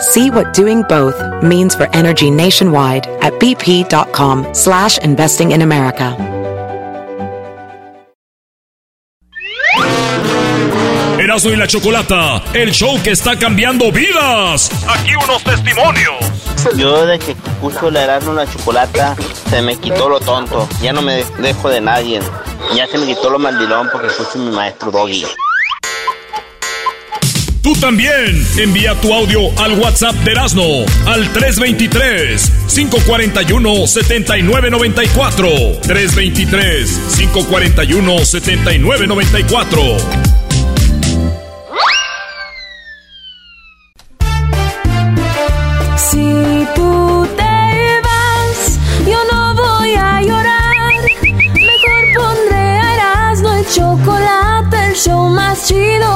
See what doing both means for energy nationwide at bp.com slash investing in America. Erasmo y la Chocolata, el show que está cambiando vidas. Aquí unos testimonios. Yo de que escucho la Erasmo y la Chocolata, se me quitó lo tonto. Ya no me dejo de nadie. Ya se me quitó lo mandilón porque escucho a mi maestro Doggy. Tú también envía tu audio al WhatsApp de Erasmo al 323-541-7994. 323-541-7994. Si tú te vas, yo no voy a llorar. Mejor pondré a Erasmo y chocolate, el show más chido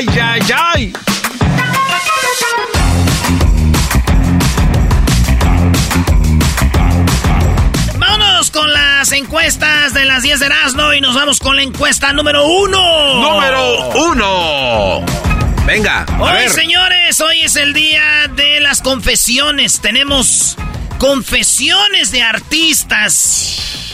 ¡Ay, ay, ay! Vámonos con las encuestas de las 10 de Erasmo y nos vamos con la encuesta número uno. Número uno. Venga, a Hoy, ver. señores, hoy es el día de las confesiones. Tenemos confesiones de artistas,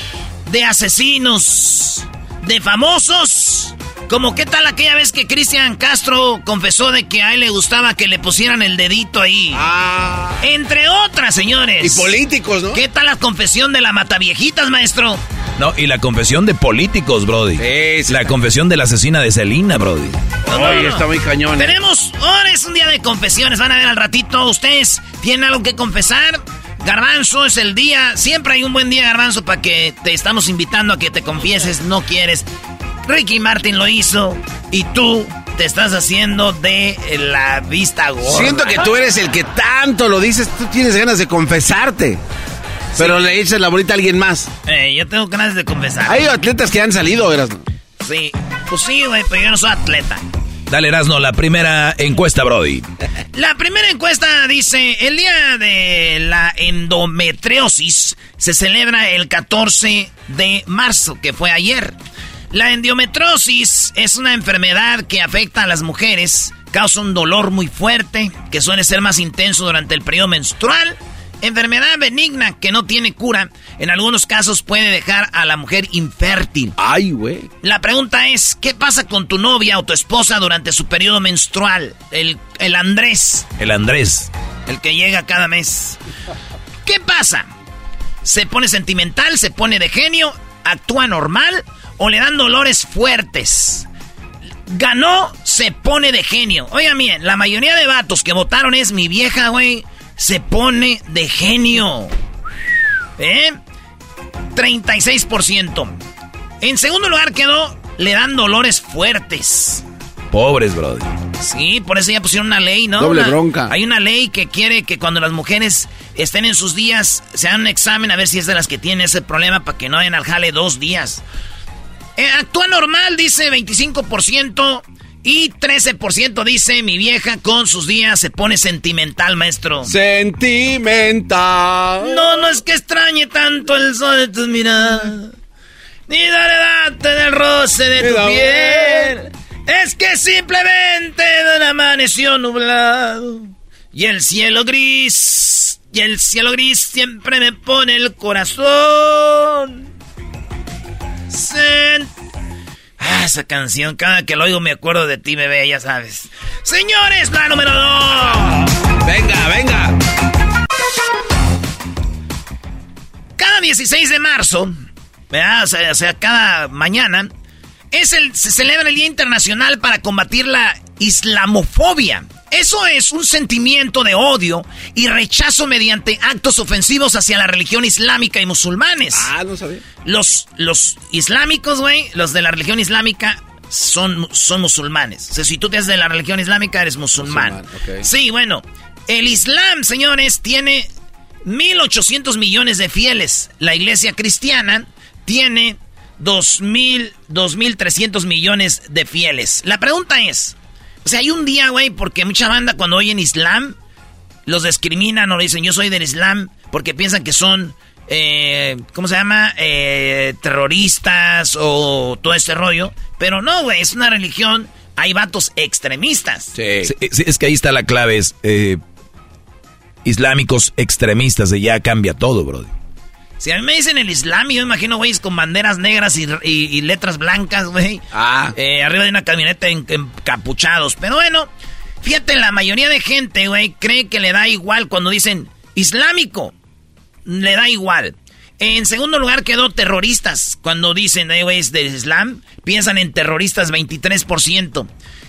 de asesinos, de famosos. Como qué tal aquella vez que Cristian Castro confesó de que a él le gustaba que le pusieran el dedito ahí. Ah. Entre otras, señores. Y políticos, ¿no? ¿Qué tal la confesión de la mataviejitas, maestro? No, y la confesión de políticos, Brody. La confesión de la asesina de Selena, Brody. Oye, está muy cañón. ¿eh? Tenemos, ahora es un día de confesiones, van a ver al ratito. ¿Ustedes tienen algo que confesar? Garbanzo es el día, siempre hay un buen día, Garbanzo, para que te estamos invitando a que te confieses, no quieres. Ricky Martin lo hizo y tú te estás haciendo de la vista gorda. Siento que tú eres el que tanto lo dices, tú tienes ganas de confesarte. Pero le echas la bolita a alguien más. Eh, yo tengo ganas de confesar. Hay atletas que han salido, verás. Sí, pues sí, güey, pero yo no soy atleta. Dale, Erasno, la primera encuesta, Brody. La primera encuesta dice, el día de la endometriosis se celebra el 14 de marzo, que fue ayer. La endometriosis es una enfermedad que afecta a las mujeres, causa un dolor muy fuerte, que suele ser más intenso durante el periodo menstrual. Enfermedad benigna que no tiene cura, en algunos casos puede dejar a la mujer infértil. Ay, güey. La pregunta es, ¿qué pasa con tu novia o tu esposa durante su periodo menstrual? El, el Andrés, El Andrés. el que llega cada mes. ¿Qué pasa? ¿Se pone sentimental, se pone de genio, actúa normal o le dan dolores fuertes? Ganó, se pone de genio. Oigan bien, la mayoría de vatos que votaron es mi vieja, güey, se pone de genio. ¿Eh? 36%. En segundo lugar quedó, le dan dolores fuertes. Pobres, Brody. Sí, por eso ya pusieron una ley, ¿no? Doble Una- bronca. Hay una ley que quiere que cuando las mujeres estén en sus días, se hagan un examen a ver si es de las que tienen ese problema para que no vayan al jale dos días. Eh, actúa normal, dice 25%. Y 13% dice mi vieja con sus días se pone sentimental, maestro. Sentimental. No, no es que extrañe tanto el sol de tus miradas. ni darte del roce de tu piel. Es que simplemente amaneció nublado y el cielo gris, y el cielo gris siempre me pone el corazón. Ah, esa canción, cada que lo oigo me acuerdo de ti, bebé, ya sabes. Señores, la número dos. Venga, venga. Cada 16 de marzo, ¿verdad? O sea, cada mañana, es el, se celebra el Día Internacional para combatir la islamofobia. Eso es un sentimiento de odio y rechazo mediante actos ofensivos hacia la religión islámica y musulmanes. Ah, no sabía. Los, los islámicos, güey, los de la religión islámica son, son musulmanes. O sea, si tú te de la religión islámica, eres musulmán. Sí, bueno. El Islam, señores, tiene 1.800 millones de fieles. La iglesia cristiana tiene 2.000, 2.300 millones de fieles. La pregunta es, o sea, hay un día, güey, porque mucha banda cuando oyen Islam, los discriminan o dicen yo soy del Islam porque piensan que son, eh, ¿cómo se llama? Eh, terroristas o todo este rollo. Pero no, güey, es una religión. Hay vatos extremistas. Sí. es que ahí está la clave, es eh, islámicos extremistas, y ya cambia todo, brother. Si a mí me dicen el Islam, yo imagino, güey, con banderas negras y, letras blancas, güey. Ah. Eh, arriba de una camioneta encapuchados. Pero bueno, fíjate, la mayoría de gente, güey, cree que le da igual cuando dicen islámico. Le da igual. En segundo lugar quedó terroristas. Cuando dicen, eh, güey, es del Islam, piensan en terroristas 23%.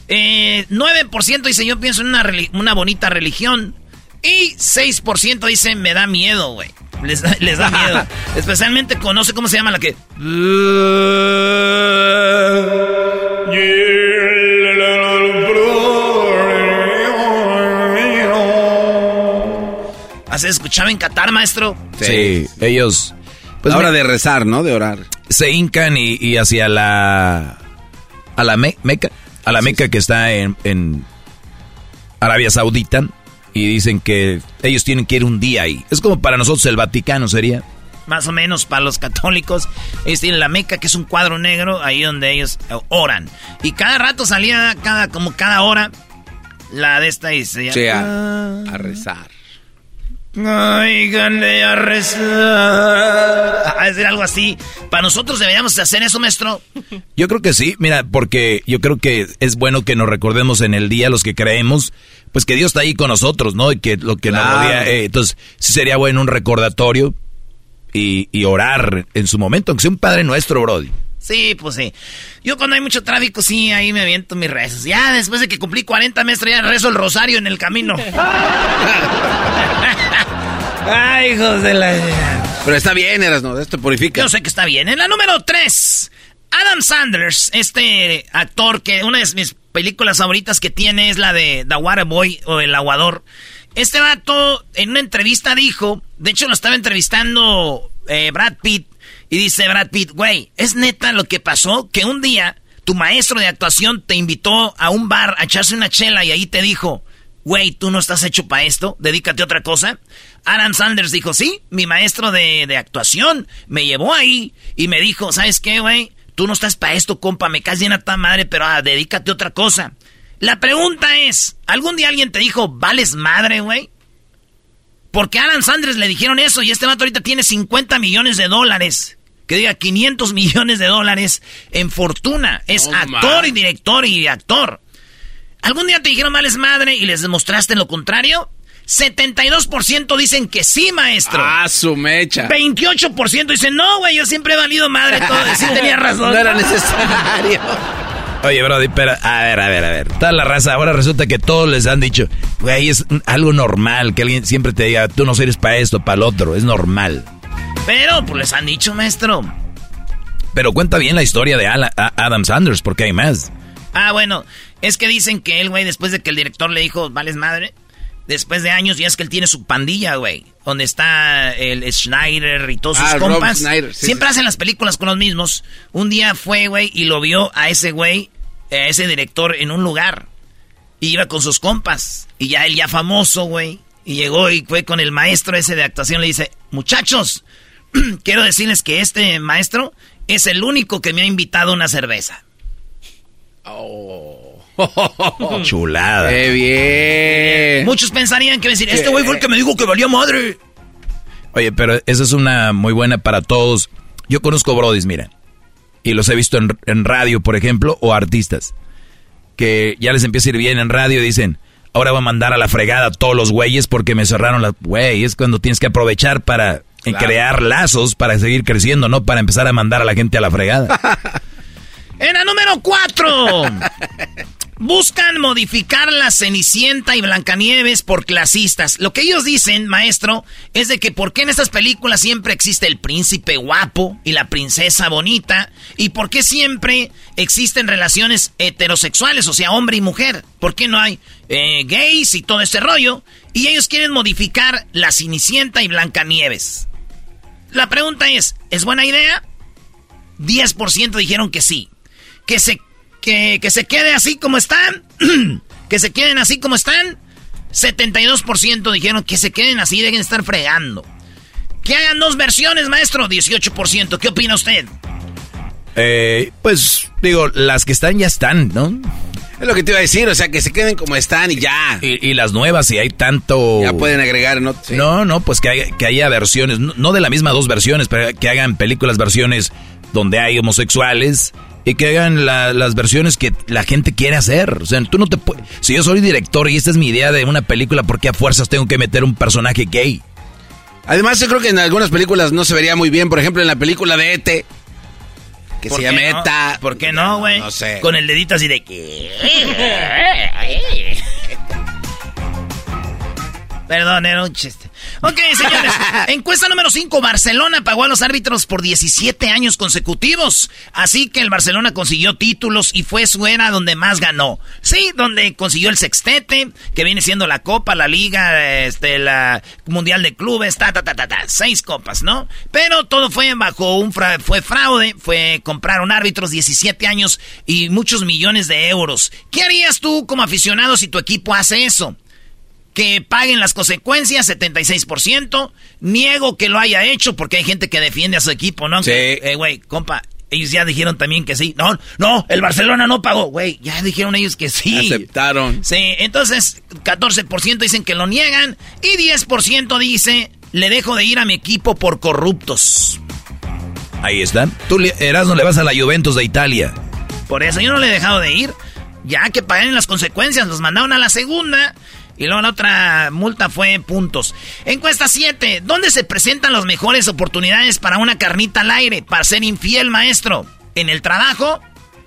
Eh, 9% dice, yo pienso en una, una bonita religión. Y 6% dice, me da miedo, güey. Les da, les da miedo. Especialmente con, no sé cómo se llama la que... ¿Has escuchado en Qatar, maestro? Sí, ellos... Pues hora de rezar, ¿no? De orar. Se hincan y, hacia la... A la Meca. A la Meca que está en, en Arabia Saudita y dicen que ellos tienen que ir un día ahí. Es como para nosotros el Vaticano sería. Más o menos para los católicos. Ellos tienen la Meca, que es un cuadro negro, ahí donde ellos oran. Y cada rato salía, cada, como cada hora, la de esta y se sí, a, a rezar. Oiganle a rezar. A decir algo así. Para nosotros deberíamos hacer eso, maestro. Yo creo que sí, mira, porque yo creo que es bueno que nos recordemos en el día los que creemos, pues que Dios está ahí con nosotros, ¿no? Y que lo que nos rodea. Eh, entonces, sí sería bueno un recordatorio y, y, orar en su momento, aunque sea un Padre Nuestro, Brody. Sí, pues sí. Yo cuando hay mucho tráfico, sí, ahí me aviento mis rezos. Ya después de que cumplí 40 meses, ya rezo el rosario en el camino. Ay, hijos de la... Pero está bien, Eras, ¿no? Esto purifica. Yo sé que está bien. En la número 3, Adam Sanders, este actor que una de mis películas favoritas que tiene es la de The Water Boy o El Aguador. Este vato en una entrevista dijo, de hecho lo estaba entrevistando eh, Brad Pitt, y dice Brad Pitt, güey, ¿es neta lo que pasó? Que un día tu maestro de actuación te invitó a un bar a echarse una chela y ahí te dijo, güey, tú no estás hecho para esto, dedícate a otra cosa. Adam Sanders dijo, sí, mi maestro de, de actuación me llevó ahí y me dijo, ¿sabes qué, güey? Tú no estás para esto, compa, me caes bien a ta madre, pero ah, dedícate a otra cosa. La pregunta es, ¿algún día alguien te dijo, vales madre, güey? Porque a Adam Sanders le dijeron eso y este vato ahorita tiene 50 millones de dólares que diga 500 millones de dólares en fortuna. Es actor y director y actor. ¿Algún día te dijeron mal es madre y les demostraste lo contrario? 72% dicen que sí, maestro. Ah, su mecha. 28% dicen, no, güey, yo siempre he valido madre todo. Sí tenía razón. no era necesario. Oye, Brody, pero, a ver, a ver, a ver. Toda la raza, ahora resulta que todos les han dicho, güey, es algo normal que alguien siempre te diga, tú no eres para esto, para el otro, es normal. Pero, pues les han dicho, maestro. Pero cuenta bien la historia de Adam Sanders, porque hay más. Ah, bueno, es que dicen que él, güey, después de que el director le dijo, vales madre, después de años ya es que él tiene su pandilla, güey. Donde está el Schneider y todos sus ah, compas. Siempre hacen las películas con los mismos. Un día fue, güey, y lo vio a ese güey, a ese director en un lugar. Y iba con sus compas. Y ya él ya famoso, güey. Y llegó y fue con el maestro ese de actuación. Le dice, muchachos, quiero decirles que este maestro es el único que me ha invitado a una cerveza. Oh. Chulada. ¡Qué bien! Muchos pensarían que decir, este güey fue el que me dijo que valía madre. Oye, pero esa es una muy buena para todos. Yo conozco brodis, mira. Y los he visto en, en radio, por ejemplo, o artistas. Que ya les empieza a ir bien en radio y dicen, ahora voy a mandar a la fregada a todos los güeyes porque me cerraron las... Güey, es cuando tienes que aprovechar para crear lazos, para seguir creciendo, no para empezar a mandar a la gente a la fregada. en la número 4. Buscan modificar la Cenicienta y Blancanieves por clasistas. Lo que ellos dicen, maestro, es de que por qué en estas películas siempre existe el príncipe guapo y la princesa bonita y por qué siempre existen relaciones heterosexuales, o sea, hombre y mujer. ¿Por qué no hay eh, gays y todo este rollo? Y ellos quieren modificar la Cenicienta y Blancanieves. La pregunta es, ¿es buena idea? 10% dijeron que sí. Que se que, se quede así como están, que se queden así como están. 72% dijeron que se queden así, dejen de estar fregando. Que hagan dos versiones, maestro, 18%. ¿Qué opina usted? Eh, pues digo, las que están ya están, ¿no? Es lo que te iba a decir, o sea, que se queden como están y ya. Y, las nuevas, si hay tanto... Ya pueden agregar, ¿no? No, no, pues que, haya, que haya versiones, no, de la misma dos versiones, pero que hagan películas, versiones donde hay homosexuales, y que hagan las versiones que la gente quiere hacer. O sea, tú no te puedes... Si yo soy director y esta es mi idea de una película, ¿por qué a fuerzas tengo que meter un personaje gay? Además, yo creo que en algunas películas no se vería muy bien. Por ejemplo, en la película de Ete, que se llama ETA. ¿Por qué no, güey? No sé. Con el dedito así de que... Perdón, era un chiste. Ok, señores. Encuesta número 5. Barcelona pagó a los árbitros por 17 años consecutivos. Así que el Barcelona consiguió títulos y fue su era donde más ganó. Sí, donde consiguió el sextete, que viene siendo la Copa, la Liga, este, la Mundial de Clubes, ta, ta, ta, ta, ta. Seis copas, ¿no? Pero todo fue bajo un fue fraude, fue compraron árbitros 17 años y muchos millones de euros. ¿Qué harías tú como aficionado si tu equipo hace eso? Que paguen las consecuencias, 76%. Niego que lo haya hecho porque hay gente que defiende a su equipo, ¿no? Sí. Eh, güey, compa, ellos ya dijeron también que sí. No, no, el Barcelona no pagó. Güey, ya dijeron ellos que sí. Aceptaron. Sí, entonces 14% dicen que lo niegan y 10% dice, le dejo de ir a mi equipo por corruptos. Ahí están. Tú, no le vas a la Juventus de Italia. Por eso yo no le he dejado de ir. Ya que paguen las consecuencias, los mandaron a la segunda y luego la otra multa fue puntos. Encuesta 7. ¿Dónde se presentan las mejores oportunidades para una carnita al aire? Para ser infiel, maestro. ¿En el trabajo?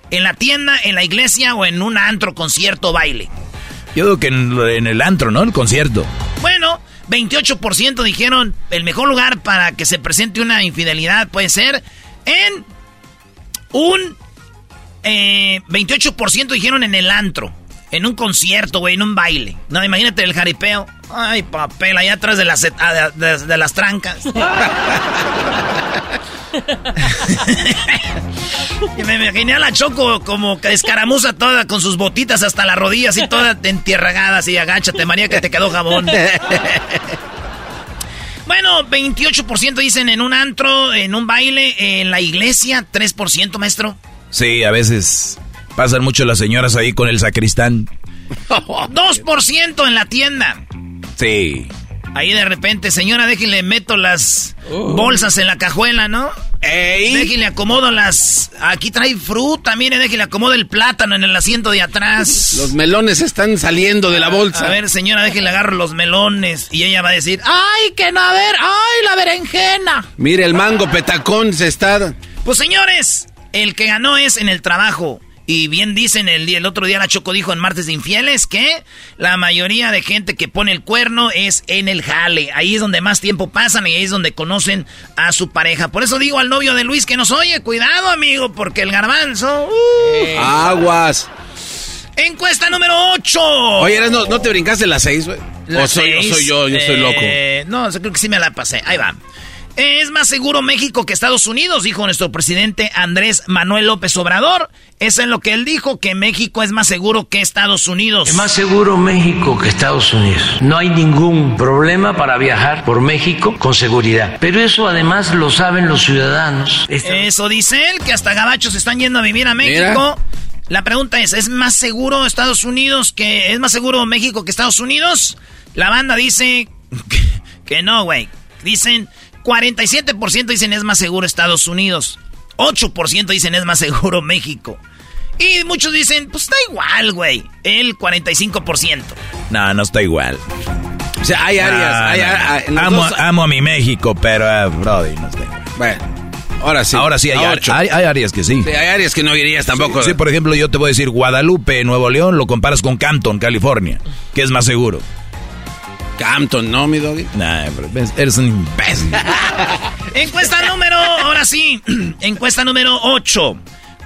¿En la tienda? ¿En la iglesia? ¿O en un antro, concierto, baile? Yo digo que en, el antro, ¿no? El concierto. Bueno, 28% dijeron el mejor lugar para que se presente una infidelidad puede ser en un... 28% eh, dijeron en el antro. En un concierto, güey, en un baile. No, imagínate el jaripeo. Ay, papel, allá atrás de las, ah, de, las trancas. y me imaginé a la Choco como escaramuza toda con sus botitas hasta las rodillas y toda entierragada así, agáchate, María, que te quedó jabón. bueno, 28% dicen en un antro, en un baile, en la iglesia, 3%, maestro. Sí, a veces Pasan mucho las señoras ahí con el sacristán. 2% en la tienda. Sí. Ahí de repente, señora, déjenle meto las bolsas en la cajuela, ¿no? Ey. Déjenle acomodo las. Aquí trae fruta, mire, déjenle acomodo el plátano en el asiento de atrás. Los melones están saliendo de la bolsa. A ver, señora, déjenle agarro los melones. Y ella va a decir: ¡Ay, que no, a ver! ¡Ay, la berenjena! Mire, el mango petacón se está. Pues señores, el que ganó es en el trabajo. Y bien dicen, el, el otro día la Choco dijo en Martes de Infieles que la mayoría de gente que pone el cuerno es en el jale. Ahí es donde más tiempo pasan y ahí es donde conocen a su pareja. Por eso digo al novio de Luis que nos oye, cuidado amigo, porque el garbanzo... Uh. Aguas. Encuesta número 8. Oye, ¿no, ¿no te brincaste las 6, güey? ¿O soy, soy, yo, yo soy loco? Eh, no, creo que sí me la pasé. Ahí va. Es más seguro México que Estados Unidos, dijo nuestro presidente Andrés Manuel López Obrador. Eso es lo que él dijo, que México es más seguro que Estados Unidos. Es más seguro México que Estados Unidos. No hay ningún problema para viajar por México con seguridad. Pero eso además lo saben los ciudadanos. Eso dice él, que hasta gabachos están yendo a vivir a México. La pregunta es, ¿es más seguro Estados Unidos que... ¿Es más seguro México que Estados Unidos? La banda dice que, que no, güey. Dicen 47% dicen es más seguro Estados Unidos. 8% dicen es más seguro México. Y muchos dicen, pues está igual, güey. El 45%. No, no está igual. O sea, hay áreas. amo, a mi México, pero, uh, Brody, no está igual. Bueno. Ahora sí. Ahora sí, hay, hay, hay, áreas que sí. sí. Hay áreas que no irías tampoco. Sí, por ejemplo, yo te voy a decir, Guadalupe, Nuevo León, lo comparas con Campton, California, que es más seguro. Campton, ¿no, mi doggy? Nah, eres un imbécil. encuesta número, ahora sí, encuesta número 8.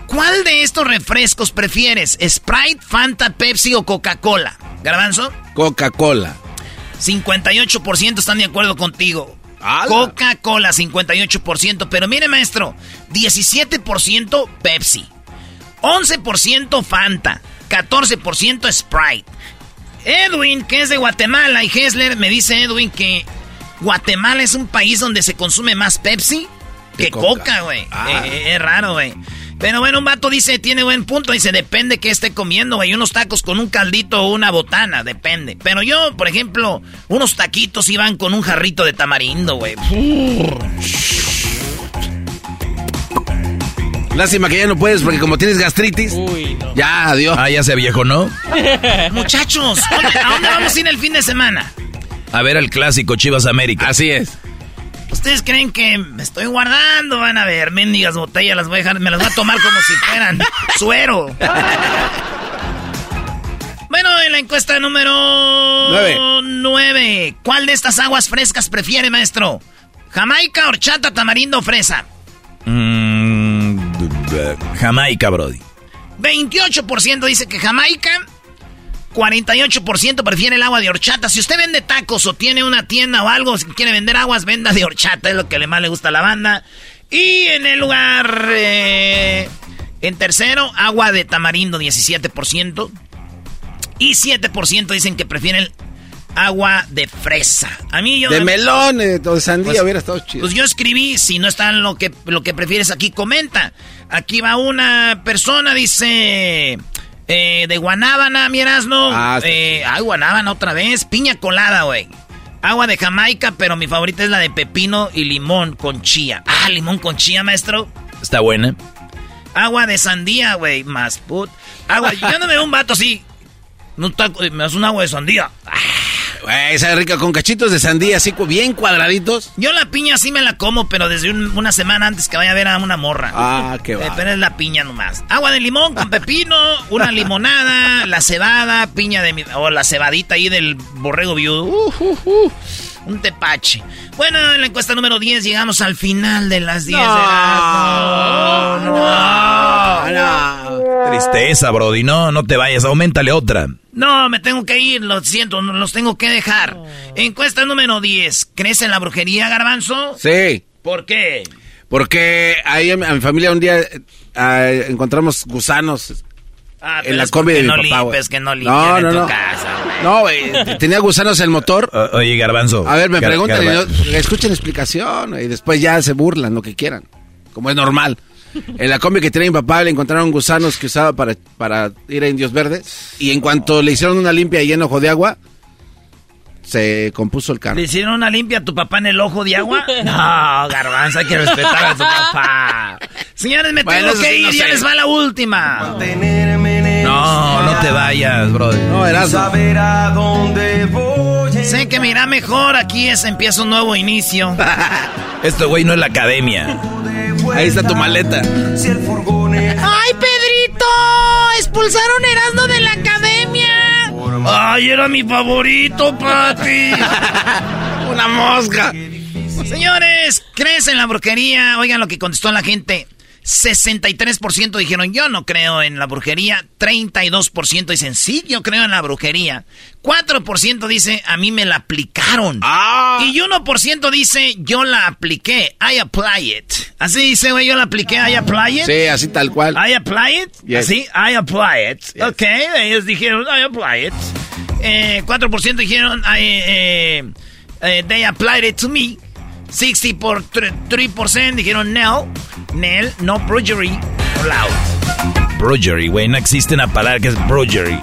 ¿Cuál de estos refrescos prefieres? ¿Sprite, Fanta, Pepsi o Coca-Cola? ¿Garbanzo? Coca-Cola. 58% están de acuerdo contigo. Coca-Cola, 58%. Pero mire, maestro, 17% Pepsi. 11% Fanta. 14% Sprite. Edwin, que es de Guatemala, y Hessler, me dice Edwin que Guatemala es un país donde se consume más Pepsi que Coca, güey. Ah. Eh, eh, es raro, güey. Pero bueno, un vato dice, tiene buen punto, dice, depende qué esté comiendo, güey. Unos tacos con un caldito o una botana, depende. Pero yo, por ejemplo, unos taquitos iban con un jarrito de tamarindo, güey. Lástima que ya no puedes porque como tienes gastritis. Uy, no. Ya, adiós. Ah, ya se viejo, ¿no? Muchachos, ¿a dónde vamos a ir el fin de semana? A ver el clásico Chivas América. Así es. ¿Ustedes creen que me estoy guardando? Van a ver, mendigas botellas, las voy a dejar, me las voy a tomar como si fueran suero. Bueno, en la encuesta número 9. ¿Cuál de estas aguas frescas prefiere, maestro? ¿Jamaica, horchata, tamarindo, fresa? Mmm Jamaica, Brody. 28% dice que Jamaica. 48% prefiere el agua de horchata. Si usted vende tacos o tiene una tienda o algo, si quiere vender aguas, venda de horchata. Es lo que más le gusta a la banda. Y en el lugar... Eh, en tercero, agua de tamarindo, 17%. Y 7% dicen que prefieren agua de fresa. A mí yo... De melones, o de sandía, pues, hubiera estado chido. Pues yo escribí, si no está lo que, lo que prefieres aquí, comenta. Aquí va una persona, dice... Eh, de guanábana, mi Erasmo. Ah, eh, ay, guanábana otra vez. Piña colada, güey. Agua de Jamaica, pero mi favorita es la de pepino y limón con chía. Ah, limón con chía, maestro. Está buena. Agua de sandía, güey. Más put. Agua. yo no me veo un vato así. No me das un agua de sandía. Ah. Esa es rica con cachitos de sandía así bien cuadraditos. Yo la piña sí me la como, pero desde una semana antes que vaya a ver a una morra. Ah, qué va. Pero es la piña nomás. Agua de limón con pepino, una limonada, la cebada, piña de mi, o la cebadita ahí del borrego viudo. Uh, uh, uh. Un tepache. Bueno, en la encuesta número 10 llegamos al final de las 10 no, de no, no, Tristeza, Brody. No, no te vayas. Aumentale otra. No, me tengo que ir. Lo siento, los tengo que dejar. Encuesta número 10. ¿Crees en la brujería, Garbanzo? Sí. ¿Por qué? Porque ahí a mi familia un día eh, encontramos gusanos Ah, en la combi de mi no papá, que no limpies no, no, en tu no. casa, No, güey, tenía gusanos el motor. oye, Garbanzo. A ver, me preguntan, escuchen explicación, y después ya se burlan, lo que quieran, como es normal. En la combi que tenía mi papá le encontraron gusanos que usaba para, para ir a Indios Verdes, y en cuanto le hicieron una limpia y en ojo de agua, se compuso el carro. ¿Le hicieron una limpia a tu papá en el ojo de agua? No, garbanzo, hay que respetar a tu papá. Señores, me tengo que ir, ya les va la última. No, no te vayas, brother. No, eras. Saber a dónde voy. Sé que me irá mejor, aquí es, empieza un nuevo inicio. Esto, güey, no es la academia. Ahí está tu maleta. ¡Ay, Pedrito! ¡Expulsaron Erasmo de la academia! ¡Ay, era mi favorito, papi! Una mosca. Señores, ¿crees en la brujería? Oigan lo que contestó la gente. 63% dijeron yo no creo en la brujería. 32% dicen sí, yo creo en la brujería. 4% dice a mí me la aplicaron. Ah. Y 1% dice yo la apliqué. I apply it. Así dice, güey, yo la apliqué. I apply it. Sí, así tal cual. I apply it. Yes. Así, I apply it. Ok, ellos dijeron I apply it. Eh, 4% dijeron I, eh, eh, they applied it to me. 60 por 3% dijeron no, Nel, no brujery allowed. Brujery, güey, no existe una palabra que es brujery.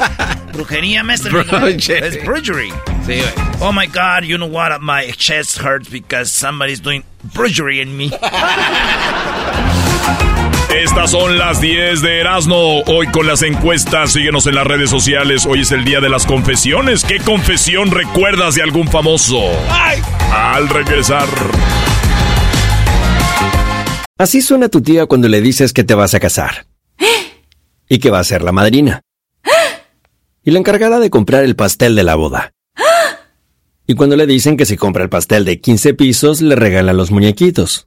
Brujería, maestro. Brujery. Es brujery. Sí, güey. Oh my God, you know what? My chest hurts because somebody's doing brujery in me. Estas son las 10 de Erasmo. Hoy con las encuestas, síguenos en las redes sociales. Hoy es el día de las confesiones. ¿Qué confesión recuerdas de algún famoso? Al regresar. Así suena tu tía cuando le dices que te vas a casar. Y que va a ser la madrina. Y la encargada de comprar el pastel de la boda. Y cuando le dicen que si compra el pastel de 15 pisos, le regalan los muñequitos.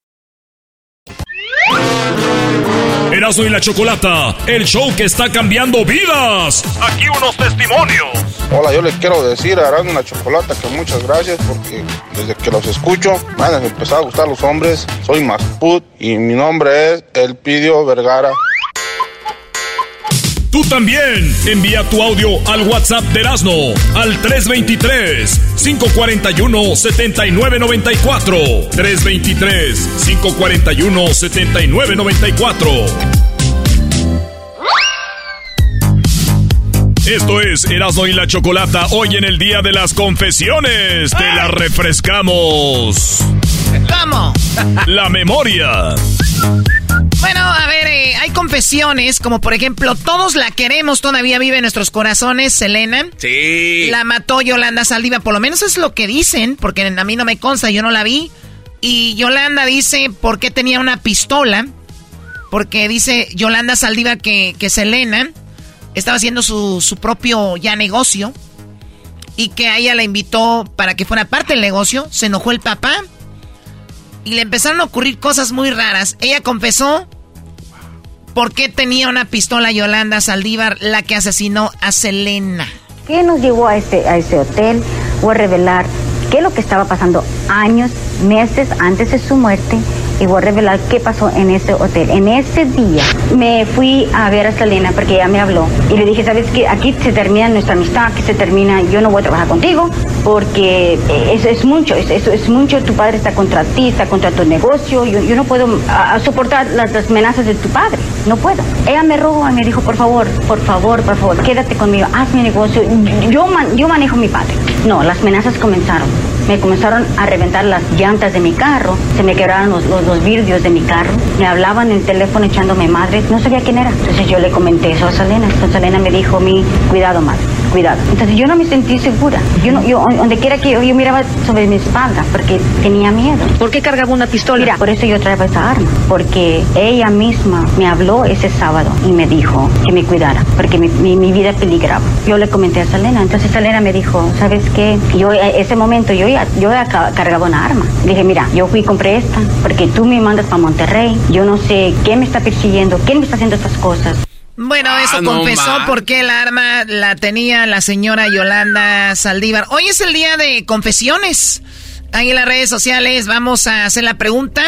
Erasmo y la Chocolata, el show que está cambiando vidas. Aquí unos testimonios. Hola, yo les quiero decir a Arán la Chocolata que muchas gracias porque desde que los escucho me han empezado a gustar los hombres. Soy Masput y mi nombre es Elpidio Vergara. Tú también envía tu audio al WhatsApp de Erasmo al 323-541-7994. 323-541-7994. Esto es Erasmo y la Chocolata, hoy en el Día de las Confesiones. Te la refrescamos. ¿Cómo? La memoria. Bueno, a ver, eh, hay confesiones, como por ejemplo, todos la queremos, todavía vive en nuestros corazones, Selena. Sí. La mató Yolanda Saldiva, por lo menos es lo que dicen, porque a mí no me consta, yo no la vi. Y Yolanda dice por qué tenía una pistola, porque dice Yolanda Saldiva que, que Selena estaba haciendo su, su propio ya negocio y que a ella la invitó para que fuera parte del negocio, se enojó el papá y le empezaron a ocurrir cosas muy raras. Ella confesó por qué tenía una pistola Yolanda Saldívar, la que asesinó a Selena. ¿Qué nos llevó a ese, a ese hotel? Voy a revelar qué lo que estaba pasando años, meses antes de su muerte y voy a revelar qué pasó en ese hotel. En ese día me fui a ver a Selena porque ella me habló y le dije, ¿sabes qué? Aquí se termina nuestra amistad, aquí se termina, yo no voy a trabajar contigo porque eh, eso es mucho, eso es, mucho, tu padre está contra ti, está contra tu negocio, yo, yo no puedo a soportar las, las, amenazas de tu padre, no puedo. Ella me rogó y me dijo, por favor, por favor, por favor, quédate conmigo, haz mi negocio, yo, man, yo manejo mi padre. No, las amenazas comenzaron. me comenzaron a reventar las llantas de mi carro, se me quebraron los, los, vidrios de mi carro, me hablaban en el teléfono echándome madre, no sabía quién era. Entonces yo le comenté eso a Selena, entonces Selena me dijo, mi, cuidado madre, cuidado. Entonces yo no me sentí segura, yo, no, yo donde quiera que yo, yo miraba sobre mi espalda porque tenía miedo. ¿Por qué cargaba una pistola? Mira, por eso yo traía esa arma, porque ella misma me habló ese sábado y me dijo que me cuidara, porque mi, mi, mi vida peligraba. Yo le comenté a Selena, entonces Selena me dijo, ¿sabes qué? Yo en ese momento yo ya, yo ya cargaba una arma. Dije, mira, yo fui y compré esta, porque tú me mandas para Monterrey, yo no sé quién me está persiguiendo, quién me está haciendo estas cosas. Bueno, eso Ah, no confesó porque el arma la tenía la señora Yolanda Saldívar. Hoy es el día de confesiones. Ahí en las redes sociales vamos a hacer la pregunta.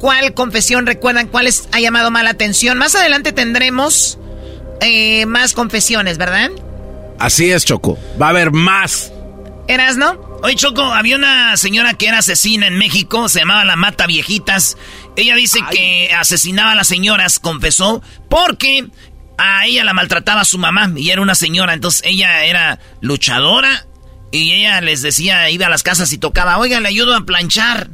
¿Cuál confesión recuerdan? ¿Cuál les ha llamado más la atención? Más adelante tendremos eh, más confesiones, ¿verdad? Así es, Choco. Va a haber más. ¿Eras, no? Oye, Choco, había una señora que era asesina en México, se llamaba la Mata Viejitas. Ella dice que asesinaba a las señoras, confesó, porque a ella la maltrataba su mamá y era una señora, entonces ella era luchadora y ella les decía, iba a las casas y tocaba, oiga, le ayudo a planchar,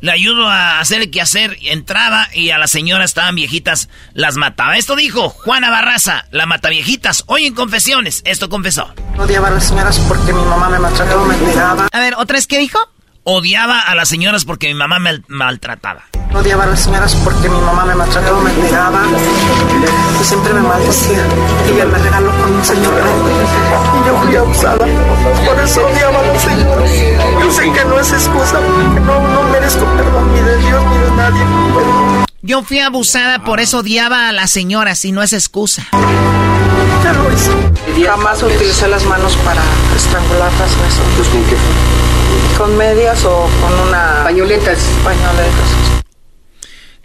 le ayudo a hacer el quehacer, y entraba y a las señoras estaban viejitas, las mataba. Esto dijo Juana Barraza, la Mata Viejitas, hoy en Confesiones, esto confesó. Odiaba a las señoras porque mi mamá me maltrataba, me pegaba. A ver, ¿otra vez qué dijo? Odiaba a las señoras porque mi mamá me maltrataba. Odiaba a las señoras porque mi mamá me maltrataba, me pegaba y siempre me maldecía. Y ella me regaló con un señor y yo fui abusada. Por eso odiaba a las señoras. Yo sé que no es excusa, que no, no merezco perdón ni de Dios ni de nadie. Yo fui abusada, por eso odiaba a las señoras y no es excusa. Jamás utilicé las manos para estrangularlas o eso. ¿Pues con qué? Con medias o con una... Pañoletas. Pañoletas.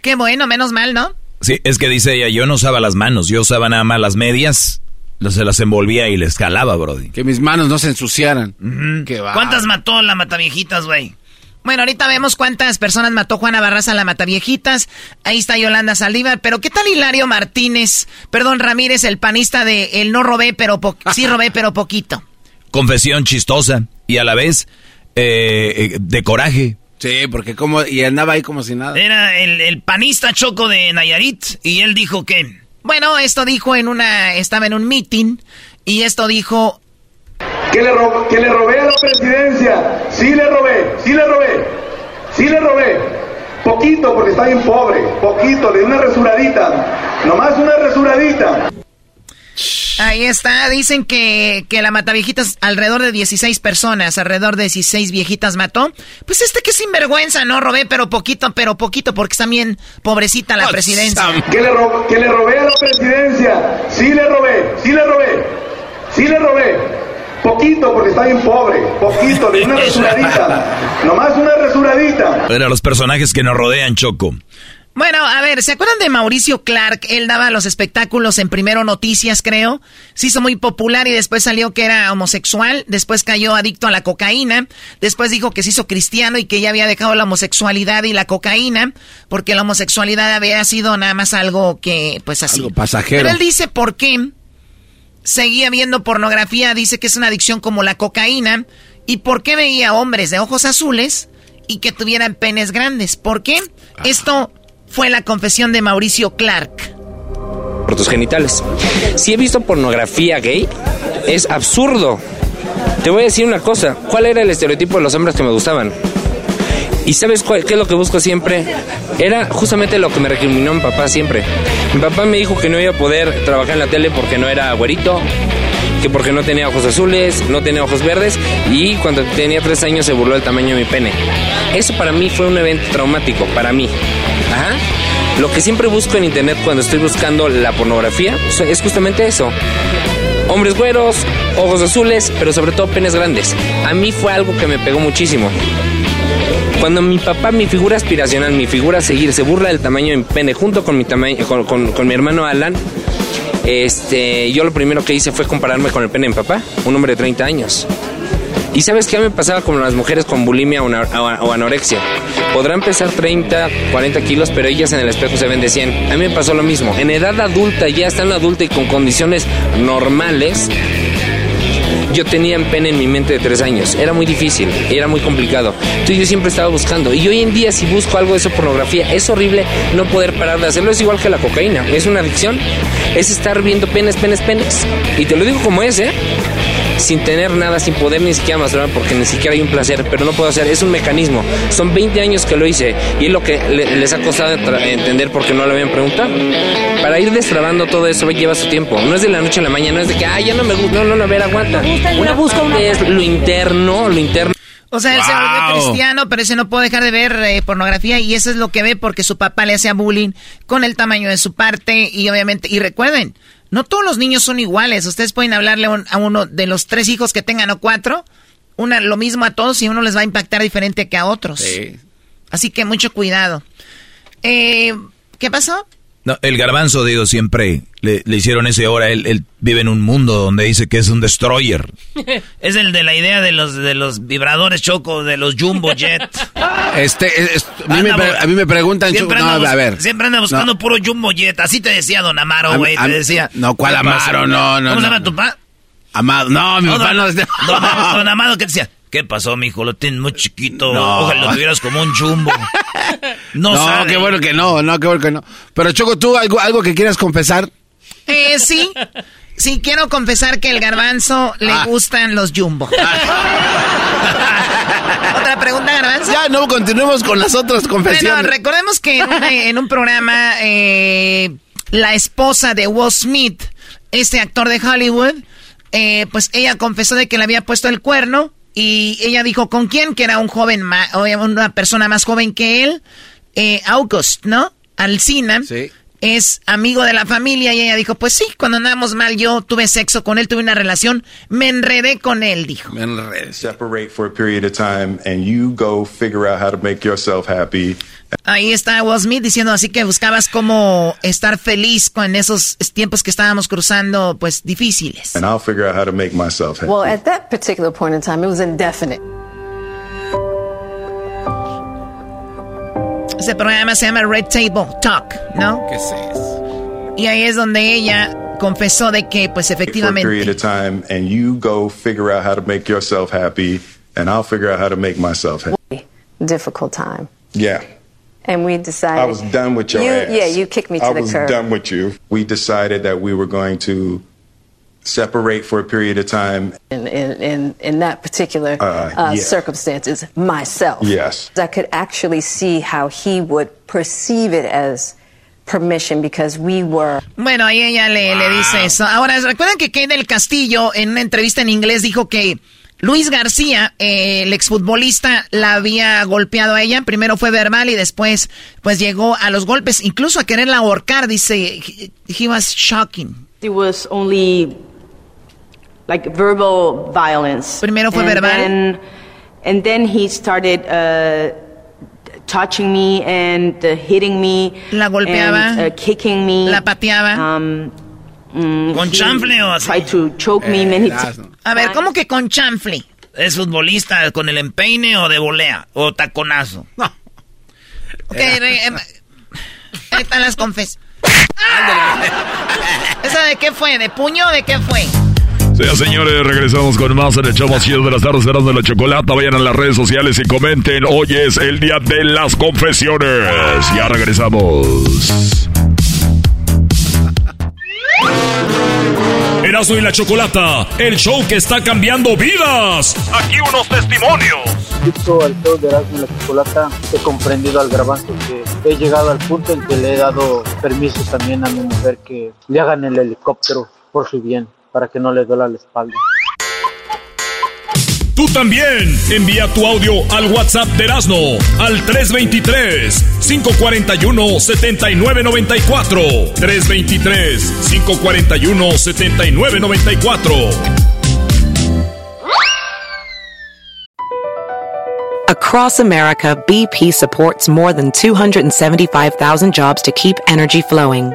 Qué bueno, menos mal, ¿no? Sí, es que dice ella, yo no usaba las manos, yo usaba nada más las medias, se las envolvía y les jalaba, brody. Que mis manos no se ensuciaran. Qué va. ¿Cuántas mató la Mataviejitas, güey? Bueno, ahorita vemos cuántas personas mató Juana Barraza la Mataviejitas. Ahí está Yolanda Saldívar. Pero ¿qué tal Hilario Martínez? Perdón, Ramírez, el panista de El no robé, pero po- sí robé, pero poquito. Confesión chistosa y a la vez eh, eh, de coraje. Sí, porque como... Y andaba ahí como si nada. Era el, el panista choco de Nayarit y él dijo que... Bueno, esto dijo en una... Estaba en un meeting y esto dijo... que le, ro- que le robé a la presidencia. Sí le robé, sí le robé, sí le robé. Poquito porque está bien pobre, poquito, de una resuradita. Nomás una resuradita. Ahí está, dicen que, que la Mataviejitas, alrededor de 16 personas, alrededor de 16 viejitas mató. Pues este que sinvergüenza, ¿no? Robé, pero poquito, pero poquito, porque está bien pobrecita la presidencia. Que le, ro- que le robé a la presidencia. Sí le robé, sí le robé, sí le robé. Poquito porque está bien pobre, poquito, de una resuradita. Nomás una resuradita. Era los personajes que nos rodean, Choco. Bueno, a ver, ¿se acuerdan de Mauricio Clark? Él daba los espectáculos en Primero Noticias, creo. Se hizo muy popular y después salió que era homosexual. Después cayó adicto a la cocaína. Después dijo que se hizo cristiano y que ya había dejado la homosexualidad y la cocaína. Porque la homosexualidad había sido nada más algo que, pues así. Algo pasajero. Pero él dice por qué seguía viendo pornografía. Dice que es una adicción como la cocaína. Y por qué veía hombres de ojos azules y que tuvieran penes grandes. ¿Por qué? Esto fue la confesión de Mauricio Clark. por tus genitales. Si he visto pornografía gay, es absurdo. Te voy a decir una cosa, ¿cuál era el estereotipo de los hombres que me gustaban? ¿Y sabes cuál- qué es lo que busco siempre? Era justamente lo que me recriminó mi papá siempre. Mi papá me dijo que no iba a poder trabajar en la tele porque no era güerito, que porque no tenía ojos azules, no tenía ojos verdes y cuando tenía tres años se burló del tamaño de mi pene. Eso para mí fue un evento traumático, para mí. Lo que siempre busco en internet cuando estoy buscando la pornografía es justamente eso. Hombres güeros, ojos azules, pero sobre todo penes grandes. A mí fue algo que me pegó muchísimo. Cuando mi papá, mi figura aspiracional, mi figura seguir, se burla del tamaño mi pene junto con mi, tamaño, con, mi hermano Alan, este, yo lo primero que hice fue compararme con el pene de mi papá, un hombre de 30 años. Y sabes qué me pasaba con las mujeres con bulimia o, anorexia. Podrán pesar 30, 40 kilos, pero ellas en el espejo se ven de 100. A mí me pasó lo mismo. En edad adulta, ya estando adulta y con condiciones normales, yo tenía en pene en mi mente de tres años. Era muy difícil, era muy complicado. Entonces yo siempre estaba buscando. Y hoy en día si busco algo de esa pornografía, es horrible no poder parar de hacerlo. Es igual que la cocaína. Es una adicción. Es estar viendo penes, penes, penes. Y te lo digo como es, ¿eh? Sin tener nada, sin poder ni siquiera masturbar, porque ni siquiera hay un placer, pero no puedo hacer, es un mecanismo. Son 20 años que lo hice y es lo que les ha costado entender porque no lo habían preguntado. Para ir destrabando todo eso lleva su tiempo. No es de la noche a la mañana, no es de que, ah, ya no me gusta, no, no, no, a ver, aguanta. Una busca una... es lo interno, lo interno. O sea, él se volvió cristiano, pero ese no puede dejar de ver eh, pornografía y eso es lo que ve porque su papá le hacía bullying con el tamaño de su parte y obviamente, y recuerden, no todos los niños son iguales. Ustedes pueden hablarle a uno de los tres hijos que tengan o cuatro, una, lo mismo a todos y uno les va a impactar diferente que a otros. Así que mucho cuidado. Eh, ¿Qué pasó? No, el garbanzo, digo, siempre le, hicieron ese ahora. Él, él, vive en un mundo donde dice que es un destroyer. es el de la idea de los de los vibradores choco, de los jumbo jet. Este, a, mí me, preguntan, siempre anda, a ver. Siempre anda buscando puro jumbo jet. Así te decía don Amaro, güey. Te decía. No, ¿cuál Amaro? No, no. ¿Cómo se llama tu papá? Amado. No, mi papá no. Don, don, Amado, ¿qué te decía? ¿Qué pasó, mijo? Lo tienes muy chiquito. No. Ojalá lo tuvieras como un jumbo. No, no qué bueno que no, no, qué bueno que no. Pero Choco, ¿tú algo, algo que quieras confesar? Eh, sí. Sí, quiero confesar que el garbanzo le ah. gustan los jumbo. ¿Otra pregunta, garbanzo? Ya, no, continuemos con las otras confesiones. Bueno, recordemos que en un, programa, eh, la esposa de Will Smith, este actor de Hollywood, eh, pues ella confesó de que le había puesto el cuerno y ella dijo, ¿con quién? Que era un joven, más, una persona más joven que él, eh, August, ¿no? Alcina. Sí. Es amigo de la familia y ella dijo, pues sí, cuando andamos mal yo tuve sexo con él, tuve una relación, me enredé con él, dijo. Me enredé. Separate for a period of time and you go figure out how to make yourself happy. Ahí está Will Smith diciendo así que buscabas cómo estar feliz con esos tiempos que estábamos cruzando, pues difíciles. And I'll figure out how to make myself happy. Well, at that particular point in time, it was indefinite. Ese programa se llama Red Table Talk, ¿no? ¿Qué es eso? Y ahí es donde ella confesó de que, pues efectivamente. For a period of time, and you go figure out how to make yourself happy, and I'll figure out how to make myself happy. Difficult time. Yeah. And we decided. I was done with your you, ass. Yeah, you kicked me to I the curb. I was done with you. We decided that we were going to separate for a period of time. In, in, in, in that particular uh, uh, yeah. circumstances, myself. Yes. I could actually see how he would perceive it as permission because we were... Bueno, ahí ella le, wow. le dice eso. Ahora, recuerdan que Kay del Castillo en una entrevista en inglés dijo que Luis García, eh, el exfutbolista, la había golpeado a ella. Primero fue verbal y después, pues llegó a los golpes, incluso a quererla ahorcar. Dice, he, he was shocking. It was only like verbal violence. Primero fue and verbal. Then, and then he started uh, touching me and uh, hitting me. La golpeaba. And, uh, kicking me. La pateaba. Um, Mm, ¿Con chanfle o así? to choke me many A ver, ¿cómo que con chanfle? ¿Es futbolista con el empeine o de volea? ¿O taconazo? No. Ok, eh, ahí están las confes. ¿Esa de qué fue? ¿De puño o de qué fue? Sí, señores, regresamos con más en el show más chido de las tardes de la chocolata. Vayan a las redes sociales y comenten. Hoy es el día de las confesiones. Ya regresamos. Erasmo y la Chocolata, el show que está cambiando vidas. Aquí unos testimonios. Al show de Erasmo y la Chocolata, he comprendido al grabanzo que he llegado al punto en que le he dado permiso también a mi mujer que le hagan el helicóptero por su bien, para que no le duela la espalda. Tú también envía tu audio al WhatsApp de Erasmo al 323-541-7994. 323-541-7994. Across America, BP supports more than 275,000 jobs to keep energy flowing.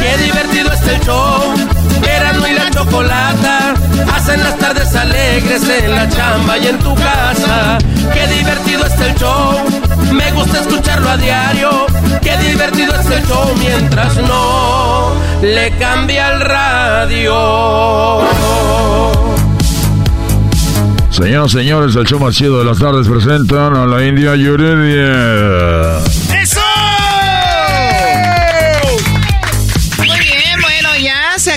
Qué divertido es el show. Erasmo y la chocolata hacen las tardes alegres en la chamba y en tu casa. Qué divertido es el show. Me gusta escucharlo a diario. Qué divertido es el show mientras no le cambia el radio. Señoras señores, el show más chido de las tardes presentan a la India Yuridia.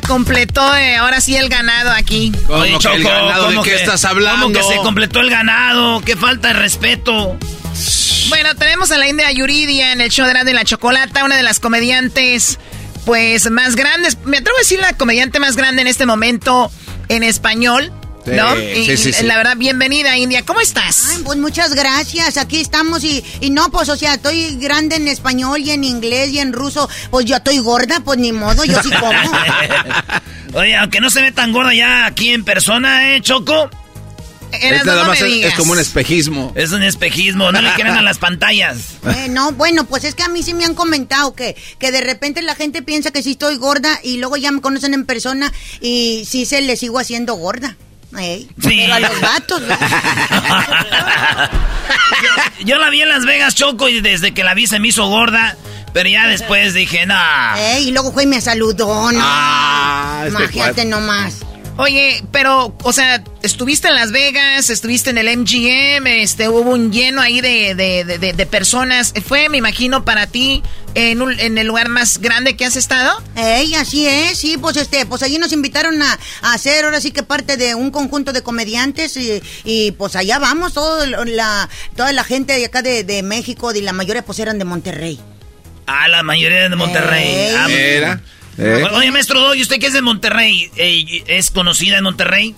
Completó eh, ahora sí el ganado aquí. ¿Cómo que el ganado? ¿De ¿cómo qué que- estás hablando? ¿Cómo que se completó el ganado? ¡Qué falta de respeto! Bueno, tenemos a la India Yuridia en el show de Erasmo y la Chocolata, una de las comediantes, pues, más grandes. Me atrevo a decir la comediante más grande en este momento en español. Sí, ¿No? sí, Y, sí, sí. La verdad, bienvenida, India. ¿Cómo estás? Ay, pues muchas gracias, aquí estamos y, y no, pues o sea, estoy grande en español y en inglés y en ruso, pues yo estoy gorda, pues ni modo, yo sí como. Oye, aunque no se ve tan gorda ya aquí en persona, ¿eh, Choco? Es nada más, es, es como un espejismo. Es un espejismo, no le quieren a las pantallas. Eh, no, bueno, pues es que a mí sí me han comentado que, que de repente la gente piensa que sí estoy gorda y luego ya me conocen en persona y sí se le sigo haciendo gorda. Ey, Sí. Pero a los vatos. Yo la vi en Las Vegas, Choco, y desde que la vi se me hizo gorda. Pero ya después dije, no. Ey, y luego fue y me saludó, ¿no? Ah, este Imagínate nomás. Oye, pero, o sea, estuviste en Las Vegas, estuviste en el MGM, este, hubo un lleno ahí de, de, de- de- de personas. Fue, me imagino, para ti en, un- en el lugar más grande que has estado. Ey, así es, sí, pues este, pues allí nos invitaron a, a hacer ahora sí que parte de un conjunto de comediantes y, y, pues allá vamos, todo la, toda la gente de acá de, de México y la mayoría pues eran de Monterrey. Ah, la mayoría de Monterrey. Ey. Ah, Mira. ¿Eh? Oye, maestro Doggy, ¿usted que es de Monterrey? ¿Es conocida en Monterrey?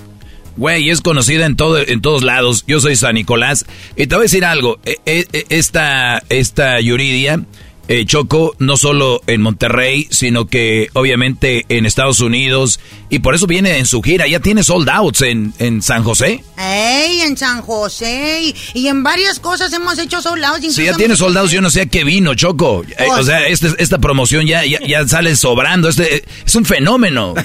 Güey, es conocida en todo, en todos lados. Yo soy San Nicolás. Y te voy a decir algo. E- e- e- Esta, esta Yuridia, eh, Choco, no solo en Monterrey, sino que obviamente en Estados Unidos. Y por eso viene en su gira. Ya tiene sold outs en, en San José. Ey, en San José y, y en varias cosas hemos hecho soldados. Si ya tiene soldados, yo no sé a qué vino, Choco. Eh, o sea, este- esta promoción ya, ya, ya sale sobrando. Este, es un fenómeno.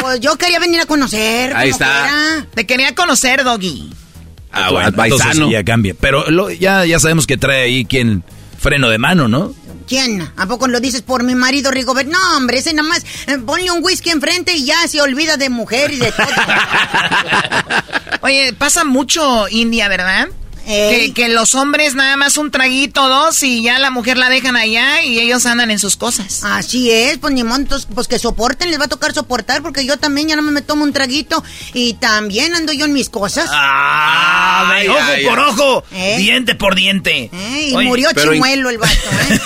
Pues yo quería venir a conocer. Ahí está. fuera. Te quería conocer, Doggy. Ah, bueno, entonces ya cambia. Pero lo- ya, ya sabemos que trae ahí quien freno de mano, ¿no? ¿Quién? ¿A poco lo dices por mi marido Rigobert? No, hombre, ese nada más eh, ponle un whisky enfrente y ya se olvida de mujer y de todo. Oye, pasa mucho India, ¿verdad? Que, que los hombres nada más un traguito, dos, y ya la mujer la dejan allá y ellos andan en sus cosas. Así es, pues ni modo, entonces, pues que soporten, les va a tocar soportar porque yo también ya no me tomo un traguito y también ando yo en mis cosas. Ah, Ay, ojo ay, por ay. ojo, ¿Eh? diente por diente. Eh, y Oye, murió chimuelo el vato, ¿eh?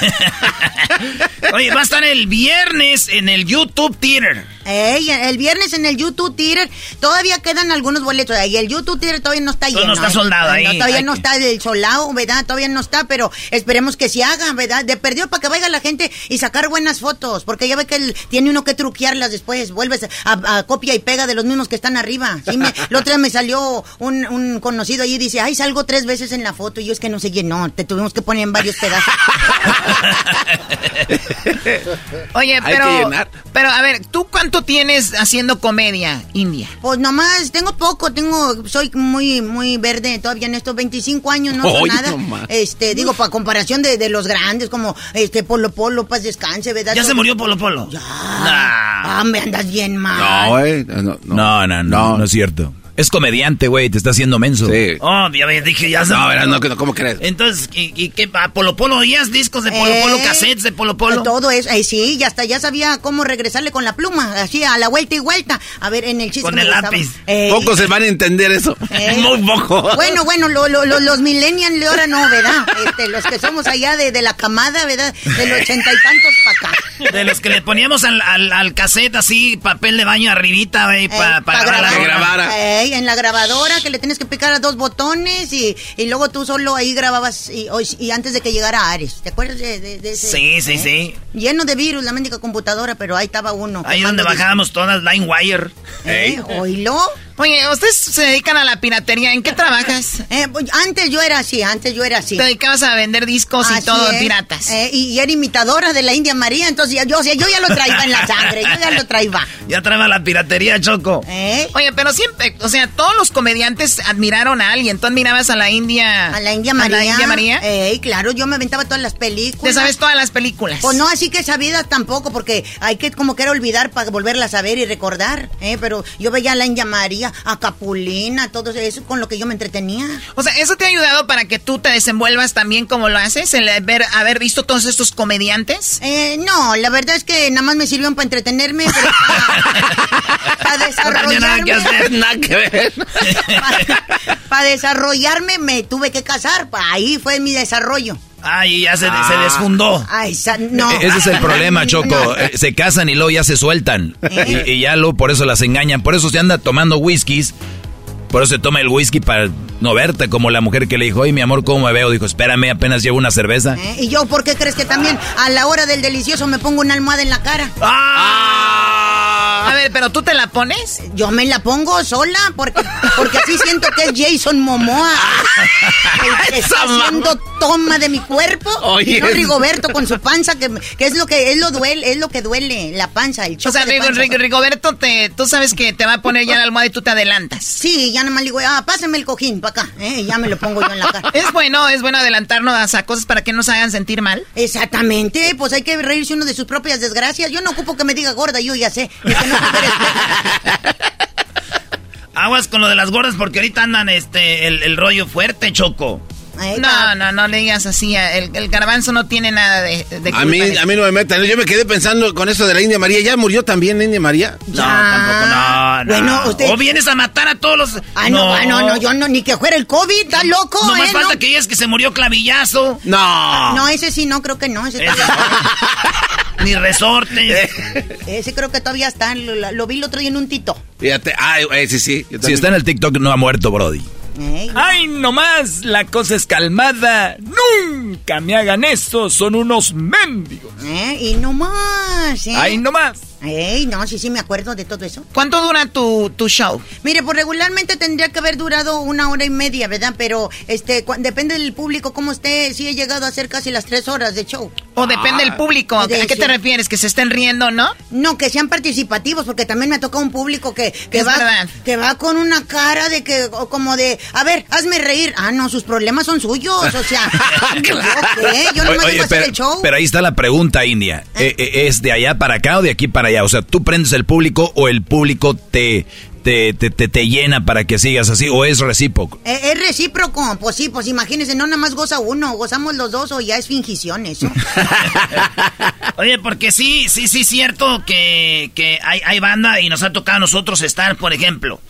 Oye, va a estar el viernes en el YouTube Theater. Ey, el viernes en el YouTube Theater todavía quedan algunos boletos ahí. El YouTube Theater todavía no está Todavía lleno. no está soldado No, ahí. todavía no está el soldado, ¿verdad? Todavía no está, pero esperemos que se haga, ¿verdad? De perdió para que vaya la gente y sacar buenas fotos, porque ya ve que él tiene uno que truquearlas después. Vuelves a, a copia y pega de los mismos que están arriba. Sí, me, la otra vez me salió un, un conocido allí y dice, ay, salgo tres veces en la foto y yo es que no se llenó, te tuvimos que poner en varios pedazos. Oye, Hay pero, que llenar. pero a ver, ¿tú cuánto tienes haciendo comedia, India? Pues nomás, tengo poco, tengo, soy muy, muy verde todavía en estos 25 años, no soy nada. nomás. Este, digo, para comparación de, de los grandes, como este Polo Polo, paz descanse, ¿verdad? ¿Ya se murió Polo Polo? Ya. Ah, me andas bien mal. No, eh, no, no, no, no, no es cierto. Es comediante, güey, te está haciendo menso. Sí. Oh, ya dije, ya No, verás, no, ¿cómo crees? Entonces, ¿y, y qué? ¿A Polo Polo oías discos de Polo Polo, Eh, cassettes de Polo Polo? Todo eso, eh, sí, y hasta ya sabía cómo regresarle con la pluma, así a la vuelta y vuelta. A ver, en el chiste. Con el lápiz. Eh, Pocos se van a entender eso. Eh. Muy poco. Bueno, bueno, lo- lo- lo- los millennials de ahora no, ¿verdad? Este, los que somos allá de, de la camada, ¿verdad? Del ochenta y tantos para acá. De los que le poníamos al, al, al cassette así, papel de baño arribita, güey, para Eh, pa' grabar la grabar. rola. En la grabadora que le tienes que picar a dos botones y, y luego tú solo ahí grababas y, y antes de que llegara Ares. ¿Te acuerdas de, de- de ese? Sí, sí, sí. Lleno de virus la mendiga computadora, pero ahí estaba uno. Ahí donde bajábamos todas LineWire. Eh, oílo. Oye, ustedes se dedican a la piratería. ¿En qué trabajas? Eh, pues, antes yo era así, antes yo era así. Te dedicabas a vender discos y todo es. piratas. Eh, y, y era imitadora de la India María, entonces ya- yo, o sea, yo ya lo traía en la sangre, yo ya lo traía. Ya traeba la piratería, Choco. ¿Eh? Oye, pero siempre, o sea, todos los comediantes admiraron a alguien. Tú admirabas a la India. A la India María. A la India María. Claro, yo me aventaba todas las películas. Te sabes todas las películas. Pues no así que sabidas tampoco, porque hay que como que era olvidar para volverlas a ver y recordar, ¿eh? Pero yo veía a la India María, a Capulina, todo eso con lo que yo me entretenía. O sea, ¿eso te ha ayudado para que tú te desenvuelvas también como lo haces? El ver, haber visto todos estos comediantes. Eh, no, la verdad es que nada más me sirvieron para entretenerme, pero para, para No tenía nada que desarrollarme. hacer, nada que ver. Para desarrollarme me tuve que casar, ahí fue mi desarrollo. Ay, ya se, se Ah. desfundó. Ay, sa- no. E-, Ese es el problema, Choco. No. Eh, Se casan y luego ya se sueltan. ¿Eh? Y, y ya luego por eso las engañan. Por eso se anda tomando whiskies. Por eso se toma el whisky para no verte como la mujer que le dijo, oye, mi amor, ¿cómo me veo? Dijo, espérame, apenas llevo una cerveza. ¿Eh? ¿Y yo por qué crees que también a la hora del delicioso me pongo una almohada en la cara? A ver, pero tú te la pones. Yo me la pongo sola porque, porque así siento que es Jason Momoa. El que está haciendo toma de mi cuerpo. Oye. Y no Rigoberto con su panza, que, que es lo que es lo duele, es lo que duele, la panza, el O sea. Rigo- Rigoberto, te, tú sabes que te va a poner ya la almohada y tú te adelantas. Sí, ya nada más digo, ah, pásame el cojín para acá, ¿eh? y ya me lo pongo yo en la cara. Es bueno, es bueno adelantarnos a cosas para que nos hagan sentir mal. Exactamente, pues hay que reírse uno de sus propias desgracias. Yo no ocupo que me diga gorda, yo ya sé. que no Aguas con lo de las gordas porque ahorita andan este el, el rollo fuerte, Choco. No, no, no le digas así. El, el garbanzo no tiene nada de, de A mí, de- a mí no me metan. Yo me quedé pensando con eso de la India María. ¿Ya murió también la India María? No, tampoco, no, no. Bueno, usted- O vienes a matar a todos los... Ah, no, ah, no, no, yo no, ni que fuera el COVID, está loco, No más ¿eh? falta no. que digas que se murió clavillazo. No. No, ese sí, no, creo que no. Ese, Ese todavía- Ni resortes. ese creo que todavía está. Lo, lo vi el otro día en un tito. Fíjate, ay, eh, sí, sí. yo Si está en el TikTok, no ha muerto, Brody. Ey, Ay, nomás, la cosa es calmada. Nunca me hagan eso, son unos mendigos. eh, y no más, ¿eh? Ay, nomás. Ey, no, sí, sí, me acuerdo de todo eso. ¿Cuánto dura tu, tu show? Mire, pues regularmente tendría que haber durado una hora y media, ¿verdad? Pero, este, depende del público, cómo esté. Sí he llegado a hacer casi las tres horas de show. O depende del público. ¿A qué te refieres? ¿Que se estén riendo, no? No, que sean participativos, porque también me ha tocado un público que, que va que va con una cara de que, o como de, a ver, hazme reír. Ah, no, sus problemas son suyos, o sea, ¿yo qué? Yo no me hacer pero, el show. pero ahí está la pregunta, India. Eh, eh, ¿Es de allá para acá o de aquí para allá? O sea, ¿tú prendes el público o el público te, te, te, te, te llena para que sigas así? ¿O es recíproco? Eh, es recíproco, pues sí, pues imagínense, no nada más goza uno, gozamos los dos o ya es fingición eso. Oye, porque sí, sí, sí, cierto que, que hay, hay banda y nos ha tocado a nosotros estar, por ejemplo.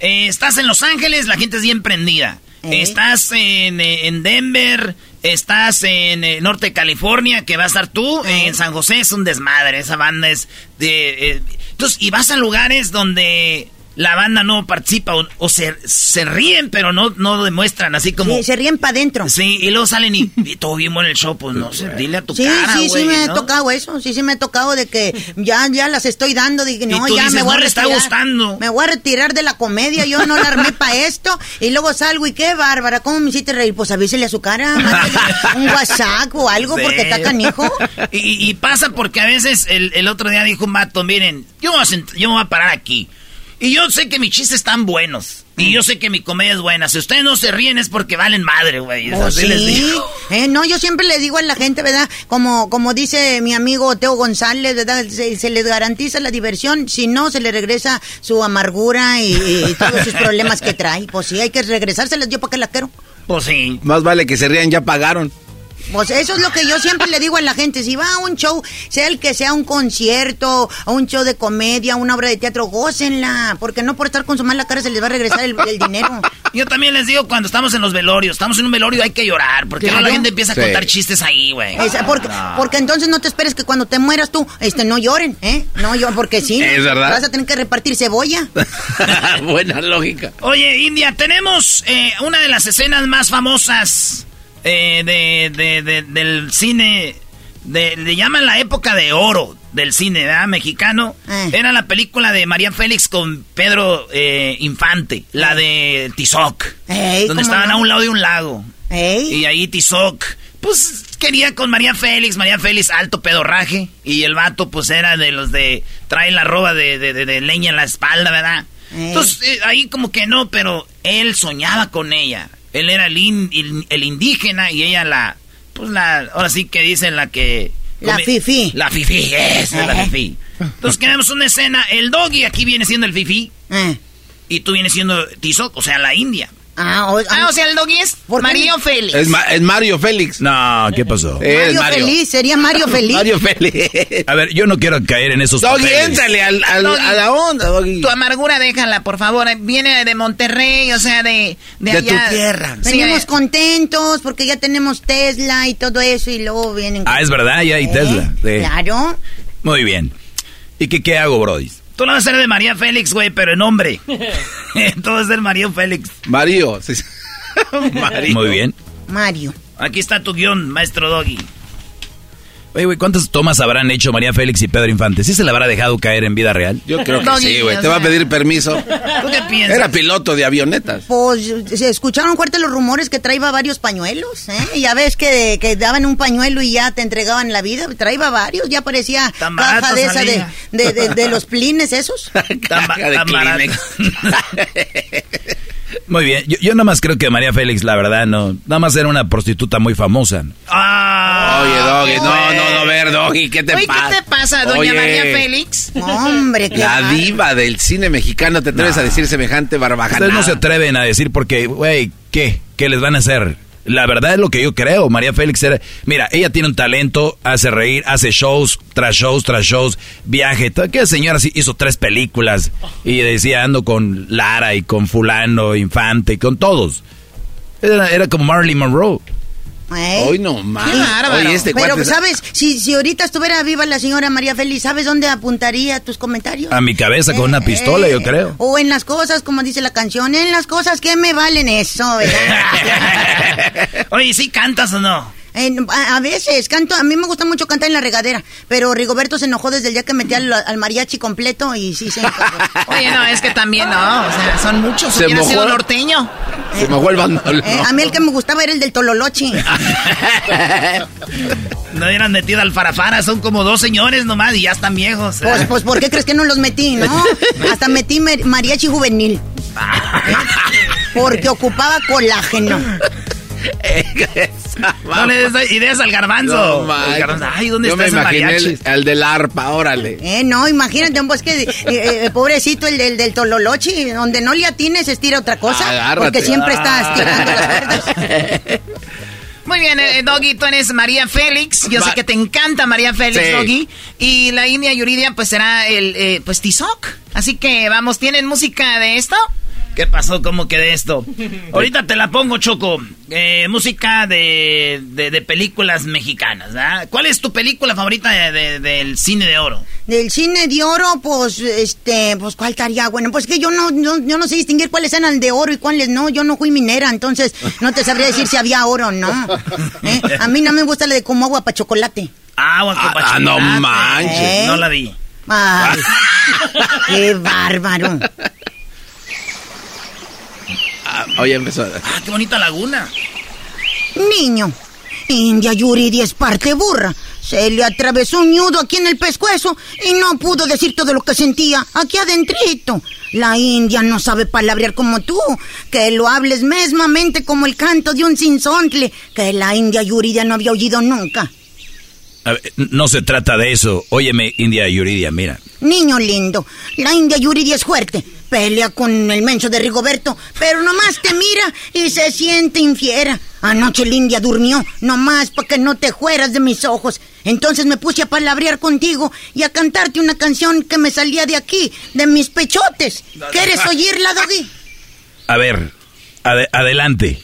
eh, estás en Los Ángeles, la gente es bien prendida. Eh. Estás en, en Denver, estás en Norte de California, que va a estar tú. En San José es un desmadre, esa banda es de... eh, entonces, y vas a lugares donde la banda no participa o, o se, se ríen, pero no, no demuestran, así como... Sí, se ríen para adentro. Sí, y luego salen y, y todo bien bueno el show, pues no sé, dile a tu Sí, cara, sí, güey, sí me ha tocado eso, sí, sí me ha tocado de que ya, ya las estoy dando, dije, no, tú ya dices, me voy "No a está retirar, gustando". Me voy a retirar de la comedia, yo no la armé para esto, y luego salgo y qué bárbara, ¿cómo me hiciste reír? Pues avísele a su cara, un WhatsApp o algo, Sí. porque está canijo. Y, y- y pasa porque a veces el, el otro día dijo un vato, miren, yo me, voy a sent- yo me voy a parar aquí. Y yo sé que mis chistes están buenos. Y yo sé que mi comedia es buena. Si ustedes no se ríen es porque valen madre, güey. Oh, sí. Eh, no, yo siempre le digo a la gente, ¿verdad? Como, como dice mi amigo Teo González, ¿verdad? Se, les garantiza la diversión. Si no, se le regresa su amargura y, todos sus problemas que trae. Pues sí, hay que regresárselas. Yo para qué la quiero. Pues sí. Más vale que se rían, ya pagaron. Pues eso es lo que yo siempre le digo a la gente. Si va a un show, sea el que sea un concierto, o un show de comedia, una obra de teatro, gócenla. Porque no por estar con su mala cara se les va a regresar el, dinero. Yo también les digo cuando estamos en los velorios. Estamos en un velorio hay que llorar. Porque la gente empieza a contar chistes ahí, güey. Porque, porque, entonces no te esperes que cuando te mueras tú, este, no lloren, ¿eh? No yo porque sí. Es verdad. Vas a tener que repartir cebolla. Buena lógica. Oye, India, tenemos eh, una de las escenas más famosas eh, de, del cine, le llaman la época de oro del cine ¿verdad? mexicano. Eh. Era la película de María Félix con Pedro eh, Infante, la de Tizoc, donde estaban a un lado de un lago. Y ahí Tizoc, pues quería con María Félix, María Félix alto pedorraje, y el vato pues era de los de trae la roba de, de leña en la espalda, ¿verdad? Entonces ahí como que no, pero él soñaba con ella. Él era el, el, indígena y ella la, pues la, ahora sí que dicen la que... La fifi. La fifi, es la fifi. Entonces queremos una escena, el doggy aquí viene siendo el fifi. Eh. Y tú vienes siendo Tizoc, o sea, la India. Ah, o, ah, o sea, el doggy es Mario Félix. Es, Mario Félix. No, ¿qué pasó? Mario, Félix, sería Mario Félix. Mario Félix. A ver, yo no quiero caer en esos Doggy, éntrale al, a la onda, Doggy. Tu amargura déjala, por favor. Viene de Monterrey, o sea, de De, de tu tierra. Venimos contentos porque ya tenemos Tesla y todo eso y luego vienen... Ah, es verdad, ya hay Tesla. Claro. Muy bien. ¿Y qué, qué hago, Brody? Tú no vas a ser de María Félix, güey, pero en nombre. Tú vas a ser Mario Félix. Mario. Mario. Muy bien. Mario. Aquí está tu guion, maestro Doggy. Oye, güey, ¿cuántas tomas habrán hecho María Félix y Pedro Infante? ¿Sí se le habrá dejado caer en vida real? Yo creo que sí, güey. Te va a pedir permiso. ¿Tú qué piensas? Era piloto de avionetas. Pues se escucharon fuerte los rumores que traía varios pañuelos, ¿eh? Ya ves que, que daban un pañuelo y ya te entregaban la vida. Traía varios, ya parecía caja de esa de, de, de, los plines esos. caja de Muy bien, yo, yo nada más creo que María Félix, la verdad, no. Nada más era una prostituta muy famosa. Ah, Oye, Doggy, no, no, no, ver, Doggy, ¿qué te pasa? ¿Qué te pasa, doña María Félix? Hombre, qué La diva del cine mexicano, ¿te atreves a decir semejante barbajada? Ustedes no se atreven a decir porque, güey, ¿qué? ¿Qué les van a hacer? La verdad es lo que yo creo. María Félix era. Mira, ella tiene un talento, hace reír, hace shows tras shows tras shows, viaje. Aquella señora hizo tres películas y decía ando con Lara y con Fulano, Infante, y con todos. Era, era como Marilyn Monroe. Hoy no más. Este Pero, ¿sabes? Si, si ahorita estuviera viva la señora María Félix, ¿sabes dónde apuntaría tus comentarios? A mi cabeza con una pistola, yo creo. O en las cosas, como dice la canción, en las cosas que me valen eso, ¿verdad? Oye, ¿sí cantas o no? A, veces canto, a mí me gusta mucho cantar en la regadera, pero Rigoberto se enojó desde el día que metí al, mariachi completo y sí se Oye, no, es que también no, o sea, son muchos, se mojó, sido norteño. Se mojó el bandol. Eh, a mí el que me gustaba era el del Tololochi. no hubieran metido al farafara, son como dos señores nomás y ya están viejos. Pues, pues, ¿por qué crees que no los metí, no? Hasta metí mariachi juvenil. Porque ocupaba colágeno. No le des ideas al garbanzo. Ay, ¿dónde está ese mariachi? El, del arpa, órale. Eh, no, imagínate, pues que eh, eh, pobrecito el del, del tololochi, donde no le atines estira otra cosa. Porque siempre está estirando las cuerdas. Muy bien, eh, Doggy, tú eres María Félix. Yo sé que te encanta María Félix, Doggy. Y la India Yuridia, pues será el, eh, pues Tizoc. Así que vamos, ¿tienen música de esto? ¿Qué pasó? ¿Cómo que de esto? Ahorita te la pongo, Choco. Eh, música de, de, películas mexicanas, ¿verdad? ¿Cuál es tu película favorita del cine de oro? Del cine de oro, pues, este, pues, ¿cuál estaría? Bueno, pues que yo no, yo no sé distinguir cuáles eran de oro y cuáles no. Yo no fui minera, entonces no te sabría decir si había oro o no. ¿Eh? A mí no me gusta la de como agua para chocolate. Agua para chocolate. Ah, no manches. ¿Eh? No la vi. Ay, qué bárbaro. Oye, empezó. Ah, qué bonita laguna. Niño, India Yuridia es parte burra. Se le atravesó un nudo aquí en el pescuezo y no pudo decir todo lo que sentía aquí adentrito. La India no sabe palabrear como tú, que lo hables mesmamente como el canto de un sinsontle, que la India Yuridia no había oído nunca. no se trata de eso. Óyeme, India Yuridia, mira. Niño lindo, la India Yuridia es fuerte. Pelea con el menso de Rigoberto, pero nomás te mira y se siente infiera. Anoche la India durmió, nomás para que no te fueras de mis ojos. Entonces me puse a palabrear contigo y a cantarte una canción que me salía de aquí, de mis pechotes. ¿Quieres oírla, Doggy? A ver, adelante.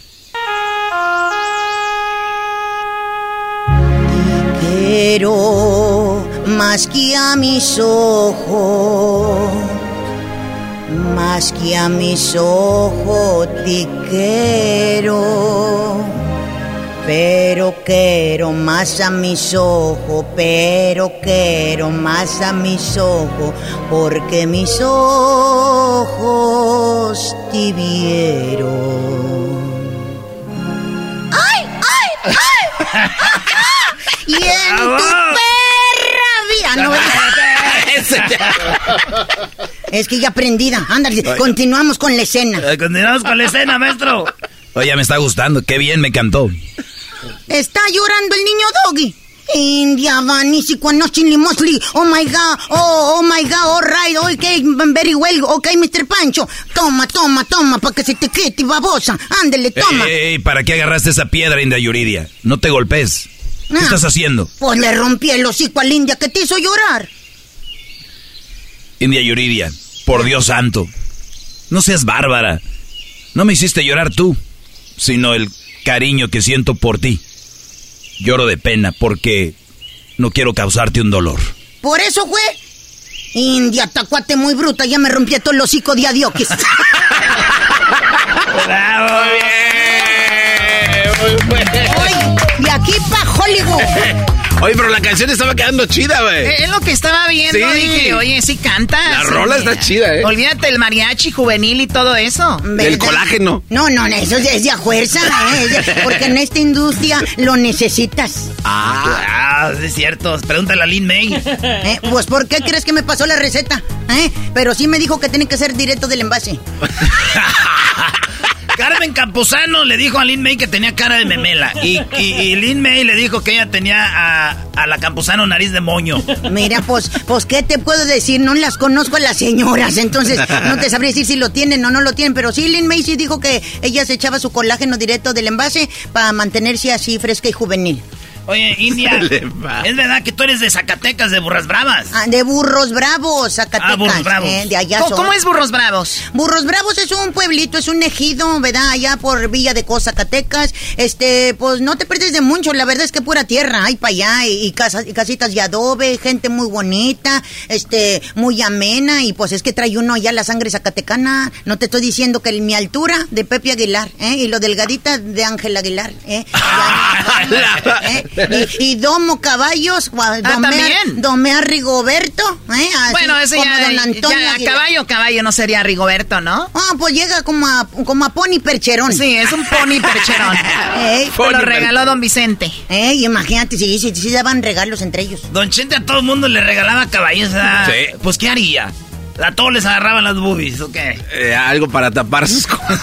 Quiero más que a mis ojos, más que a mis ojos te quiero pero quiero más a mis ojos, pero quiero más a mis ojos, porque mis ojos te vieron. ¡Ay, ay, ay! y en tu no Es que ya aprendida. Ándale, continuamos con la escena. Eh, continuamos con la escena, maestro. Oye, me está gustando. Qué bien me cantó. Está llorando el niño Doggy. India Vanisi Mostly. Oh my god, oh, oh my god, all right, okay, very well, okay, Mr. Pancho. Toma, toma, toma, para que se te quite, babosa. Ándele, toma. Ey, ¿para qué agarraste esa piedra, India Yuridia? No te golpes. ¿Qué ah, estás haciendo? Pues le rompí el hocico al India que te hizo llorar. India Yuridia, por Dios santo. No seas bárbara. No me hiciste llorar tú, sino el cariño que siento por ti. Lloro de pena porque no quiero causarte un dolor. ¿Por eso, fue? India, tacuate muy bruta, ya me rompí todo el hocico de adiós. ¡Bravo! Muy bien, muy de aquí para Hollywood. Oye, pero la canción estaba quedando chida, güey. Es lo que estaba viendo. Dije, oye, sí canta. La rola está chida, ¿eh? Olvídate el mariachi juvenil y todo eso. El colágeno. No, no, eso es de a fuerza, ¿eh? Porque en esta industria lo necesitas. Ah, ah es cierto. Pregúntale a Lin May. ¿Eh? Pues, ¿por qué crees que me pasó la receta? ¿Eh? Pero sí me dijo que tiene que ser directo del envase. Carmen Campuzano le dijo a Lin May que tenía cara de memela. Y, y, Lin May le dijo que ella tenía a, la Campuzano nariz de moño. Mira, pues, pues, ¿qué te puedo decir? No las conozco a las señoras, entonces no te sabría decir si lo tienen o no lo tienen. Pero sí, Lin May sí dijo que ella se echaba su colágeno directo del envase para mantenerse así fresca y juvenil. Oye, India, es verdad que tú eres de Zacatecas, de Burras Bravas. Ah, de Burros Bravos, Zacatecas. Ah, Burros Bravos. Eh, de allá ¿Cómo, es Burros Bravos? Burros Bravos es un pueblito, es un ejido, ¿verdad? Allá por Villa de Cos, Zacatecas. Este, pues no te pierdes de mucho, la verdad es que pura tierra, hay para allá, y, casas, y casitas de adobe, gente muy bonita, este, muy amena, y pues es que trae uno allá la sangre zacatecana. No te estoy diciendo que el, mi altura de Pepe Aguilar, ¿eh? Y lo delgadita de Ángel Aguilar, ¿eh? ¿eh? Y, Domo Caballos, ah, domea, Rigoberto. ¿eh? bueno, ese ya, caballo, caballo no sería Rigoberto, ¿no? Ah, pues llega como a, como a Pony Percherón. Sí, es un Pony Percherón. lo regaló Don Vicente. Ey, imagínate, si, si, si daban regalos entre ellos. Don Chente a todo el mundo le regalaba caballos. Sí. Pues, ¿qué haría? A todos les agarraban las boobies, ¿o qué? Eh, algo para tapar sus cosas.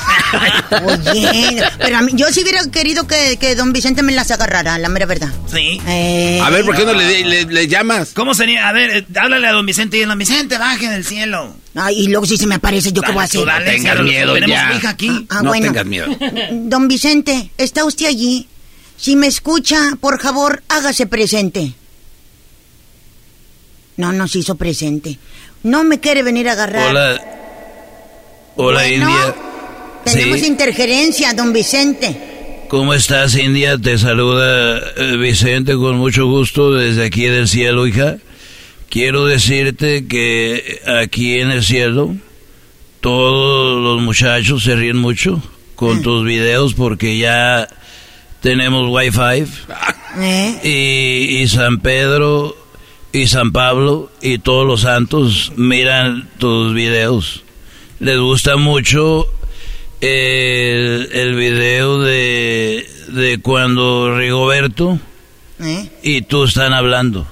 Oye, pero a mí, yo sí hubiera querido que, que, don Vicente me las agarrara, la mera verdad. Sí. Eh, a ver, ¿por qué no le, le, llamas? ¿Cómo sería? A ver, eh, háblale a don Vicente y don Vicente, baje del cielo. Ay, y luego si se me aparece, ¿yo qué voy a hacer? no tengas miedo ya. Hija aquí. Ah, ah, no tengas miedo. Don Vicente, ¿está usted allí? Si me escucha, por favor, hágase presente. No nos hizo presente. No me quiere venir a agarrar. Hola. Hola, India. Tenemos interferencia, don Vicente. ¿Cómo estás, India? Te saluda eh, Vicente con mucho gusto desde aquí del cielo, hija. Quiero decirte que aquí en el cielo todos los muchachos se ríen mucho con ah. tus videos porque ya tenemos wifi. ¿Eh? Y, y San Pedro y San Pablo y todos los santos miran tus videos. Les gusta mucho el, el video de, de cuando Rigoberto ¿Eh? y tú están hablando.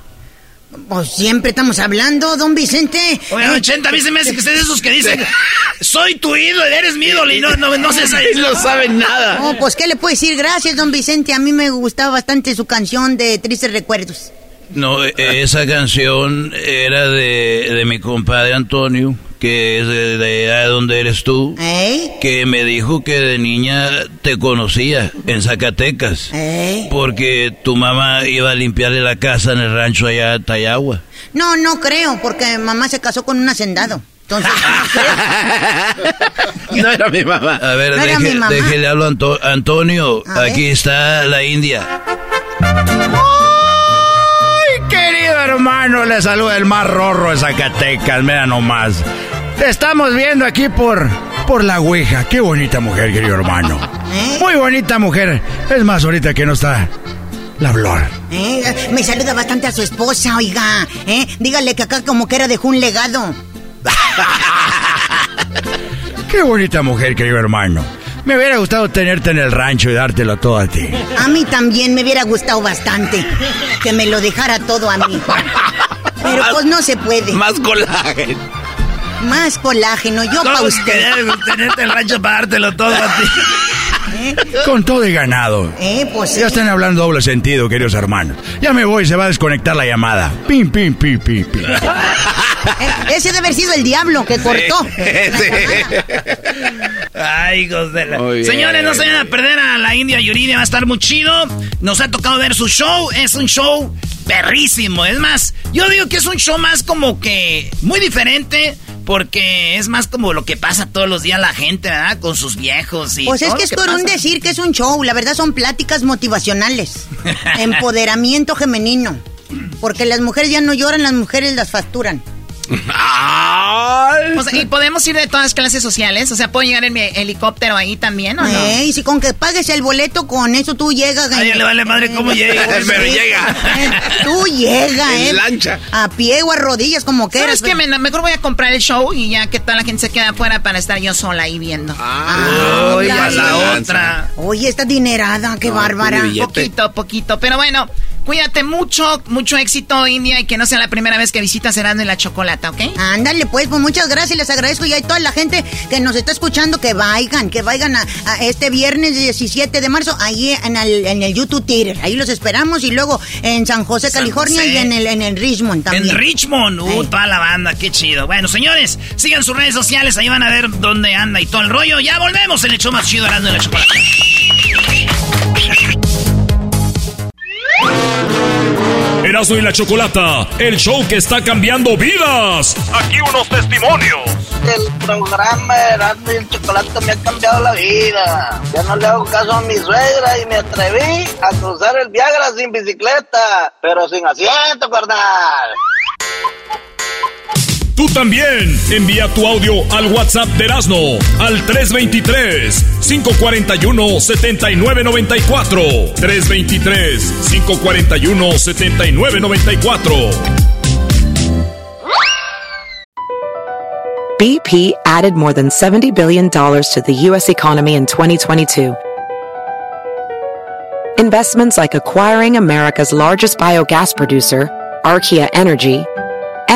Pues siempre estamos hablando, don Vicente. Oye, don Chenta, a mí se me hace que ustedes esos que dicen, soy tu ídolo, eres mi ídolo y no, no, no se No saben nada. No, pues, ¿qué le puedo decir? Gracias, don Vicente. A mí me gustaba bastante su canción de Tristes Recuerdos. No, e, esa canción era de, de mi compadre Antonio que es de, de donde eres tú, que me dijo que de niña te conocía en Zacatecas, porque tu mamá iba a limpiarle la casa en el rancho allá en Tayagua. No, no creo, porque mamá se casó con un hacendado. Entonces, no, era mi mamá. A ver, déjele hablar a Antonio. aquí está la India. ¡Ay, querido hermano! Le saluda el más rorro de Zacatecas, mira nomás. Te estamos viendo aquí por, por la Ouija. Qué bonita mujer, querido hermano. ¿Eh? Muy bonita mujer. Es más, ahorita que no está la Flor. ¿Eh? Me saluda bastante a su esposa, oiga. ¿Eh? Dígale que acá como que era dejó un legado. Qué bonita mujer, querido hermano. Me hubiera gustado tenerte en el rancho y dártelo todo a ti. A mí también me hubiera gustado bastante que me lo dejara todo a mí. Pero pues no se puede. Más colágeno. Más colágeno, yo para usted. tenerte el rancho para dártelo todo a ti. ¿Eh? Con todo y ganado. Eh, pues Ya están hablando doble sentido, queridos hermanos. Ya me voy, se va a desconectar la llamada. Pim, pim, pim, pim, pim. Eh, ese debe haber sido el diablo que cortó. Ay, hijos de la... Señores, no se vayan a perder a la India Yuridia, va a estar muy chido. Nos ha tocado ver su show. Es un show perrísimo. Es más, yo digo que es un show más como que muy diferente porque es más como lo que pasa todos los días la gente, ¿verdad? Con sus viejos y. Pues es que es por un decir que es un show. La verdad son pláticas motivacionales. Empoderamiento femenino. Porque las mujeres ya no lloran, las mujeres las facturan y podemos ir de todas clases sociales. O sea, puedo llegar en mi helicóptero ahí también, ¿o no? Eh, y si con que pagues el boleto, con eso tú llegas. A ella le vale madre cómo llega. Pero llega. Eh, tú llegas, ¿eh? lancha. A pie o a rodillas, como quieras. Es que mejor voy a comprar el show y ya que toda la gente se queda afuera para estar yo sola ahí viendo. Ah, Oye, la otra. Oye, esta dinerada, qué bárbara. Poquito, poquito. Pero bueno, Cuídate mucho, mucho éxito, India, y que no sea la primera vez que visitas Cerrando en la Chocolata, ¿ok? Ándale, pues, pues muchas gracias, les agradezco. Y hay toda la gente que nos está escuchando que vayan, que vayan a, este viernes 17 de marzo, ahí en el, en el YouTube Theater. Ahí los esperamos y luego en San José, California y en el, en el Richmond también. En Richmond, uh, toda la banda, qué chido. Bueno, señores, sigan sus redes sociales, ahí van a ver dónde anda y todo el rollo. Ya volvemos en el show más chido, Erasmo en la Chocolata. Y la Chocolata, el show que está cambiando vidas. Aquí unos testimonios. El programa Erasmo y el Chocolata me ha cambiado la vida. Ya no le hago caso a mi suegra y me atreví a cruzar el Viagra sin bicicleta, pero sin asiento, carnal. Tú también. Envía tu audio al WhatsApp de Erasmo al 323-541-7994. 323-541-7994. BP added more than $70 billion to the U.S. economy in 2022. Investments like acquiring America's largest biogas producer, Archaea Energy,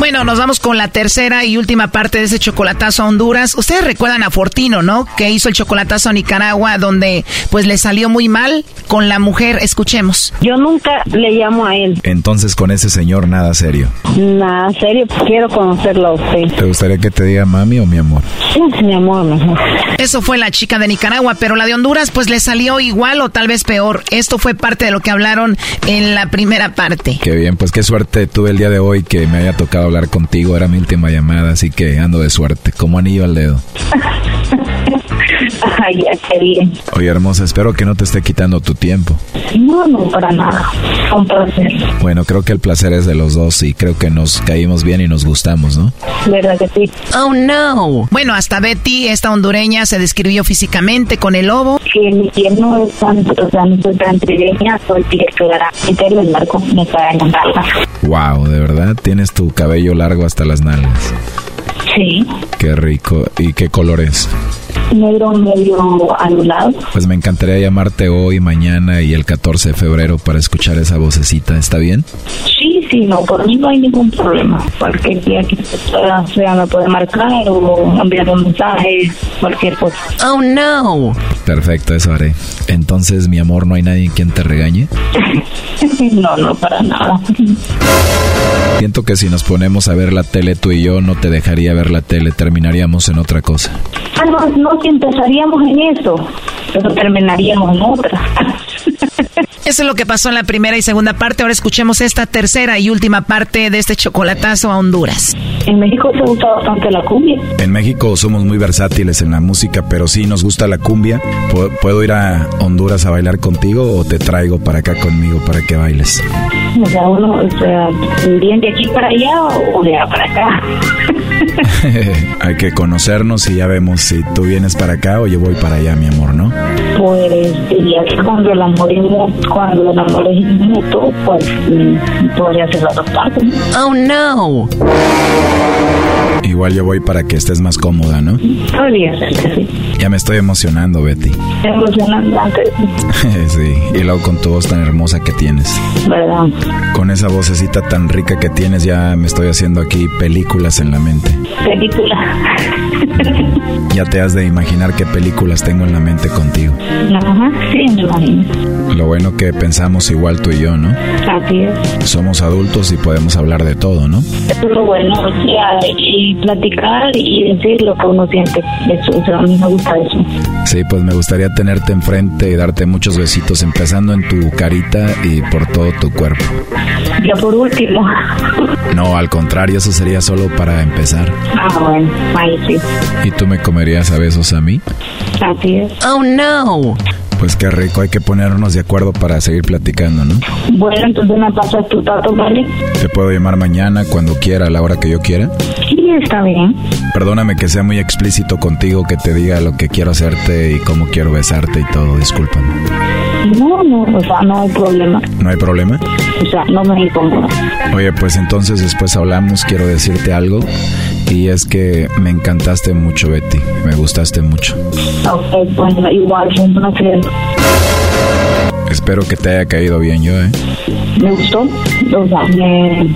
Bueno, nos vamos con la tercera y última parte de ese chocolatazo a Honduras. Ustedes recuerdan a Fortino, ¿no? Que hizo el chocolatazo a Nicaragua, donde pues le salió muy mal con la mujer. Escuchemos. Yo nunca le llamo a él. Entonces con ese señor nada serio. Nada serio, quiero conocerlo a usted. ¿Te gustaría que te diga mami o mi amor? Sí, mi amor, mejor. Eso fue la chica de Nicaragua, pero la de Honduras pues le salió igual o tal vez peor. Esto fue parte de lo que hablaron en la primera parte. Qué bien, pues qué suerte tuve el día de hoy que me haya tocado hablar contigo. Era mi última llamada, así que ando de suerte, como anillo al dedo. Ay, ya, qué bien. Oye, hermosa, espero que no te esté quitando tu tiempo. No, no, para nada. Un placer. Bueno, creo que el placer es de los dos y creo que nos caímos bien y nos gustamos, ¿no? ¿Verdad que sí? Oh, no. Bueno, hasta Betty, esta hondureña, se describió físicamente con el lobo. Que mi piel no es tan, o sea, no soy tan trigueña, soy. Mi pelo es largo, me cae en la Wow, de verdad, tienes tu cabello largo hasta las nalgas. Sí. Qué rico. ¿Y qué color es? Negro medio anulado. Pues me encantaría llamarte hoy, mañana y el 14 de febrero para escuchar esa vocecita. ¿Está bien? Sí, sí, no, por mí no hay ningún problema. Cualquier día que pueda, sea, me puede marcar o enviar un mensaje, cualquier cosa. Oh, no. Perfecto, eso haré. Entonces, mi amor, ¿no hay nadie quien te regañe? no, no, para nada. Siento que si nos ponemos a ver la tele tú y yo, no te dejaría ver la tele, terminaríamos en otra cosa. Ah, no, no, si empezaríamos en eso, pero terminaríamos en otra. Eso es lo que pasó en la primera y segunda parte. Ahora escuchemos esta tercera y última parte de este chocolatazo a Honduras. En México se gusta bastante la cumbia. En México somos muy versátiles en la música, pero sí nos gusta la cumbia. ¿Puedo ir a Honduras a bailar contigo o te traigo para acá conmigo para que bailes? O sea, uno, o sea, ¿bien de aquí para allá o de allá para acá? Hay que conocernos y ya vemos si tú vienes para acá o yo voy para allá, mi amor, ¿no? Pues diría que cuando el amor es, cuando el amor es mutuo, pues podría ser partes. Oh, no. Igual yo voy para que estés más cómoda, ¿no? Podría ser que sí. Ya me estoy emocionando, Betty. Emocionante. sí, y luego con tu voz tan hermosa que tienes. ¿Verdad? Con esa vocecita tan rica que tienes, ya me estoy haciendo aquí películas en la mente. Película. ya te has de imaginar qué películas tengo en la mente contigo. Ajá, sí, me imagino. Lo bueno que pensamos igual tú y yo, ¿no? Así es. Somos adultos y podemos hablar de todo, ¿no? Eso es lo bueno, o sea, y platicar y decir lo que uno siente. Eso, o sea, a mí me gusta eso. Sí, pues me gustaría tenerte enfrente y darte muchos besitos, empezando en tu carita y por todo tu cuerpo. Ya por último. No, al contrario, eso sería solo para empezar. Ah, bueno, ahí sí. ¿Y tú me comerías a besos a mí? Así es. Oh, no. Pues qué rico, hay que ponernos de acuerdo para seguir platicando, ¿no? Bueno, entonces me pasas tu dato, ¿vale? Te puedo llamar mañana, cuando quiera, a la hora que yo quiera. Sí, está bien. Perdóname que sea muy explícito contigo, que te diga lo que quiero hacerte y cómo quiero besarte y todo, discúlpame. No, no, o sea, no hay problema. ¿No hay problema? O sea, no me incomoda. Oye, pues entonces después hablamos, quiero decirte algo. Y es que me encantaste mucho, Betty. Me gustaste mucho. Ok, bueno, igual, un placer. Espero que te haya caído bien yo, ¿eh? Me gustó, o sea, me,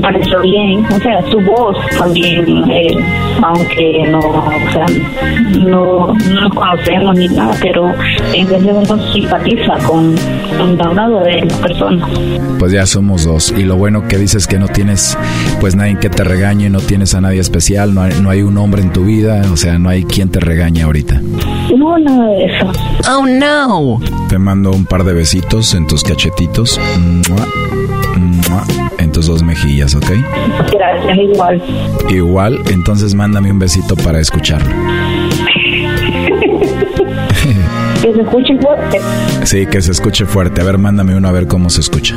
pareció bien. O sea, su voz también, eh, aunque no, o sea, no, no nos conocemos ni nada, pero en vez de uno simpatiza con, con cada una de las personas. Pues ya somos dos. Y lo bueno que dices que no tienes, pues nadie que te regañe, no tienes a nadie especial, no hay, no hay un hombre en tu vida, o sea, no hay quien te regañe ahorita. No, nada de eso. Oh, no. Te mando un par de besitos en tus cachetitos. Mua, en tus dos mejillas, ¿ok? Gracias, igual. Igual, entonces mándame un besito para escucharlo. que se escuche fuerte. Sí, que se escuche fuerte. A ver, mándame uno a ver cómo se escucha.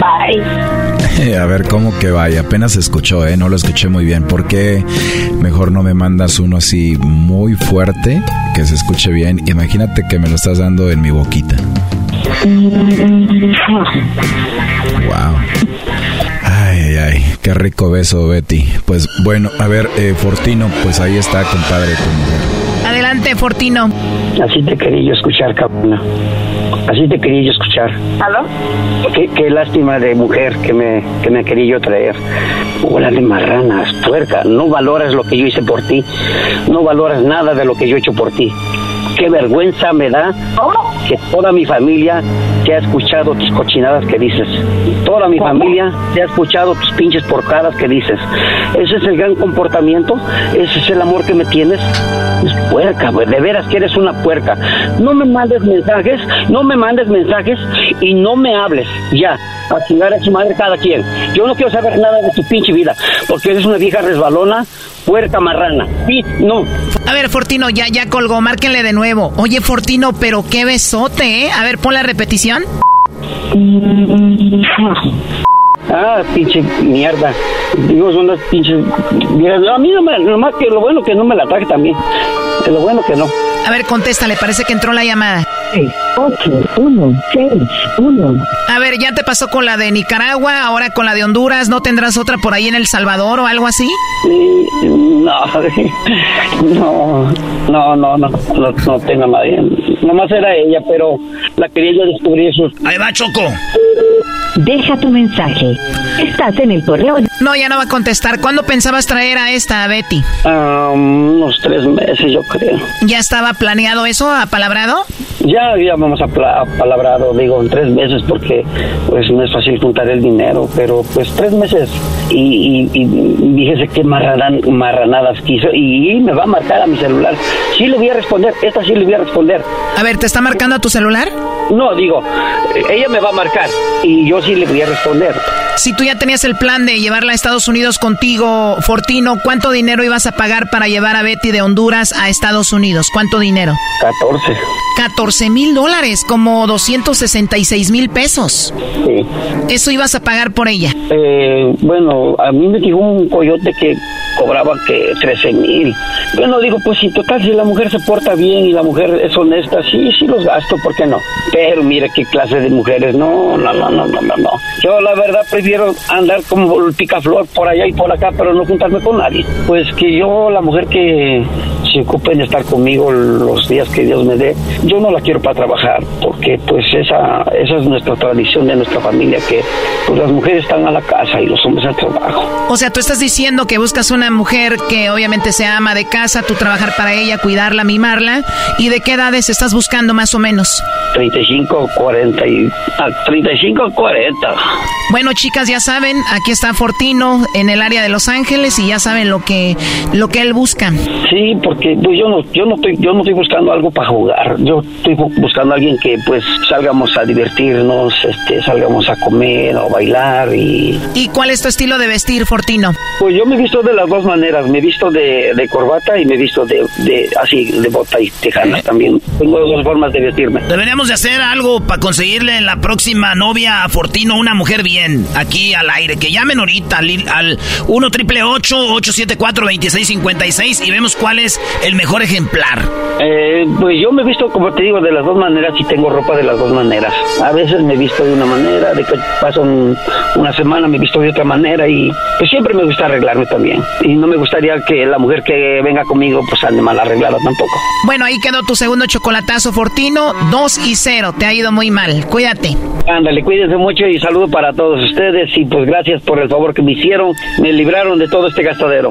Bye. A ver cómo que vaya, apenas se escuchó, ¿eh? No lo escuché muy bien. ¿Por qué mejor no me mandas uno así muy fuerte, que se escuche bien? Imagínate que me lo estás dando en mi boquita. Wow. Ay, ay, ay, qué rico beso, Betty. Pues bueno, a ver, eh, Fortino, pues ahí está, compadre, tu mujer. Adelante, Fortino. Así te quería yo escuchar, cabrona. Así te quería yo escuchar. ¿Aló? Qué, qué lástima de mujer que me, que me quería yo traer. Hola de marranas, tuerca. No valoras lo que yo hice por ti. No valoras nada de lo que yo he hecho por ti. Qué vergüenza me da que toda mi familia te ha escuchado tus cochinadas que dices. Toda mi familia te ha escuchado tus pinches porcadas que dices. Ese es el gran comportamiento, ese es el amor que me tienes. Es puerca, güey, de veras que eres una puerca. No me mandes mensajes, no me mandes mensajes y no me hables. Ya, a chingar a su madre cada quien. Yo no quiero saber nada de tu pinche vida, porque eres una vieja resbalona, puerca marrana. Sí, no. A ver, Fortino, ya, ya colgó, márquenle de nuevo. Oye, Fortino, pero qué besote, ¿eh? A ver, pon la repetición. Ah, pinche mierda. Digo, son las pinches. A mí no me, nomás que lo bueno que no me la traje también. Lo bueno que no. A ver, contéstale, parece que entró la llamada. 8, 1, 6, 1. A ver, ya te pasó con la de Nicaragua, ahora con la de Honduras, ¿no tendrás otra por ahí en El Salvador o algo así? no, no, no, no, no, no, no tengo nadie. Nomás era ella, pero la quería yo descubrir eso. Ahí va, Choco. Deja tu mensaje. Estás en el correo. No, ya no va a contestar. ¿Cuándo pensabas traer a esta, a Betty? Um, unos tres meses, yo creo. ¿Ya estaba planeado eso, apalabrado? Ya habíamos apalabrado, digo, en tres meses, porque pues no es fácil juntar el dinero, pero pues tres meses. Y, y, y fíjese qué marranadas quiso. Y, me va a marcar a mi celular. Sí le voy a responder, esta sí le voy a responder. A ver, ¿te está marcando a tu celular? No, digo, ella me va a marcar y yo sí le voy a responder. Si tú ya tenías el plan de llevarla a Estados Unidos contigo, Fortino, ¿cuánto dinero ibas a pagar para llevar a Betty de Honduras a Estados Unidos? ¿Cuánto dinero? 14. 14 mil dólares, como 266 mil pesos. Sí. ¿Eso ibas a pagar por ella? Eh, bueno, a mí me dijo un coyote que cobraba que 13 mil. Bueno, digo, pues si total, si la mujer se porta bien y la mujer es honesta, sí, sí los gasto, ¿por qué no? Pero mira qué clase de mujeres, no, no, no, no, no, no. Yo la verdad prefiero andar como el picaflor por allá y por acá, pero no juntarme con nadie. Pues que yo, la mujer que se ocupe en estar conmigo los días que Dios me dé, yo no la quiero para trabajar, porque pues esa, esa es nuestra tradición de nuestra familia, que pues las mujeres están a la casa y los hombres al trabajo. O sea, tú estás diciendo que buscas una mujer que obviamente sea ama de casa, tú trabajar para ella, cuidarla, mimarla, ¿y de qué edades estás buscando más o menos? 35, 40 y... 35, 40. Bueno, chicas, ya saben, aquí está Fortino en el área de Los Ángeles y ya saben lo que, lo que él busca. Sí, porque pues yo no yo no estoy yo no estoy buscando algo para jugar. Yo estoy buscando a alguien que pues salgamos a divertirnos este salgamos a comer o bailar y y cuál es tu estilo de vestir Fortino pues yo me he visto de las dos maneras. Me he visto de, de corbata y me he visto de, de así de bota y tejanas también. Tengo dos formas de vestirme. Deberíamos de hacer algo para conseguirle la próxima novia a Fortino una mujer bien aquí al aire. Que llamen ahorita al, al 1 triple 874 2656 y vemos cuál es el mejor ejemplar? Eh, pues yo me he visto, como te digo, de las dos maneras y tengo ropa de las dos maneras. A veces me he visto de una manera, de que paso una semana me he visto de otra manera y pues siempre me gusta arreglarme también. Y no me gustaría que la mujer que venga conmigo pues ande mal arreglada tampoco. Bueno, ahí quedó tu segundo chocolatazo, Fortino, 2 y 0. Te ha ido muy mal. Cuídate. Ándale, cuídense mucho y saludo para todos ustedes y pues gracias por el favor que me hicieron. Me libraron de todo este gastadero.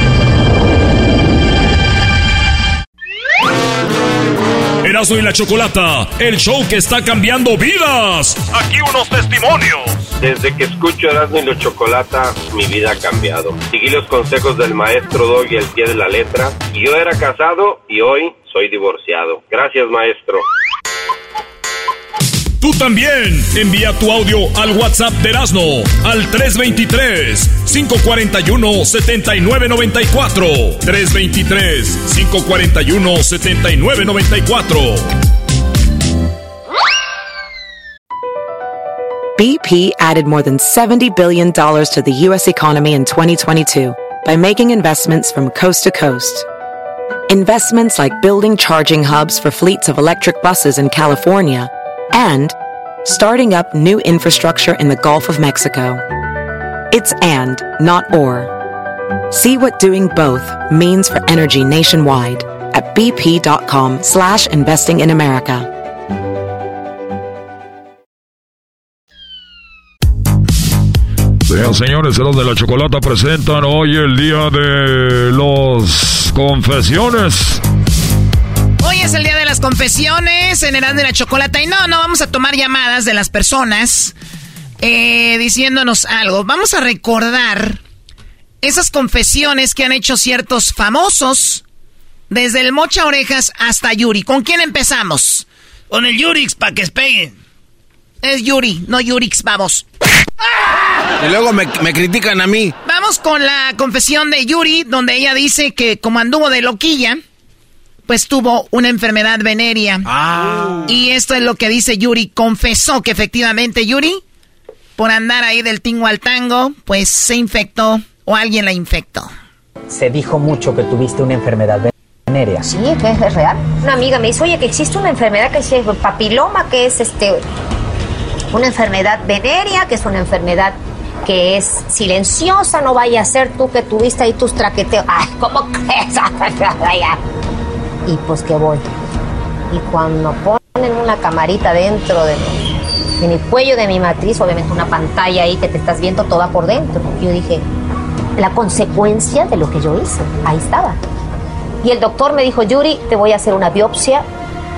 Erasmo y la Chocolata, el show que está cambiando vidas. Aquí unos testimonios. Desde que escucho Erasmo y la Chocolata, mi vida ha cambiado. Seguí los consejos del maestro Doggy al pie de la letra. Yo era casado y hoy soy divorciado. Gracias, maestro. Tú también envía tu audio al WhatsApp de Erasmo al 323-541-7994. 323-541-7994. BP added more than $70 billion to the U.S. economy in 2022 by making investments from coast to coast. Investments like building charging hubs for fleets of electric buses in California and starting up new infrastructure in the Gulf of Mexico. It's and, not or. See what doing both means for energy nationwide at bp.com slash investing in America. Bien, señores, los de la Chocolata presentan hoy el día de los confesiones. Hoy es el día de las confesiones en el de la Chocolata y no, no vamos a tomar llamadas de las personas eh, diciéndonos algo. Vamos a recordar esas confesiones que han hecho ciertos famosos, desde el Mocha Orejas hasta Yuri. ¿Con quién empezamos? Con el Yurix, para que espeguen. Es Yuri, no Yurix, vamos. Y luego me, critican a mí. Vamos con la confesión de Yuri, donde ella dice que como anduvo de loquilla, pues tuvo una enfermedad venérea. Ah. Y esto es lo que dice Yuri. Confesó que efectivamente Yuri, por andar ahí del tingo al tango, pues se infectó o alguien la infectó. Se dijo mucho que tuviste una enfermedad venérea. Sí, que es real. Una amiga me dice, oye, que existe una enfermedad que se llama papiloma, que es este una enfermedad venérea, que es una enfermedad que es silenciosa, no vaya a ser tú que tuviste ahí tus traqueteos. Ay, ¿cómo crees? y pues que voy. Y cuando ponen una camarita dentro de mi, en el cuello de mi matriz, obviamente una pantalla ahí que te estás viendo toda por dentro. Yo dije, la consecuencia de lo que yo hice, ahí estaba. Y el doctor me dijo, Yuri, te voy a hacer una biopsia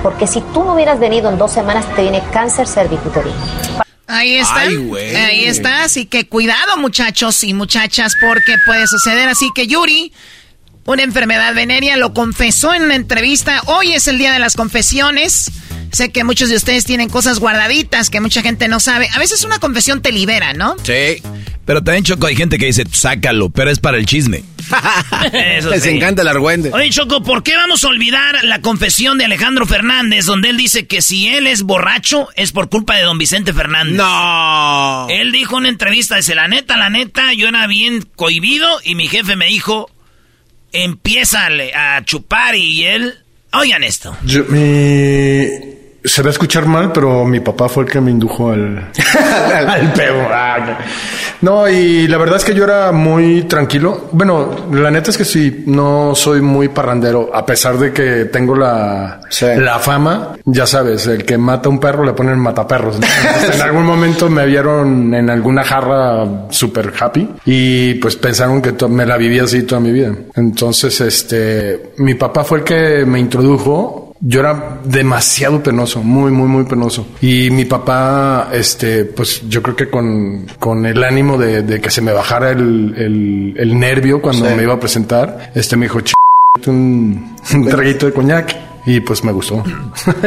porque si tú no hubieras venido en dos semanas te viene cáncer cervicuterino. Ahí está. ahí está. Así que cuidado, muchachos y muchachas, porque puede suceder. Así que Yuri, una enfermedad venérea, lo confesó en una entrevista. Hoy es el día de las confesiones. Sé que muchos de ustedes tienen cosas guardaditas que mucha gente no sabe. A veces una confesión te libera, ¿no? Sí. Pero también, Choco, hay gente que dice, sácalo, pero es para el chisme. Eso Les encanta el argüende. Oye, Choco, ¿por qué vamos a olvidar la confesión de Alejandro Fernández, donde él dice que si él es borracho es por culpa de don Vicente Fernández? No. Él dijo en una entrevista, dice, la neta, la neta, yo era bien cohibido y mi jefe me dijo, empieza a chupar y él... Oigan esto. Yo, mi se va a escuchar mal, pero mi papá fue el que me indujo al, al pedo. Ah, no, y la verdad es que yo era muy tranquilo. Bueno, la neta es que sí, no soy muy parrandero, a pesar de que tengo la, la fama. Ya sabes, el que mata a un perro le ponen mataperros. en algún momento me vieron en alguna jarra super happy y pues pensaron que me la vivía así toda mi vida. Entonces, este, mi papá fue el que me introdujo yo era demasiado penoso, muy, muy, muy penoso. Y mi papá, este, pues yo creo que con, con el ánimo de, que se me bajara el, el, nervio cuando me iba a presentar, este me dijo, Ch un, un traguito de coñac. Y pues me gustó.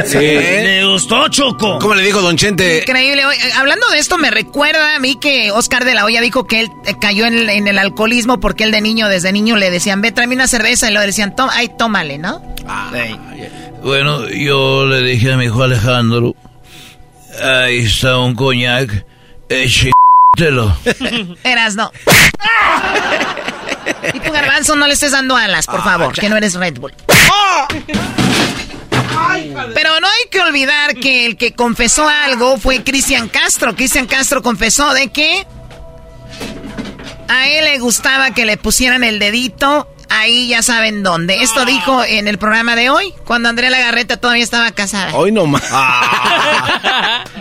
Sí. Le gustó, Choco. ¿Cómo le dijo Don Chente? Increíble. Hablando de esto, me recuerda a mí que Oscar de la Hoya dijo que él eh, cayó en el, alcoholismo porque él de niño, desde niño, le decían, ve, tráeme una cerveza. Y le decían, ay, tómale, ¿no? Ah, bueno, yo le dije a mi hijo Alejandro, ahí está un coñac, échelo. Eras no. y tu garbanzo no le estés dando alas, por ah, favor, que no eres Red Bull. Pero no hay que olvidar que el que confesó algo fue Cristian Castro. Cristian Castro confesó de que a él le gustaba que le pusieran el dedito Ahí ya saben dónde. Esto dijo en el programa de hoy, cuando Andrea Lagarreta todavía estaba casada. Hoy no más.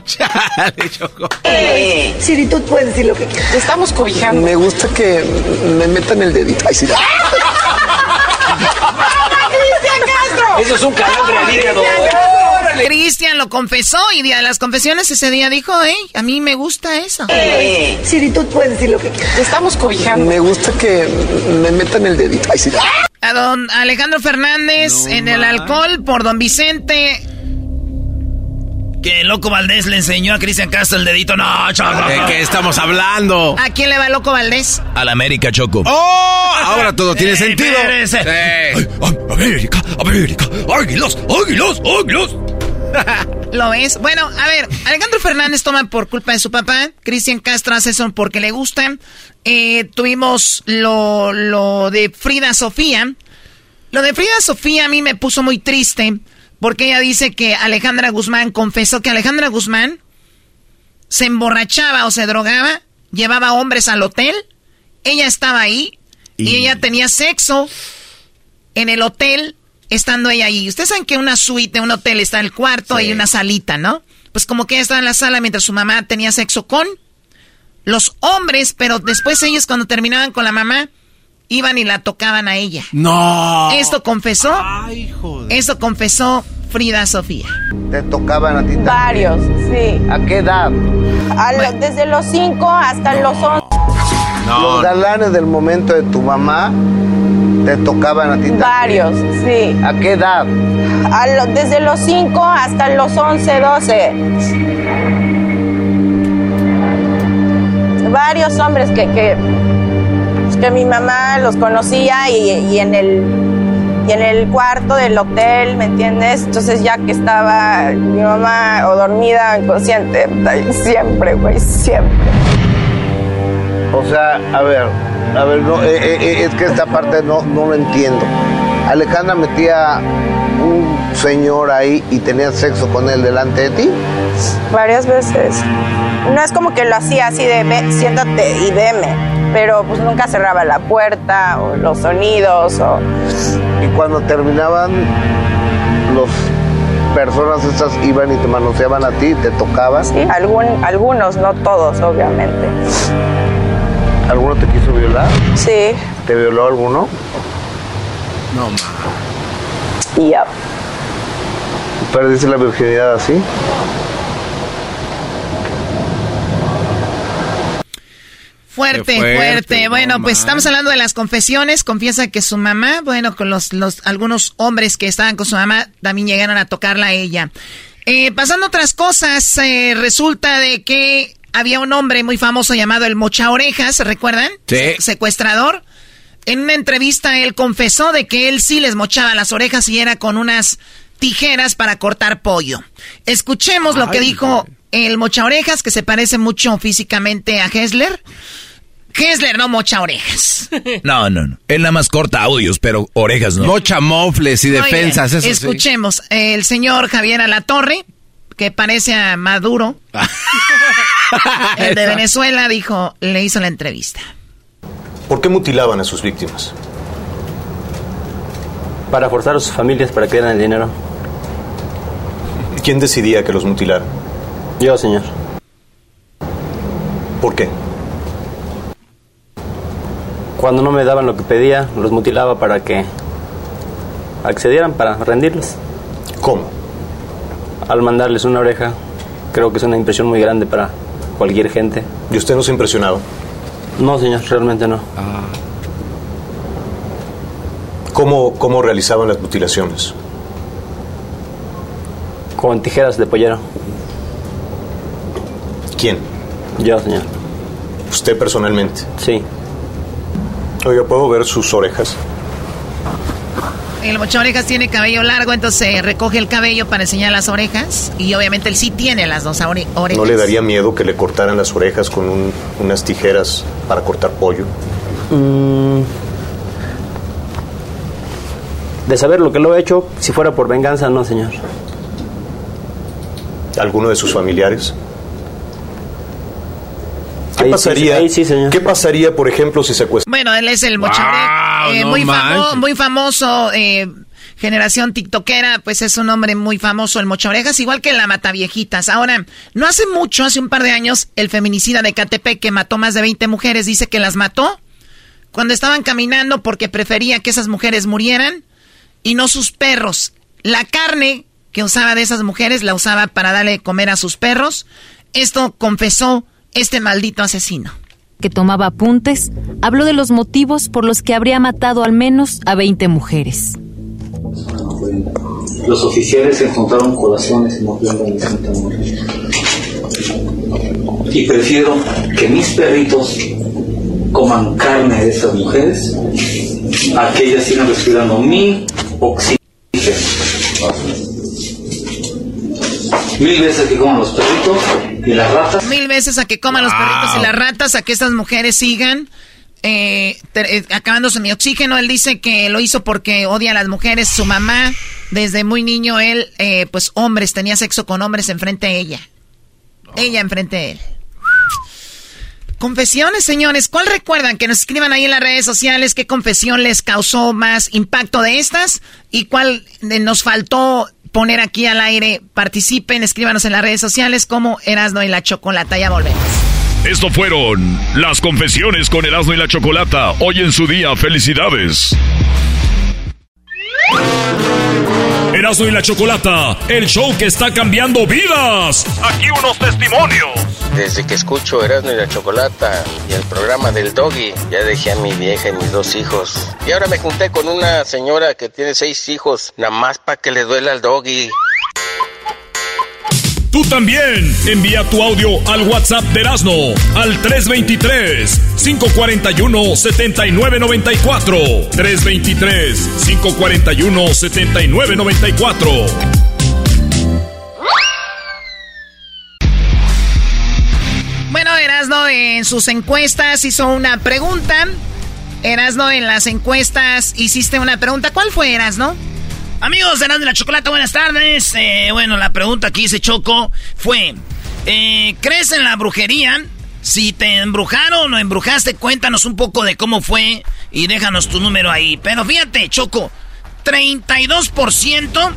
Chale, Choco. Siri, tú puedes decir lo que quieras. Estamos cobijando. Me gusta que me metan el dedito. Ay, sí. Eso es un calambre al hígado. Cristian lo confesó y día de las confesiones ese día dijo, hey, a mí me gusta eso. Siri, tú puedes decir lo que quieras. Estamos cobijando. Me gusta que me metan el dedito. Ay, sí. A don Alejandro Fernández en el alcohol por don Vicente. Que el Loco Valdés le enseñó a Cristian Castro el dedito. No, Choco. ¿De qué estamos hablando? ¿A quién le va el Loco Valdés? Al América, Choco. ¡Oh! Ahora todo tiene eh, sentido. América, América. Águilas, águilas, águilas. ¿Lo ves? Bueno, a ver, Alejandro Fernández toma por culpa de su papá, Cristian Castro hace eso porque le gusta. Eh, tuvimos lo, lo de Frida Sofía. Lo de Frida Sofía a mí me puso muy triste porque ella dice que Alejandra Guzmán confesó que Alejandra Guzmán se emborrachaba o se drogaba, llevaba hombres al hotel, ella estaba ahí y, ella tenía sexo en el hotel estando ella ahí. Ustedes saben que una suite, un hotel está el cuarto y una salita, ¿no? Pues como que ella estaba en la sala mientras su mamá tenía sexo con los hombres, pero después ellos cuando terminaban con la mamá iban y la tocaban a ella. No. Esto confesó. Ay, joder. Esto confesó Frida Sofía. ¿Te tocaban a ti también? Varios, sí. ¿A qué edad? desde los 5 hasta los 11. Los galanes del momento de tu mamá te tocaban a ti también. Varios, sí. ¿A qué edad? desde los 5 hasta los 11, 12. Varios hombres que, que, que mi mamá los conocía y, en el y en el cuarto del hotel, ¿me entiendes? Entonces ya que estaba mi mamá o dormida, inconsciente, siempre, güey, siempre. O sea, a ver, a ver, no, eh, eh, eh, es que esta parte no, no lo entiendo. Alejandra metía un señor ahí y tenía sexo con él delante de ti. Varias veces. No es como que lo hacía así de siéntate y veme, pero pues nunca cerraba la puerta o los sonidos o... Y cuando terminaban los personas estas iban y te manoseaban a ti, te tocaban. Sí, algún, algunos, no todos, obviamente. ¿Alguno te quiso violar? Sí. ¿Te violó alguno? No, ma. Yep. ¿Perdiste la virginidad así? Fuerte, fuerte, Bueno, pues estamos hablando de las confesiones. Confiesa que su mamá, bueno, con los, los algunos hombres que estaban con su mamá, también llegaron a tocarla a ella. Eh, pasando otras cosas, eh, resulta de que había un hombre muy famoso llamado el Mocha Orejas, ¿recuerdan? Sí. secuestrador. En una entrevista él confesó de que él sí les mochaba las orejas y era con unas tijeras para cortar pollo. Escuchemos lo que dijo el Mocha Orejas, que se parece mucho físicamente a Hessler. Hessler no mocha orejas. No, no, no. Él nada más corta audios, pero orejas no. Mocha mofles y defensas, eso Escuchemos. El señor Javier Alatorre, que parece a Maduro. el de Venezuela dijo, le hizo la entrevista. ¿Por qué mutilaban a sus víctimas? Para forzar a sus familias para que dieran el dinero. ¿Quién decidía que los mutilaran? Yo, señor. ¿Por qué? Cuando no me daban lo que pedía, los mutilaba para que accedieran, para rendirles. ¿Cómo? Al mandarles una oreja, creo que es una impresión muy grande para cualquier gente. ¿Y usted no se ha impresionado? No, señor, realmente no. Ah. ¿Cómo, ¿Cómo realizaban las mutilaciones? Con tijeras de pollero. ¿Quién? Yo, señor. ¿Usted personalmente? Sí. Oiga, ¿puedo ver sus orejas? El mocha orejas tiene cabello largo, entonces recoge el cabello para enseñar las orejas. Y obviamente él sí tiene las dos orejas. ¿No le daría miedo que le cortaran las orejas con unas tijeras para cortar pollo? Mm. De saber lo que lo he hecho, si fuera por venganza, no, señor. ¿Alguno de sus familiares? ¿Qué pasaría? ¿Qué pasaría, por ejemplo, si secuestran? Bueno, él es el mocha eh, muy, muy famoso, eh, generación tiktokera, pues es un hombre muy famoso, el mocha orejas, igual que la mataviejitas. Ahora, no hace mucho, hace un par de años, el feminicida de Catepec que mató más de 20 mujeres dice que las mató cuando estaban caminando porque prefería que esas mujeres murieran y no sus perros. La carne que usaba de esas mujeres la usaba para darle comer a sus perros. Esto confesó este maldito asesino. Que tomaba apuntes, habló de los motivos por los que habría matado al menos a 20 mujeres. Los oficiales encontraron Muerte. Y prefiero que mis perritos coman carne de esas mujeres a que ellas sigan respirando mi oxígeno. Mil veces a que coman los perritos y las ratas. Mil veces a que coman los perritos y las ratas, a que estas mujeres sigan eh, eh, acabándose mi oxígeno. Él dice que lo hizo porque odia a las mujeres. Su mamá, desde muy niño, él, eh, pues hombres, tenía sexo con hombres enfrente de ella. Ella enfrente de él. Confesiones, señores. ¿Cuál recuerdan? Que nos escriban ahí en las redes sociales qué confesión les causó más impacto de estas y cuál nos faltó poner aquí al aire. Participen, escríbanos en las redes sociales como Erasno y la Chocolata. Ya volvemos. Esto fueron las confesiones con Erasmo y la Chocolata. Hoy en su día, felicidades. Erasmo y la Chocolata, el show que está cambiando vidas. Aquí unos testimonios. Desde que escucho Erasmo y la Chocolata y el programa del Doggy, ya dejé a mi vieja y mis dos hijos. Y ahora me junté con una señora que tiene seis hijos, nada más para que le duela al Doggy. Tú también envía tu audio al WhatsApp de Erasmo al 323-541-7994. 323-541-7994. Bueno, Erasno en sus encuestas hizo una pregunta. Erasno en las encuestas hiciste una pregunta. ¿Cuál fue, Erasno? Amigos de la Chocolata, buenas tardes. Eh, bueno, la pregunta que hice Choco fue, eh, ¿crees en la brujería? Si te embrujaron o embrujaste, cuéntanos un poco de cómo fue y déjanos tu número ahí. Pero fíjate, Choco, 32%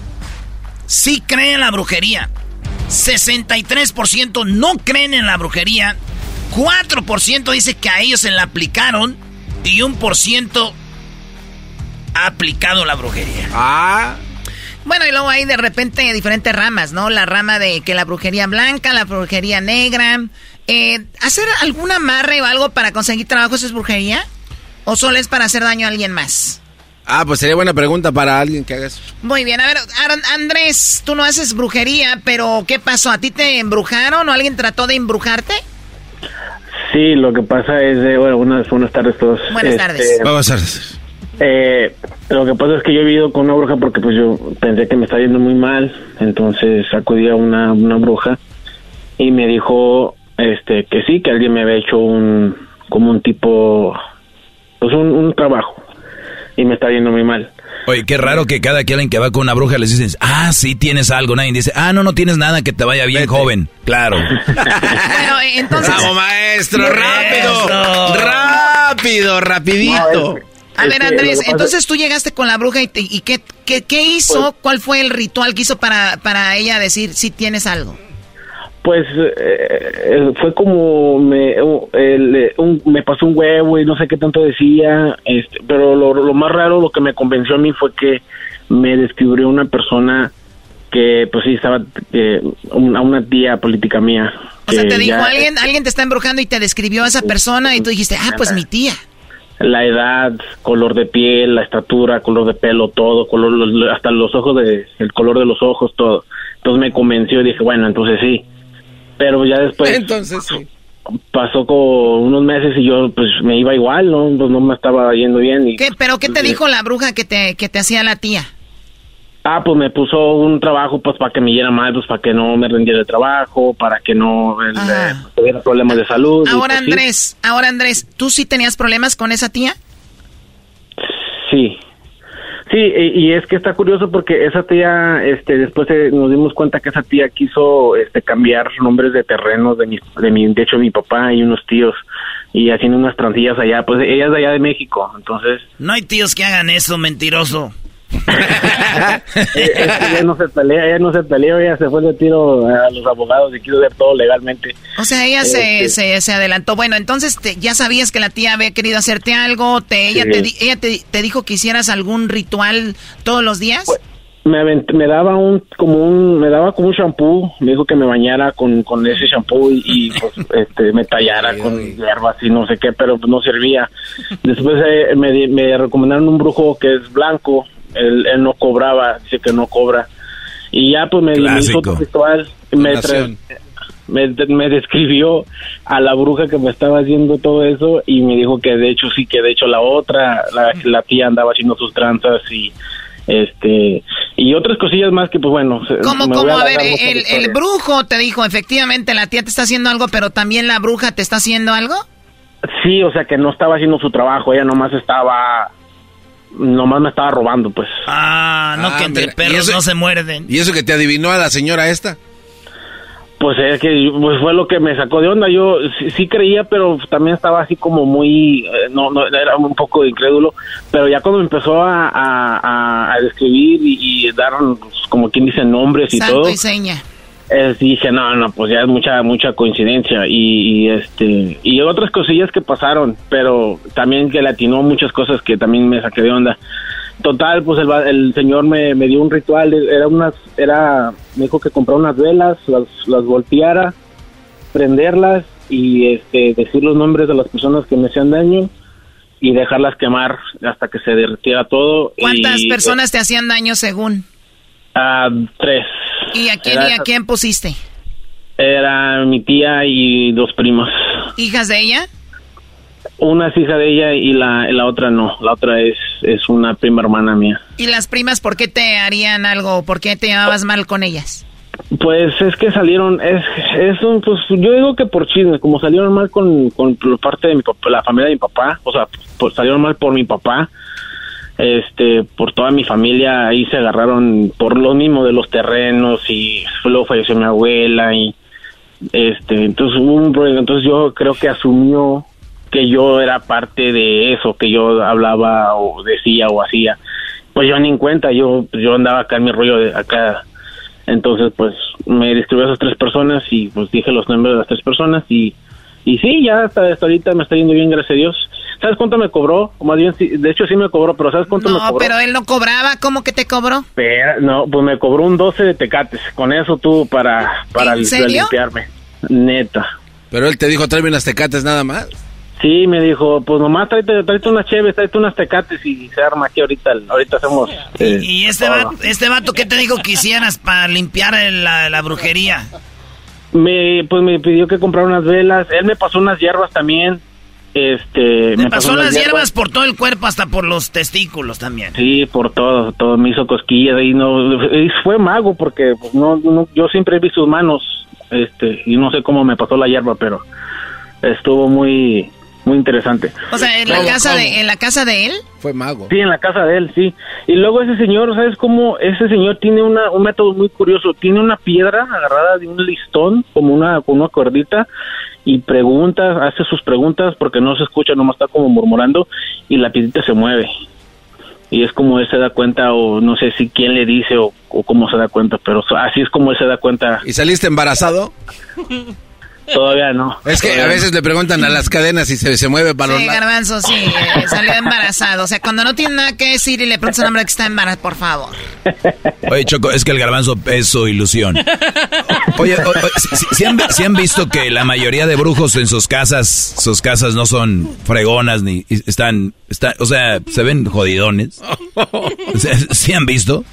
sí creen en la brujería. 63% no creen en la brujería. 4% dice que a ellos se la aplicaron. Y un por ciento ha aplicado la brujería. Ah. Bueno, y luego hay de repente diferentes ramas, ¿no? La rama de que la brujería blanca, la brujería negra. Eh, ¿Hacer algún amarre o algo para conseguir trabajo eso es brujería? ¿O solo es para hacer daño a alguien más? Ah, pues sería buena pregunta para alguien que haga eso. Muy bien, a ver, Andrés, tú no haces brujería, pero ¿qué pasó? ¿A ti te embrujaron o alguien trató de embrujarte? Sí, lo que pasa es, de, bueno, buenas, buenas tardes todos. Buenas este, tardes. Buenas tardes. Eh, lo que pasa es que yo he vivido con una bruja porque pues yo pensé que me estaba yendo muy mal, entonces acudí a una, una bruja y me dijo este que sí, que alguien me había hecho un como un tipo pues un, trabajo y me está yendo muy mal. Oye, qué raro que cada quien que va con una bruja les dicen, ah, sí tienes algo. Nadie dice, ah, no, no tienes nada, que te vaya bien joven. Claro. bueno, entonces... Vamos, maestro, rápido, rápido, rapidito. A ver, Andrés, entonces tú llegaste con la bruja y, qué, qué, hizo? Pues ¿Cuál fue el ritual que hizo para, para ella decir si tienes algo? Pues eh, eh, fue como me, eh, me pasó un huevo y no sé qué tanto decía, este, pero lo, más raro, lo que me convenció a mí fue que me descubrió una persona que pues sí estaba a una tía política mía. O sea, te dijo alguien, alguien te está embrujando y te describió a esa persona y tú dijiste, ah, pues mi tía la edad, color de piel, la estatura, color de pelo, todo, color, hasta los ojos de, el color de los ojos, todo. Entonces me convenció y dije, bueno, entonces sí. Pero ya después entonces sí. pasó como unos meses y yo pues me iba igual, no, pues no me estaba yendo bien. Y, ¿Qué, ¿Pero qué te pues, dijo la bruja que te, que te hacía la tía? Ah, pues me puso un trabajo pues para que me yera mal, pues para que no me rendiera el trabajo, para que no eh, tuviera problemas de salud. Ahora pues, Andrés, ahora Andrés, ¿tú sí tenías problemas con esa tía? Sí. Sí, y, es que está curioso porque esa tía, este, después nos dimos cuenta que esa tía quiso, este, cambiar nombres de terrenos de mi, de mi, de hecho mi papá y unos tíos y haciendo unas transillas allá, pues ella es de allá de México, entonces. No hay tíos que hagan eso, mentiroso. ella no se pelea, ella no se peleó, ella se fue de tiro a los abogados y quiso hacer todo legalmente. O sea, ella se, este, se, adelantó. Bueno, entonces ya sabías que la tía había querido hacerte algo, te, ella, te, ella te, dijo que hicieras algún ritual todos los días. Pues, me, me daba un como un me daba como un shampoo me dijo que me bañara con, con ese shampoo y, pues, este me tallara con hierbas y no sé qué pero no servía después eh, me, me recomendaron un brujo que es blanco él, él no cobraba, dice que no cobra. Y ya pues me, hizo ritual, me, me, describió a la bruja que me estaba haciendo todo eso y me dijo que de hecho sí, que de hecho la otra, la, la tía andaba haciendo sus tranzas y Este, y otras cosillas más que, pues bueno. ¿Cómo, cómo? A, ver, el, el brujo te dijo, efectivamente, la tía te está haciendo algo, pero también la bruja te está haciendo algo. Sí, o sea que no estaba haciendo su trabajo, ella nomás estaba nomás me estaba robando, pues. Ah, no, que ah, entre perros no se muerden. ¿Y eso que te adivinó a la señora esta? Pues es que pues fue lo que me sacó de onda. Yo sí, creía, pero también estaba así como muy, eh, no, no, era un poco incrédulo. Pero ya cuando empezó a, a, describir y, dar, pues, como quien dice, nombres y todo. Y seña dije, no, no, pues ya es mucha, mucha coincidencia y, este, y otras cosillas que pasaron, pero también que le atinó muchas cosas que también me saqué de onda. Total, pues el, el señor me, me, dio un ritual, era unas, era, me dijo que comprara unas velas, las, las volteara, prenderlas y este, decir los nombres de las personas que me hacían daño y dejarlas quemar hasta que se derritiera todo. ¿Cuántas personas te hacían daño según? A tres. ¿Y a quién, y a quién pusiste? Era mi tía y dos primas. ¿Hijas de ella? Una es hija de ella y la, la otra no. La otra es, es una prima hermana mía. ¿Y las primas por qué te harían algo? ¿Por qué te llevabas mal con ellas? Pues es que salieron, es, es un, pues yo digo que por chisme, como salieron mal con, con parte de mi la familia de mi papá, o sea, pues salieron mal por mi papá, este por toda mi familia ahí se agarraron por lo mismo de los terrenos y luego falleció mi abuela y este entonces un entonces yo creo que asumió que yo era parte de eso que yo hablaba o decía o hacía. Pues yo ni en cuenta yo yo andaba acá en mi rollo de acá. Entonces pues me describió a esas tres personas y pues dije los nombres de las tres personas y y sí ya hasta, hasta ahorita me está yendo bien gracias a Dios ¿Sabes cuánto me cobró? O más bien, de hecho sí me cobró, pero ¿sabes cuánto me cobró? No, pero él no cobraba, ¿cómo que te cobró? no, pues me cobró un 12 de tecates, con eso tú para, para limpiarme. Neta. Pero él te dijo, tráeme unas tecates nada más. Sí, me dijo, pues nomás tráete, tráete unas cheves, tráete unas tecates y se arma aquí ahorita, ahorita hacemos... ¿Y eh, este, vato, este vato qué te dijo que hicieras para limpiar la, la brujería? Me, pues me pidió que comprara unas velas, él me pasó unas hierbas también, este, me, pasó, las hierbas por todo el cuerpo, hasta por los testículos también. Sí, por todo, todo me hizo cosquillas y no fue mago porque pues, no, yo siempre vi sus manos, este, y no sé cómo me pasó la hierba, pero estuvo muy muy interesante. O sea, en la casa de en la casa de él? Fue mago. Sí, en la casa de él, sí. Y luego ese señor, ¿sabes cómo? Ese señor tiene una, un método muy curioso. Tiene una piedra agarrada de un listón, como una, con una cuerdita, y pregunta, hace sus preguntas porque no se escucha, nomás está como murmurando y la piedrita se mueve. Y es como él se da cuenta, o no sé si quién le dice o, o cómo se da cuenta, pero así es como él se da cuenta. ¿Y saliste embarazado? Todavía no. Es que a veces le preguntan a las cadenas si se, se mueve para Sí, Garbanzo, sí, eh, salió embarazado. O sea, cuando no tiene nada que decir y le preguntas a un hombre que está embarazado, por favor. Oye, Choco, es que el garbanzo es su ilusión. Oye, si, han, visto que la mayoría de brujos en sus casas, sus casas no son fregonas ni están, están o sea, se ven jodidones. ¿Sí han visto?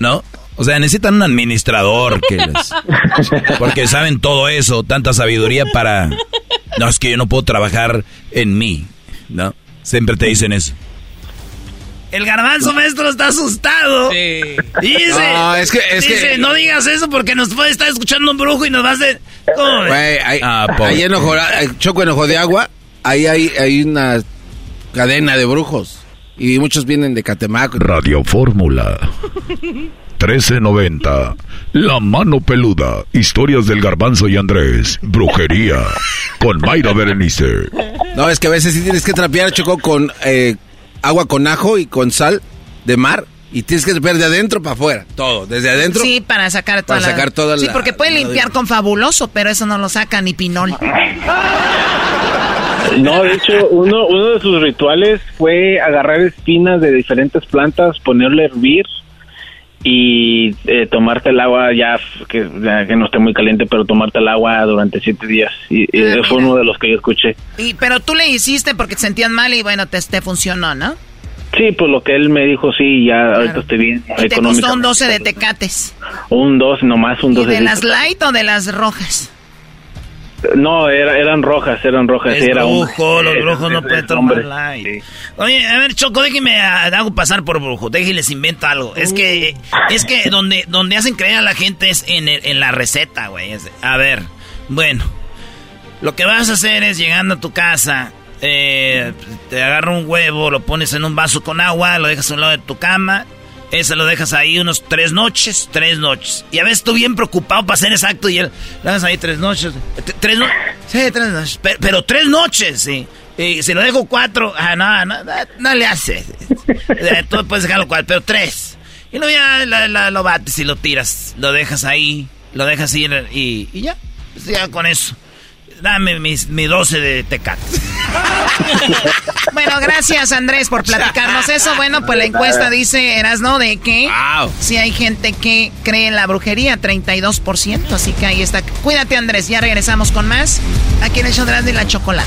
¿No? O sea, necesitan un administrador que les... Porque saben todo eso, tanta sabiduría para... No, es que yo no puedo trabajar en mí, ¿no? Siempre te dicen eso. El garbanzo maestro está asustado. Sí. Dice, no, es que, es dice, no digas eso porque nos puede estar escuchando un brujo y nos va a hacer... Güey, ahí, ah, ahí en Ojo, Choco en Ojo de Agua, ahí hay, hay una cadena de brujos. Y muchos vienen de Catemaco. Radio Fórmula. 1390. La mano peluda. Historias del garbanzo y Andrés. Brujería. Con Mayra Berenice. No, es que a veces sí tienes que trapear, Choco, con eh, agua con ajo y con sal de mar. Y tienes que trapear de adentro para afuera. Todo. Desde adentro. Sí, para sacar toda para sacar toda Sí, porque puede limpiar con fabuloso, pero eso no lo saca ni pinol. No, de hecho, uno, uno de sus rituales fue agarrar espinas de diferentes plantas, ponerle a hervir y eh, tomarte el agua ya que, no esté muy caliente, pero tomarte el agua durante siete días. Y, ah, fue uno de los que yo escuché. Y, pero tú le hiciste porque te sentías mal y bueno, te, te funcionó, ¿no? Sí, pues lo que él me dijo, sí, ya ahorita estoy bien. ¿Y te costó un 12 de tecates? Un 12, nomás un 12. ¿De las light o de las rojas? No, eran rojas, eran rojas. Es era brujo, los brujos no pueden tomar light. Oye, a ver, Choco, déjeme hago pasar por brujo, déjeme les invento algo. Es que, es que donde, donde hacen creer a la gente es en, en la receta, güey. A ver, bueno, lo que vas a hacer es llegando a tu casa, eh, te agarra un huevo, lo pones en un vaso con agua, lo dejas a un lado de tu cama, ese lo dejas ahí unos tres noches, tres noches. Y a veces tú bien preocupado para ser exacto y él, lo dejas ahí tres noches. ¿Tres noches? Sí, tres noches. Pero, tres noches, sí. Y si lo dejo cuatro, ah, no, no, no, le hace. Tú puedes dejarlo cuatro, pero tres. Y luego ya lo bates y lo tiras. Lo dejas ahí, lo dejas ir y, y ya. Pues ya con eso. Dame mis, mi 12 de Tecate. bueno, gracias Andrés por platicarnos eso. Bueno, pues la encuesta dice, ¿no? de que si hay gente que cree en la brujería, 32%. Así que ahí está. Cuídate Andrés, ya regresamos con más. Aquí en el show de la chocolate.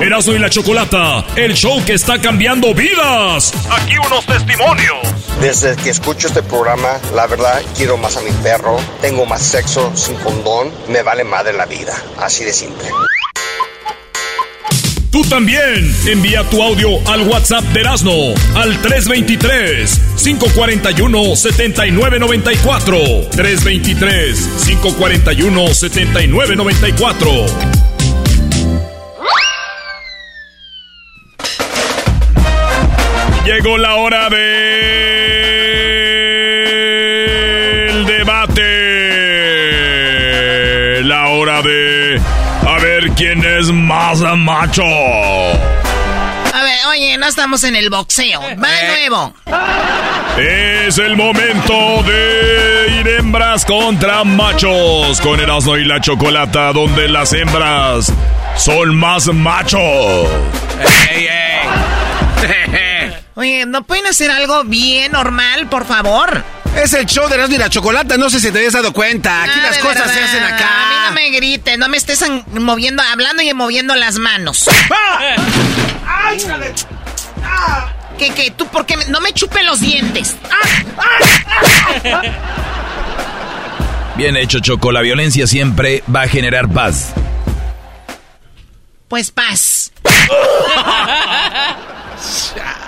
Erasmo y la Chocolata, el show que está cambiando vidas. Aquí unos testimonios. Desde que escucho este programa, la verdad, quiero más a mi perro, tengo más sexo sin condón, me vale madre la vida. Así de simple. Tú también envía tu audio al WhatsApp de Erasmo al 323-541-7994. 323-541-7994. Llegó la hora del debate. La hora de a ver quién es más macho. A ver, oye, no estamos en el boxeo. Va eh. nuevo. Es el momento de ir hembras contra machos con Erasmo y la Chocolata, donde las hembras son más machos. ¡Ey, Oye, ¿no pueden hacer algo bien normal, por favor? Es el show de Erasmo y la Chocolata, no sé si te habías dado cuenta. Aquí ah, las cosas se hacen acá. A mí no me grites, no me estés moviendo, hablando y moviendo las manos. ¡Ay, ¡Ah! ¿Qué, qué? ¿Tú por qué? No me chupe los dientes. Bien hecho, Choco. La violencia siempre va a generar paz. Pues paz.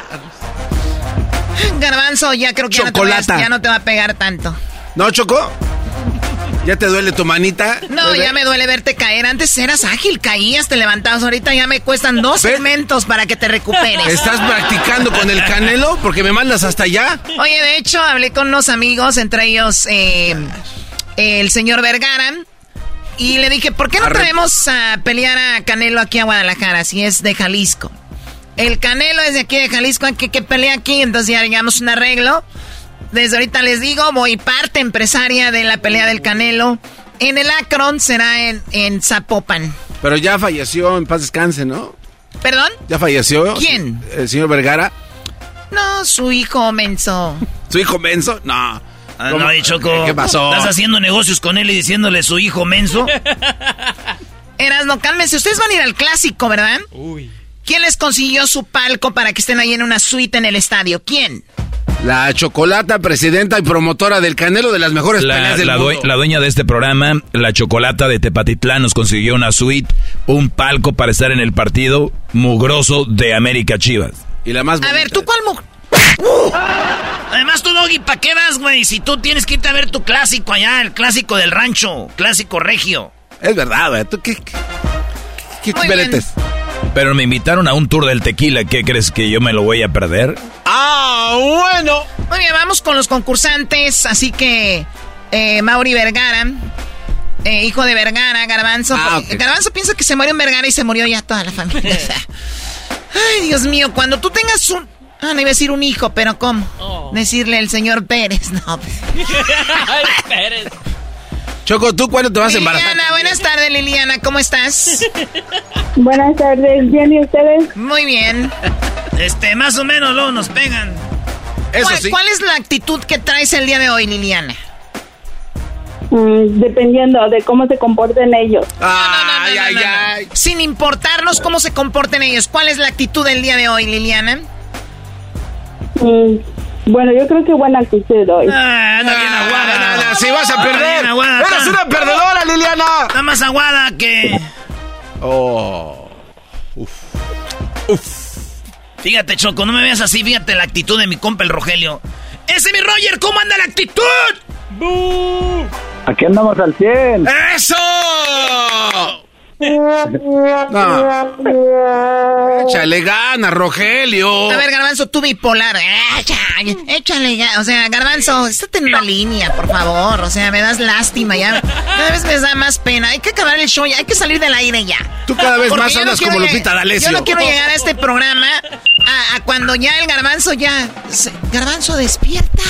Garbanzo, ya creo que ya no, te va a pegar tanto. ¿No, Choco? ¿Ya te duele tu manita? No, ya me duele verte caer. Antes eras ágil, caías, te levantabas. Ahorita ya me cuestan dos segmentos para que te recuperes. ¿Estás practicando con el canelo? Porque me mandas hasta allá. Oye, de hecho, hablé con unos amigos, entre ellos eh, el señor Vergara. Y le dije, ¿por qué no traemos a pelear a Canelo aquí a Guadalajara, si es de Jalisco? El Canelo es de aquí de Jalisco, que, que pelea aquí, entonces ya llegamos un arreglo. Desde ahorita les digo, voy parte empresaria de la pelea del Canelo. En el Akron será en, en Zapopan. Pero ya falleció, en paz descanse, ¿no? ¿Perdón? ¿Ya falleció? ¿Quién? ¿El señor Vergara? No, su hijo Menso. ¿Su hijo Menso? No. Ah, no, dicho ¿Qué pasó? ¿Estás haciendo negocios con él y diciéndole su hijo Menso? Eras, no, cálmense. Ustedes van a ir al clásico, ¿verdad? Uy. ¿Quién les consiguió su palco para que estén ahí en una suite en el estadio? ¿Quién? La Chocolata, presidenta y promotora del Canelo de las mejores la, peleas del la, mundo. la dueña de este programa, la Chocolata de Tepatitlán, nos consiguió una suite, un palco para estar en el partido mugroso de América Chivas. Y la más A ver, ¿tú cuál Además, tú, Doggy, ¿para qué vas, güey? Si tú tienes que irte a ver tu clásico allá, el clásico del rancho, clásico regio. Es verdad, güey. ¿Tú qué, qué, qué, qué pero me invitaron a un tour del tequila. ¿Qué crees que yo me lo voy a perder? Ah, bueno. Muy bien, vamos con los concursantes. Así que, eh, Mauri Vergara, eh, hijo de Vergara, Garbanzo. Ah, Garbanzo piensa que se murió en Vergara y se murió ya toda la familia. Ay, Dios mío, cuando tú tengas un... Ah, no iba a decir un hijo, pero ¿cómo? Oh. Decirle el señor Pérez, no. Pues. Pérez. Choco, ¿tú cuándo te vas a embarazar? Liliana, buenas tardes, Liliana, ¿cómo estás? buenas tardes, bien, ¿y ustedes? Muy bien. Este, más o menos luego nos pegan. Eso ¿Cuál, ¿Cuál es la actitud que traes el día de hoy, Liliana? Mm, dependiendo de cómo se comporten ellos. Ay, ay, ay. Sin importarnos cómo se comporten ellos, ¿cuál es la actitud del día de hoy, Liliana? Mm, Bueno, yo creo que buena actitud hoy. Ah, anda bien aguada. si vas a perder. aguada, Eres una perdedora, Liliana. Está más aguada que... Oh. Fíjate, Choco, no me veas así. Fíjate la actitud de mi compa el Rogelio. ¡Ese mi Roger! ¿Cómo anda la actitud? Aquí andamos al 100. ¡Eso! No. Échale ganas, Rogelio. A ver, Garbanzo, tú bipolar. Échale, échale, ga- o sea, Garbanzo, estate en una línea, por favor. O sea, me das lástima ya. Cada vez me da más pena. Hay que acabar el show ya, hay que salir del aire ya. Tú cada vez Porque más no andas como Lupita D'Alessio. Yo no quiero llegar a este programa a, a cuando ya el Garbanzo ya... Garbanzo, despierta.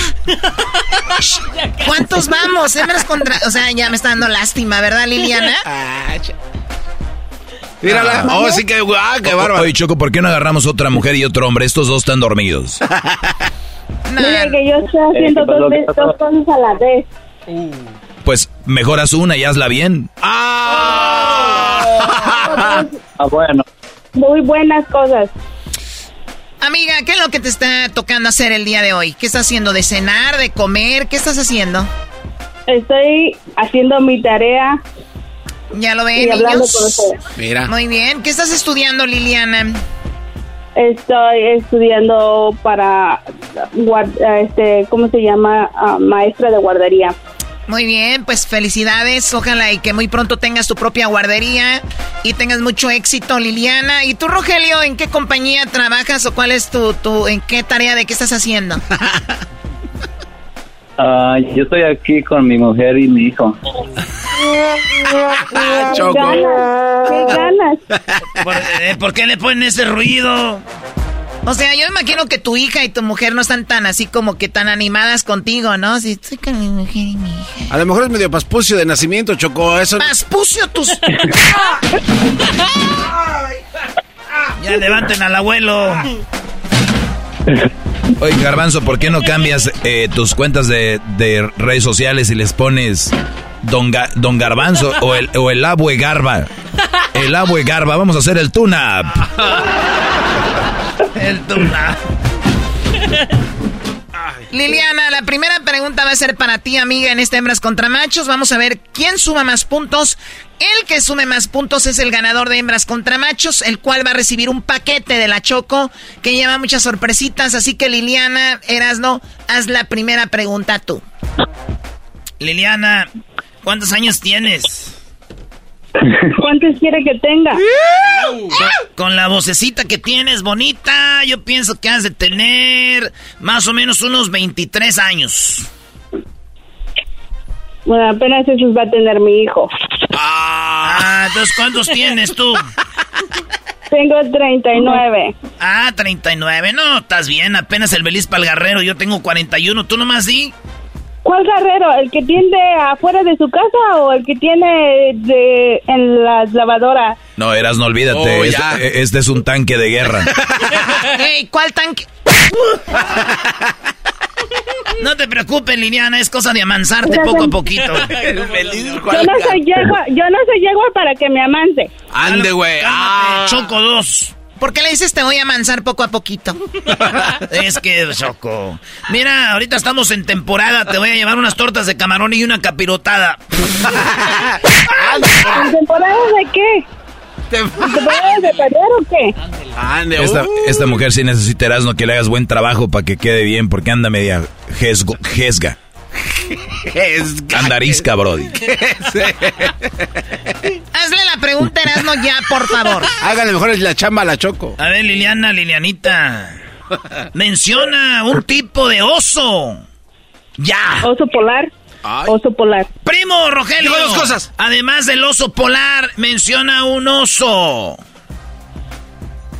¿Cuántos vamos? Hembras contra... O sea, ya me está dando lástima, ¿verdad, Liliana? Mírala. Oh, sí que, ah, qué bárbaro. Oye, Choco, ¿por qué no agarramos otra mujer y otro hombre? Estos dos están dormidos. Mira que yo estoy haciendo ¿qué pasó? dos, dos cosas a la vez. Pues mejoras una y hazla bien. Ah, bueno. Muy buenas cosas. Amiga, ¿qué es lo que te está tocando hacer el día de hoy? ¿Qué estás haciendo? ¿De cenar? ¿De comer? ¿Qué estás haciendo? Estoy haciendo mi tarea. Ya lo ven, niños. Mira. Muy bien. ¿Qué estás estudiando, Liliana? Estoy estudiando para, este, ¿cómo se llama? Ah, maestra de guardería. Muy bien, pues felicidades. Ojalá y que muy pronto tengas tu propia guardería y tengas mucho éxito, Liliana. ¿Y tú, Rogelio, en qué compañía trabajas o cuál es tu, tu en qué tarea de qué estás haciendo? Ah, yo estoy aquí con mi mujer y mi hijo. Choco. Qué ganas. ¿Por, eh, ¿por qué le ponen ese ruido? O sea, yo me imagino que tu hija y tu mujer no están tan así como que tan animadas contigo, ¿no? Si estoy con mi mujer y mi hija. A lo mejor es medio paspucio de nacimiento, Choco. Eso. Paspucio tus. Ya levanten al abuelo. Oye, Garbanzo, ¿por qué no cambias eh, tus cuentas de, de redes sociales y les pones Don, Ga- Don Garbanzo o el, o el Abue Garba? El Abue Garba, vamos a hacer el tune-up. El tuna. Liliana, la primera pregunta va a ser para ti, amiga, en este Hembras contra Machos. Vamos a ver quién suma más puntos. El que sume más puntos es el ganador de Hembras contra Machos, el cual va a recibir un paquete de la Choco que lleva muchas sorpresitas. Así que, Liliana, Erasno, haz la primera pregunta tú. Liliana, ¿cuántos años tienes? ¿Cuántos quiere que tenga? Con, con la vocecita que tienes bonita, yo pienso que has de tener más o menos unos 23 años. Bueno, apenas esos va a tener mi hijo. Ah, entonces ¿cuántos tienes tú? Tengo 39. Ah, 39. No, estás bien, apenas el Belis Palgarrero, yo tengo 41, tú nomás di. ¿Cuál guerrero? ¿El que tiene afuera de su casa o el que tiene de, en las lavadoras? No, Eras, no olvídate. Oh, este, ya. este es un tanque de guerra. Ey, ¿cuál tanque? No te preocupes, Liliana, es cosa de amansarte poco a poquito. Yo no soy yegua, yo no soy yegua para que me amante. Ande, güey. Ah. Choco 2. ¿Por qué le dices te voy a amansar poco a poquito? Es que, Choco. Mira, ahorita estamos en temporada. Te voy a llevar unas tortas de camarón y una capirotada. ¿En temporada de qué? ¿En temporada de perder o qué? Ande, Esta, uh. esta mujer sí necesitarás no que le hagas buen trabajo para que quede bien, porque anda media jesgo- jesga. Es Andarisca, Brody. Hazle la pregunta, Erasno, ya, por favor. Háganle mejor la chamba a la Choco. A ver, Liliana, Lilianita. Menciona un tipo de oso. Ya. Oso polar. Oso polar. Primo, Rogelio. Digo dos cosas. Además del oso polar, menciona un oso.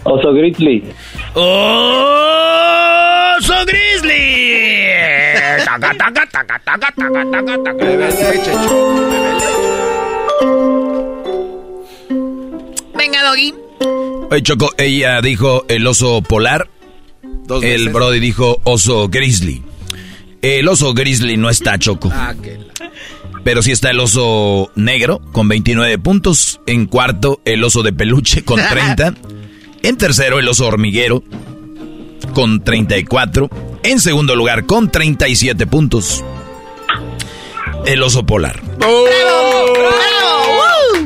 Oso grizzly. ¡Oso grizzly! Taca, taca, taca, taca, taca, taca, taca. Venga, Doggy. Oye, Choco, ella dijo el oso polar. Dos el veces. Brody dijo oso grizzly. El oso grizzly no está, Choco. Ah, Pero sí está el oso negro con 29 puntos. En cuarto, el oso de peluche con 30. En tercero, el oso hormiguero con 34. En segundo lugar, con 37 puntos, el oso polar. ¡Bravo!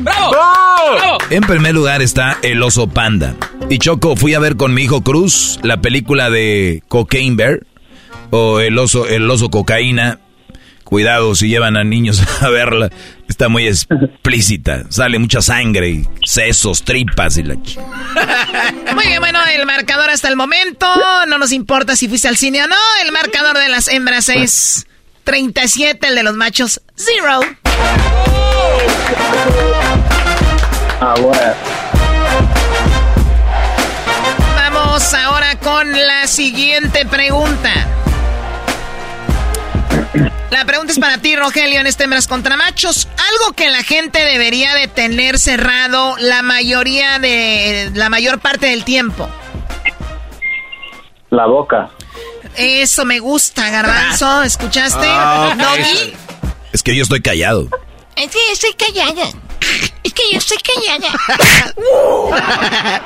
¡Bravo! ¡Bravo! En primer lugar está el oso panda. Y Choco, fui a ver con mi hijo Cruz la película de Cocaine Bear o el oso, el oso cocaína. Cuidado si llevan a niños a verla. Está muy explícita. Sale mucha sangre y sesos, tripas y la... Muy bien, bueno, el marcador hasta el momento. No nos importa si fuiste al cine o no. El marcador de las hembras es 37, el de los machos, 0. Ah, bueno. Vamos ahora con la siguiente pregunta. La pregunta es para ti, Rogelio, en este hembras contra machos. Algo que la gente debería de tener cerrado la mayoría de la mayor parte del tiempo. La boca. Eso me gusta, Garbanzo. ¿Escuchaste? Ah, ok. Doggy. Es que yo estoy callado. Es que yo estoy callada. Es que yo estoy callada.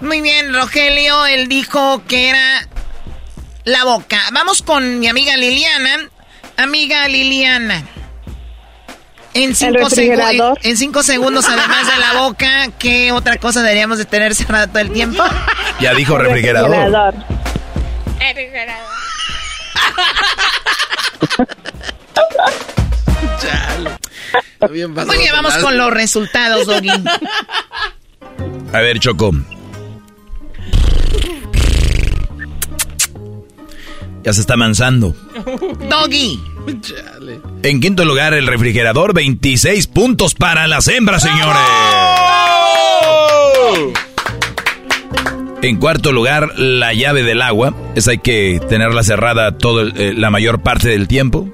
Muy bien, Rogelio. Él dijo que era la boca. Vamos con mi amiga Liliana. Amiga Liliana. En cinco, refrigerador. segu- en cinco segundos, además de la boca, ¿qué otra cosa deberíamos de tener cerrada todo el tiempo? Ya dijo refrigerador. Está bien Muy bien, vamos con los resultados, Doggy. A ver, Choco. Ya se está mansando. Doggy. En quinto lugar, el refrigerador, 26 puntos para las hembras, señores. En cuarto lugar, la llave del agua. Esa hay que tenerla cerrada todo eh, la mayor parte del tiempo.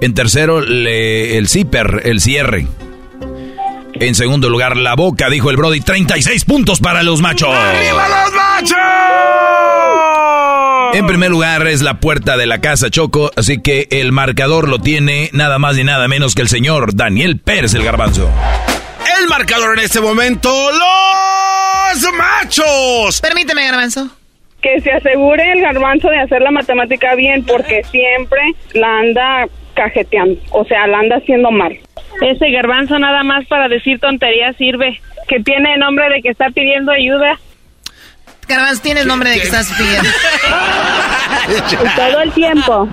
En tercero, le- el zipper, el cierre. En segundo lugar, la boca, dijo el Brody. 36 puntos para los machos. los machos! En primer lugar es la puerta de la casa Choco, así que el marcador lo tiene nada más ni nada menos que el señor Daniel Pérez el Garbanzo. El marcador en este momento, los machos. Permíteme, Garbanzo. Que se asegure el garbanzo de hacer la matemática bien, porque siempre la anda cajeteando, o sea, la anda haciendo mal. Ese garbanzo nada más para decir tonterías sirve, que tiene nombre de que está pidiendo ayuda. Garbanzo, tienes nombre de que estás pidiendo. Todo el tiempo.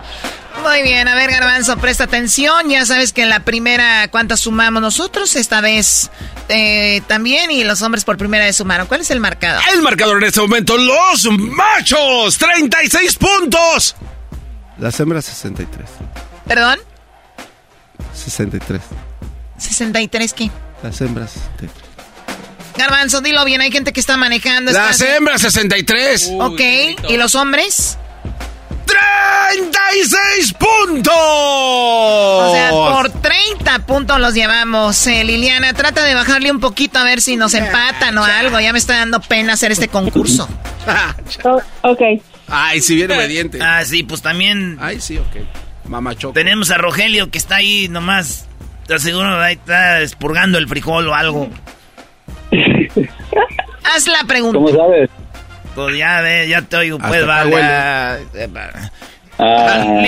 Muy bien, a ver, Garbanzo, presta atención. Ya sabes que en la primera, ¿cuántas sumamos nosotros? Esta vez eh, también, y los hombres por primera vez sumaron. ¿Cuál es el marcador? El marcador en este momento, los machos, 36 puntos. Las hembras 63. ¿Perdón? 63. ¿63 qué? Las hembras 63. Garbanzo, dilo bien, hay gente que está manejando. Las está- hembras 63. Ok, ¿y los hombres? 36 puntos. O sea, por 30 puntos los llevamos. Eh, Liliana, trata de bajarle un poquito a ver si nos empatan o algo. Ya me está dando pena hacer este concurso. ok. Ay, si bien obediente. Ah, sí, pues también. Ay, sí, ok. Mamá Choco. Tenemos a Rogelio que está ahí nomás. Te aseguro ahí está expurgando el frijol o algo. Haz la pregunta. ¿Cómo sabes? Pues ya ve, ya te oigo, pues vale. Ah.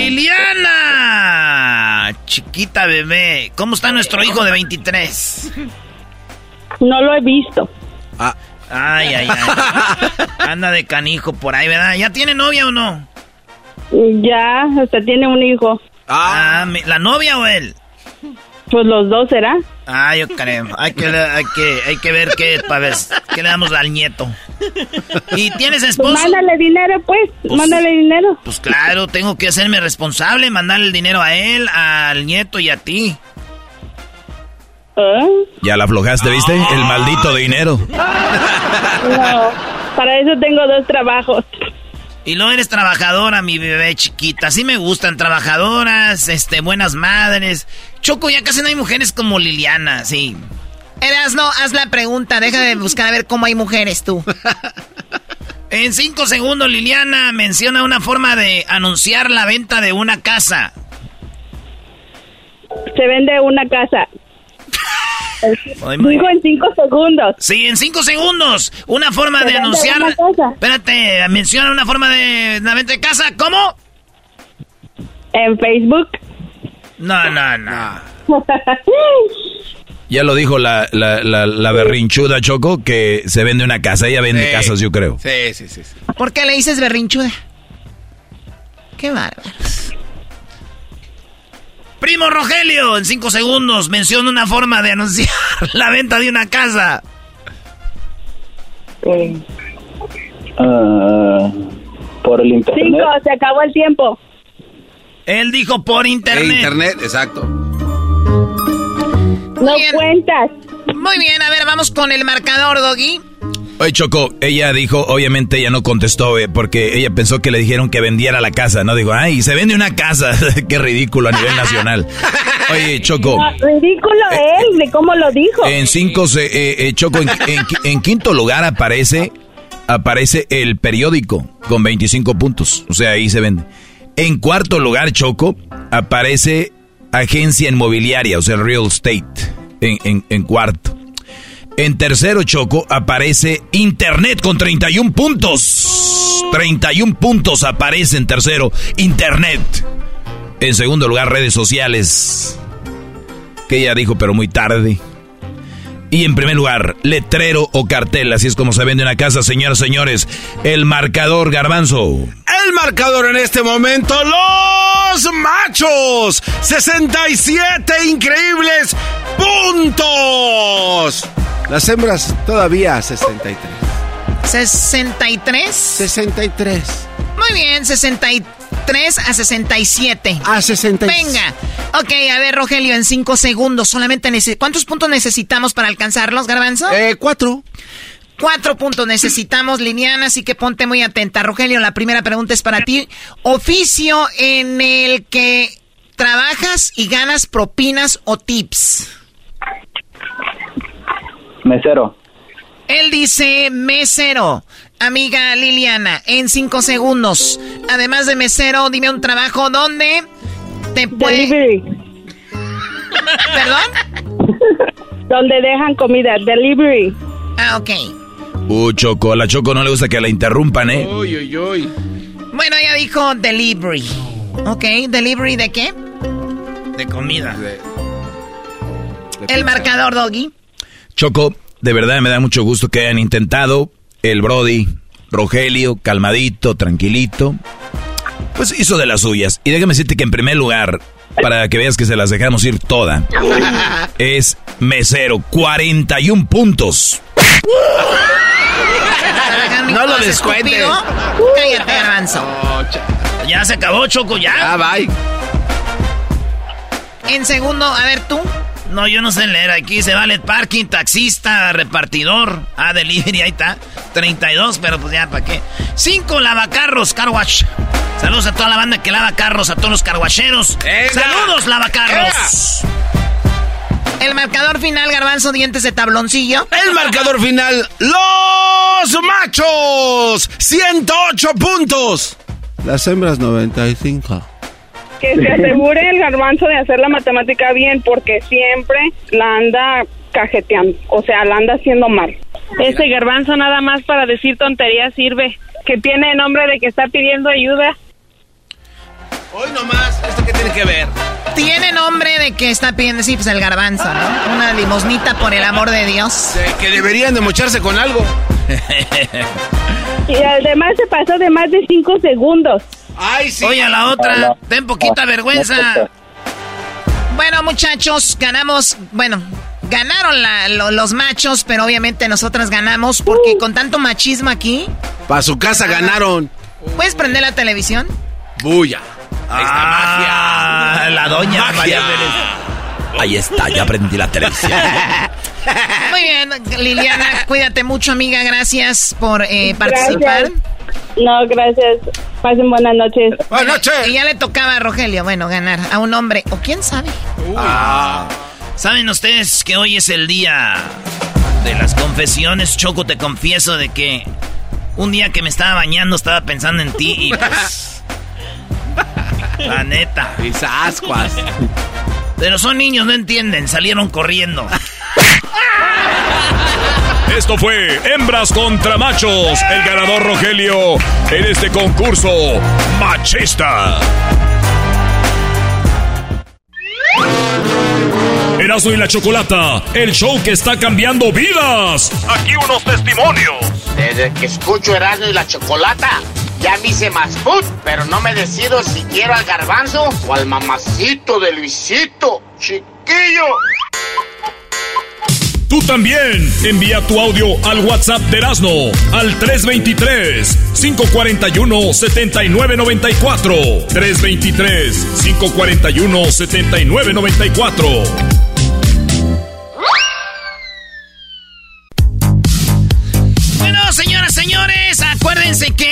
Liliana, chiquita bebé, ¿cómo está nuestro hijo de 23? No lo he visto. Ay, ay, ay. Anda de canijo por ahí, ¿verdad? ¿Ya tiene novia o no? Ya, hasta tiene un hijo. Ah, mi- ¿la novia o él? Pues los dos será. Ah, yo creo. Hay que, hay que, hay que ver qué para ver qué le damos al nieto. ¿Y tienes Pues esposo? mándale dinero, pues. mándale dinero. Pues claro, tengo que hacerme responsable, mandarle el dinero a él, al nieto y a ti. Ya la aflojaste, ¿viste? El maldito dinero. No, para eso tengo dos trabajos. Y no eres trabajadora, mi bebé chiquita. Sí me gustan trabajadoras, este, buenas madres. Choco, ya casi no hay mujeres como Liliana, sí. Erasno, haz la pregunta. Deja de buscar a ver cómo hay mujeres tú. En cinco segundos, Liliana menciona una forma de anunciar la venta de una casa. Se vende una casa. Digo en cinco segundos. Sí, en cinco segundos. Una forma de anunciar. Espérate, menciona una forma de la venta de casa. ¿Cómo? En Facebook. No, no, no. Ya lo dijo la, la, la, berrinchuda Choco que se vende una casa. Ella vende casas, yo creo. Sí, sí, sí, ¿Por qué le dices berrinchuda? Qué bárbaro. Primo Rogelio, en cinco segundos menciona una forma de anunciar la venta de una casa. Ah, por el internet. Cinco, se acabó el tiempo. Él dijo por internet. internet, exacto. No cuentas. Muy bien, a ver, vamos con el marcador, Doggy. Oye, Choco, ella dijo, obviamente ella no contestó, eh, porque ella pensó que le dijeron que vendiera la casa, ¿no? Dijo, ay, se vende una casa. Qué ridículo a nivel nacional. Oye, Choco. ridículo él, de cómo lo dijo. En cinco, eh, eh, Choco, en, quinto lugar aparece, aparece el periódico con 25 puntos. O sea, ahí se vende. En cuarto lugar, Choco, aparece agencia inmobiliaria, o sea, real estate, en, en cuarto. En tercero, Choco, aparece Internet con 31 puntos. 31 puntos aparece en tercero, Internet. En segundo lugar, redes sociales. Que ella dijo, pero muy tarde. Y en primer lugar, letrero o cartel, así es como se vende una casa, señoras y señores. El marcador garbanzo. El marcador en este momento, los machos. 67 increíbles puntos. Las hembras todavía 63. ¿63? 63. Muy bien, 63 a 67. A 67. Venga. Ok, a ver, Rogelio, en 5 segundos solamente ¿Cuántos puntos necesitamos para alcanzarlos, Garbanzo? Eh, cuatro. Cuatro puntos necesitamos, Liliana, así que ponte muy atenta. Rogelio, la primera pregunta es para ti. Oficio en el que trabajas y ganas propinas o tips. Mesero. Él dice mesero. Amiga Liliana, en cinco segundos. Además de mesero, dime un trabajo donde te puede... Delivery. ¿Perdón? donde dejan comida. Delivery. Ah, ok. Uh, Choco, a la Choco no le gusta que la interrumpan, ¿eh? Uy, uy, uy. Bueno, ella dijo delivery. Ok, ¿delivery de qué? De comida. El marcador, Doggy. Choco, de verdad me da mucho gusto que hayan intentado. El Brody, Rogelio, calmadito, tranquilito. Pues hizo de las suyas. Y déjame decirte que en primer lugar, para que veas que se las dejamos ir toda, es mesero, 41 puntos. no lo descuente. Cállate, ya se acabó, Choco, ya. Ah, bye. En segundo, a ver tú. No, yo no sé leer. Aquí se vale parking, taxista, repartidor. Ah, delivery, ahí está. 32, pero pues ya, ¿para qué? 5, lavacarros, carwash. Saludos a toda la banda que lava carros, a todos los carguacheros. Saludos, lavacarros. El marcador final, garbanzo, dientes de tabloncillo. El marcador final, los machos, 108 puntos. Las hembras, 95 que se asegure el garbanzo de hacer la matemática bien, porque siempre la anda cajeteando, o sea, la anda haciendo mal. Ese garbanzo nada más para decir tonterías sirve, que tiene nombre de que está pidiendo ayuda. Hoy nomás, ¿esto qué tiene que ver? Tiene nombre de que está pidiendo, sí, pues el garbanzo, ¿no? Una limosnita por el amor de Dios. que deberían de mocharse con algo. y además se pasó de más de cinco segundos. Ay, sí. Oye, a la otra, ten poquita vergüenza. Bueno, muchachos, ganamos, bueno, ganaron los machos, pero obviamente nosotras ganamos porque con tanto machismo aquí. Para su casa ganaron. ¿Puedes prender la televisión? Bulla. Ahí está ah, magia. La doña María Ahí está, ya prendí la televisión. Muy bien, Liliana, cuídate mucho, amiga. Gracias por eh, participar. No, gracias. Pasen buenas noches. Buenas noches. Y ya le tocaba a Rogelio, bueno, ganar a un hombre. O quién sabe. Ah. ¿Saben ustedes que hoy es el día de las confesiones? Choco, te confieso de que un día que me estaba bañando estaba pensando en ti y pues... la neta. ascuas. Pero son niños, no entienden, salieron corriendo. Esto fue Hembras contra Machos, el ganador Rogelio en este concurso machista. Erasmo y la Chocolata, el show que está cambiando vidas. Aquí unos testimonios. Desde que escucho Erasmo y la Chocolata, ya me hice más food, pero no me decido si quiero al garbanzo o al mamacito de Luisito, chiquillo. Tú también envía tu audio al WhatsApp de Erasmo al 323-541-7994. 323-541-7994. Bueno, señoras, señores, acuérdense que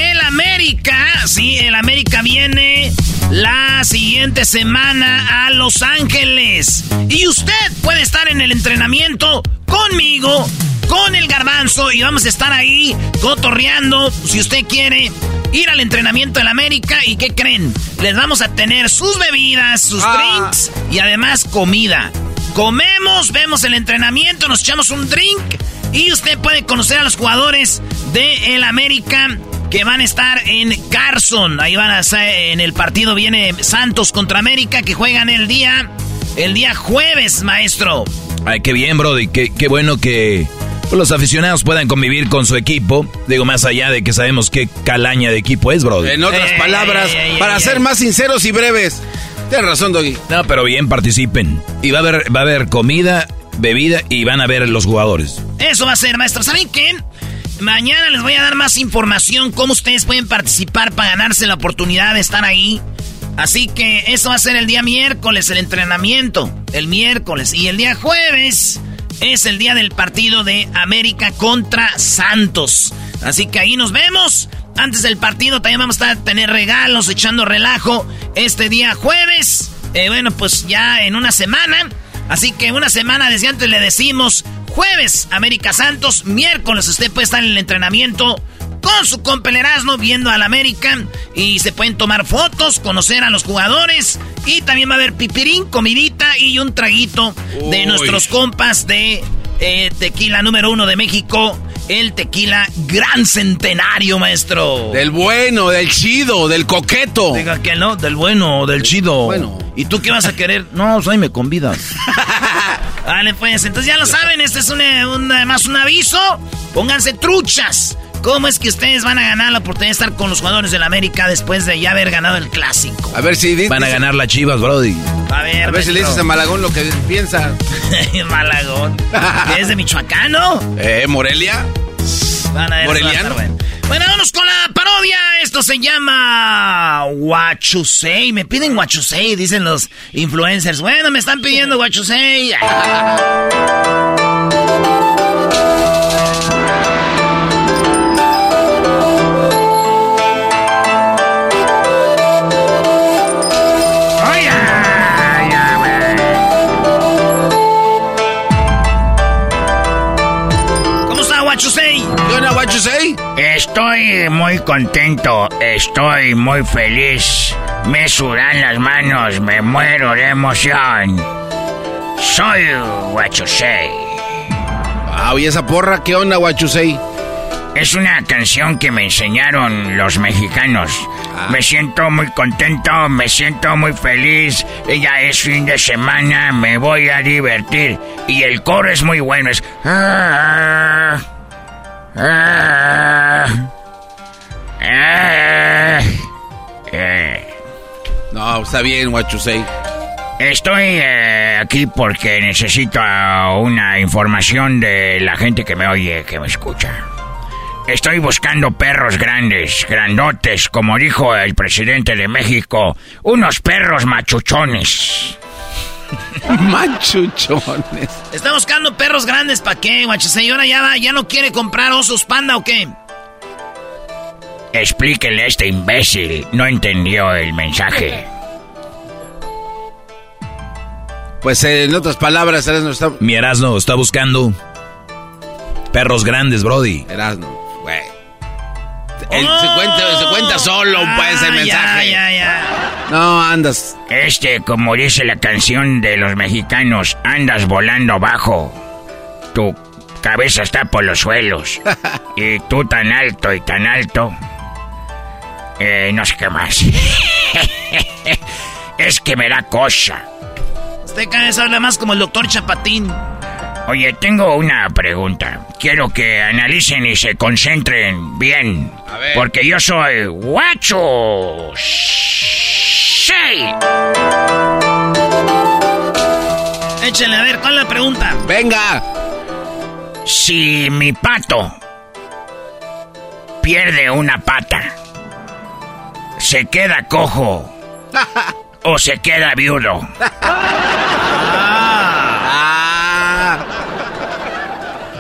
sí, el América viene la siguiente semana a Los Ángeles. Y usted puede estar en el entrenamiento conmigo, con el garbanzo, y vamos a estar ahí cotorreando. Si usted quiere ir al entrenamiento del América, ¿y qué creen? Les vamos a tener sus bebidas, sus Ah. drinks y además comida. Comemos, vemos el entrenamiento, nos echamos un drink y usted puede conocer a los jugadores de el América que van a estar en Carson. Ahí van a estar en el partido viene Santos contra América que juegan el día el día jueves, maestro. Ay, qué bien, Brody. Qué, qué bueno que pues, los aficionados puedan convivir con su equipo. Digo, más allá de que sabemos qué calaña de equipo es, Brody. En otras Ey, palabras, ey, ey, para ey, ser ey. más sinceros y breves. Tienes razón, Doggy. No, pero bien, participen. Y va a haber, va a haber comida, bebida y van a ver los jugadores. Eso va a ser, maestro. ¿Saben qué? Mañana les voy a dar más información cómo ustedes pueden participar para ganarse la oportunidad de estar ahí. Así que eso va a ser el día miércoles, el entrenamiento. El miércoles. Y el día jueves es el día del partido de América contra Santos. Así que ahí nos vemos. Antes del partido también vamos a tener regalos, echando relajo este día jueves. Eh, bueno, pues ya en una semana. Así que una semana desde antes le decimos jueves América Santos, miércoles usted puede estar en el entrenamiento con su compa el Erasmo viendo al América y se pueden tomar fotos, conocer a los jugadores y también va a haber pipirín, comidita y un traguito de nuestros compas de eh, tequila número uno de México, el tequila Gran Centenario, maestro. Del bueno, del chido, del coqueto. Diga que no, del bueno, del chido. bueno. ¿Y tú qué vas a querer? No, pues ahí me convidas. Vale, pues, entonces ya lo saben, este es un, eh, un, además un aviso. Pónganse truchas. ¿Cómo es que ustedes van a ganar la oportunidad de estar con los jugadores del América después de ya haber ganado el clásico? A ver si di- Van a ganar las chivas, Brody. A ver, a ver si le dices a Malagón lo que piensa. Malagón. ¿Que ¿Es de Michoacán, no? Eh, Morelia. Van a ver, ¿Moreliano? Bueno. Bueno, vámonos con la parodia. Esto se llama Huachusei. Me piden Huachusei, dicen los influencers. Bueno, me están pidiendo Huachusei. Estoy muy contento, estoy muy feliz. Me sudan las manos, me muero de emoción. Soy Huachusei. Ah, oye, esa porra, ¿qué onda, say? Es una canción que me enseñaron los mexicanos. Me siento muy contento, me siento muy feliz. Ya es fin de semana, me voy a divertir. Y el coro es muy bueno, es... Eh, No, está bien, say. Estoy eh, aquí porque necesito ah, una información de la gente que me oye, que me escucha. Estoy buscando perros grandes, grandotes, como dijo el presidente de México, unos perros machuchones. Machuchones. Está buscando perros grandes, ¿para qué, Huachusei? ¿Ahora ya, va- ya no quiere comprar osos panda o qué? Explíquele a este imbécil, no entendió el mensaje. Pues en otras palabras, Erasmo está. Mi Erasno está buscando perros grandes, Brody. Erasmo, güey. Él se, cuenta, se cuenta solo, pues, el Ah, mensaje. ya, ya, ya. No, andas. Este, como dice la canción de los mexicanos, andas volando bajo. Tu cabeza está por los suelos. y tú tan alto y tan alto. Eh, no sé qué más. es que me da cosa. Usted cada vez habla más como el doctor Chapatín. Oye, tengo una pregunta. Quiero que analicen y se concentren bien. A ver. Porque yo soy guacho. Sí. Échale, a ver, ¿cuál es la pregunta? ¡Venga! Si mi pato pierde una pata, ¿se queda cojo o se queda viudo? Ah.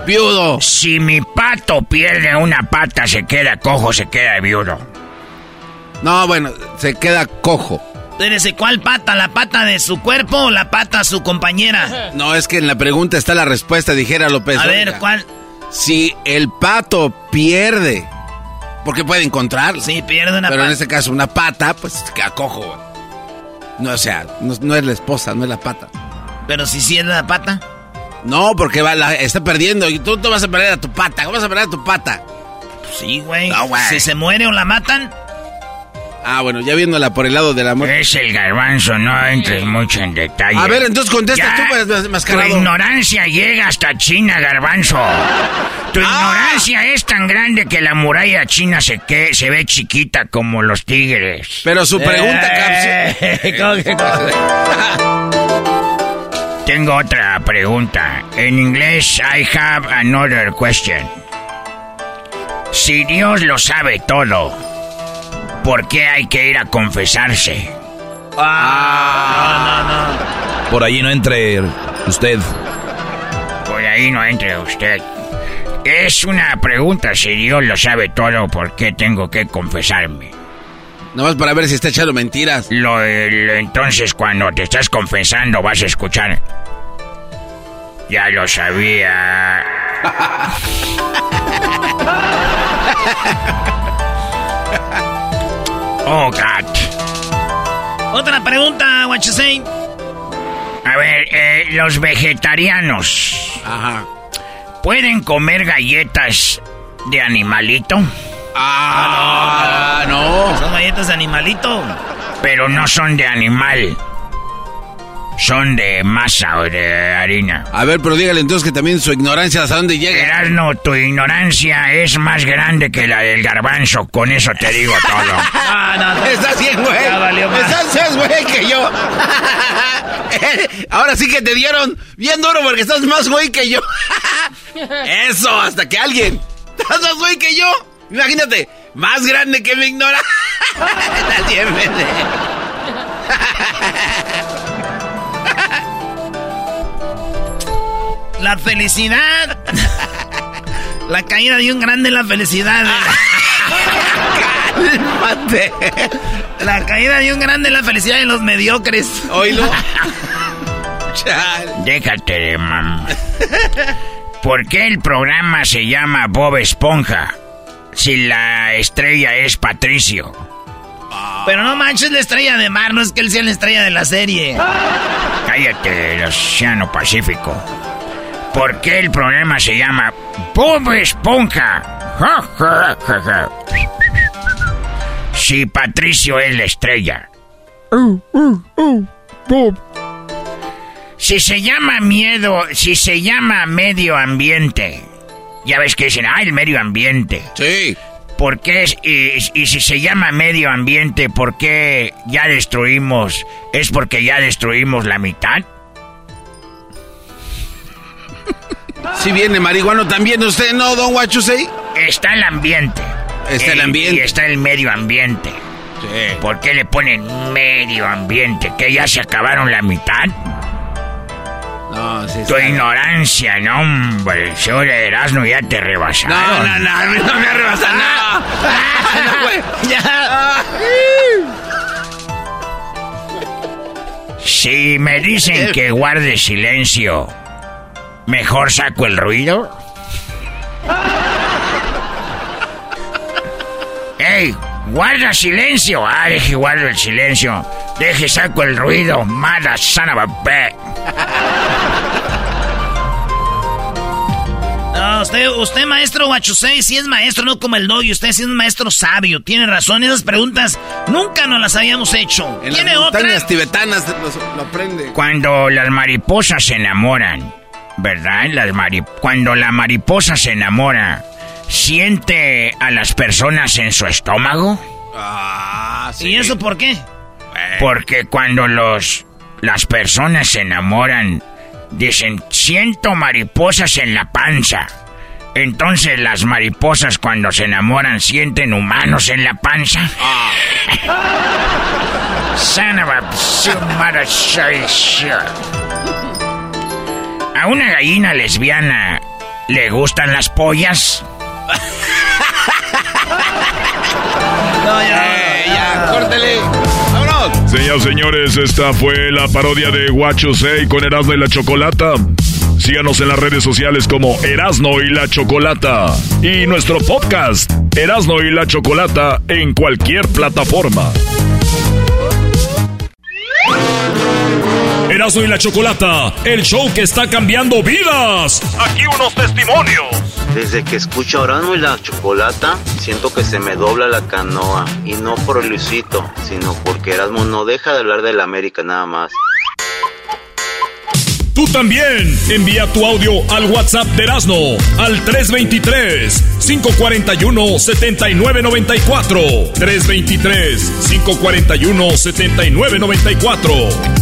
Viudo. Si mi pato pierde una pata, ¿se queda cojo o se queda viudo? No, bueno, se queda cojo. Espérese, ¿cuál pata? ¿La pata de su cuerpo o la pata su compañera? No, es que en la pregunta está la respuesta, dijera López. A ver. ¿cuál? Si el pato pierde, porque puede encontrar. Sí, pierde una Pero en pata. este caso, una pata, pues se queda cojo. güey. No, o sea, no, no es la esposa, no es la pata. Pero si sí es la pata. No, porque va, la- está perdiendo y tú, tú vas a perder a tu pata. ¿Cómo vas a perder a tu pata? Sí, güey. No, güey. Si se muere o la matan. Ah, bueno, ya viéndola por el lado de la muerte. Es el garbanzo, no entres mucho en detalle. A ver, entonces contesta Ya, tú, pues, mas- Tu mascarado. ignorancia llega hasta China, garbanzo. Tu Ah. ignorancia es tan grande que la muralla china se, que, se ve chiquita como los tigres. Pero su pregunta, Eh, ¿cómo que- cómo que- Tengo otra pregunta. En inglés, I have another question. Si Dios lo sabe todo, ¿por qué hay que ir a confesarse? Por allí no entre usted. Por ahí no entre usted. Es una pregunta, si Dios lo sabe todo, ¿por qué tengo que confesarme? Nomás para ver si está echando mentiras. Lo, el- entonces cuando te estás confesando vas a escuchar. Ya lo sabía. Oh, God. Otra pregunta, what you say? A ver, eh, los vegetarianos. Ajá. ¿Pueden comer galletas de animalito? Ah, no. Son galletas de animalito. Pero no son de animal. Son de masa o de harina. A ver, pero dígale entonces que también su ignorancia hasta dónde llega. Erasno, tu ignorancia es más grande que la del garbanzo. Con eso te digo todo. Ah, no, no. Estás bien, güey. Ya valió más. Estás más, güey, que yo. Ahora sí que te dieron bien duro porque estás más güey que yo. Eso, hasta que alguien. Estás más güey que yo. Imagínate, más grande que me ignora. Estás bien, La felicidad. La caída de un grande es la felicidad. Cálmate. La caída de un grande es la felicidad de los mediocres. Oílo. Déjate de mam. ¿Por qué el programa se llama Bob Esponja? Si la estrella es Patricio. Pero no manches la estrella de mar, no es que él sea la estrella de la serie. Cállate del Océano Pacífico. ¿Por qué el programa se llama Bob Esponja? Ja, ja, ja, ja. Si Patricio es la estrella. Si se llama miedo, si se llama medio ambiente. Ya ves que dicen, ah, el medio ambiente. Sí. ¿Por qué? es- Y, y si se llama medio ambiente, ¿por qué ya destruimos? ¿Es porque ya destruimos la mitad? Si viene marihuano también usted, ¿no, don Guachusei? Está el ambiente. Está el Eh, ambiente. Y está el medio ambiente. Sí. ¿Por qué le ponen medio ambiente? ¿Que ya se acabaron la mitad? No, sí, Tu está- ignorancia, no, hombre. Señor Erasmo, ya te No, rebasaron. no, no, a mí no me arrebasa nada. No, güey. Ya. Si me dicen que guarde silencio, ¿mejor saco el ruido? ¡Ey! ¡Guarda silencio! Ah, deje guardo el silencio. Deje saco el ruido. Mala son of a bitch. No, usted, usted maestro Guachusei, sí es maestro, no como el y Usted sí es maestro sabio. Tiene razón. Esas preguntas nunca nos las habíamos hecho. En ¿Tiene las otra? montañas tibetanas lo, aprende. Cuando las mariposas se enamoran, ¿verdad? Las Cuando la mariposa se enamora, ¿siente a las personas en su estómago? Ah, sí. ¿Y eso por qué? Porque cuando los las personas se enamoran, dicen, siento mariposas en la panza. Entonces las mariposas cuando se enamoran sienten humanos en la panza. Ah. a una gallina lesbiana le gustan las pollas. no, ya, eh, ya, córtele. Señoras señores, esta fue la parodia de Guacho 6 con Erasmo y la Chocolata. Síganos en las redes sociales como Erasno y la Chocolata. Y nuestro podcast, Erasno y la Chocolata, en cualquier plataforma. Erasno y la Chocolata, el show que está cambiando vidas. Aquí unos testimonios. Desde que escucho Erasmo y la Chocolata, siento que se me dobla la canoa. Y no por Luisito, sino porque Erasmo no deja de hablar de la América nada más. Tú también envía tu audio al WhatsApp de Erasmo al 323-541-7994. 323-541-7994.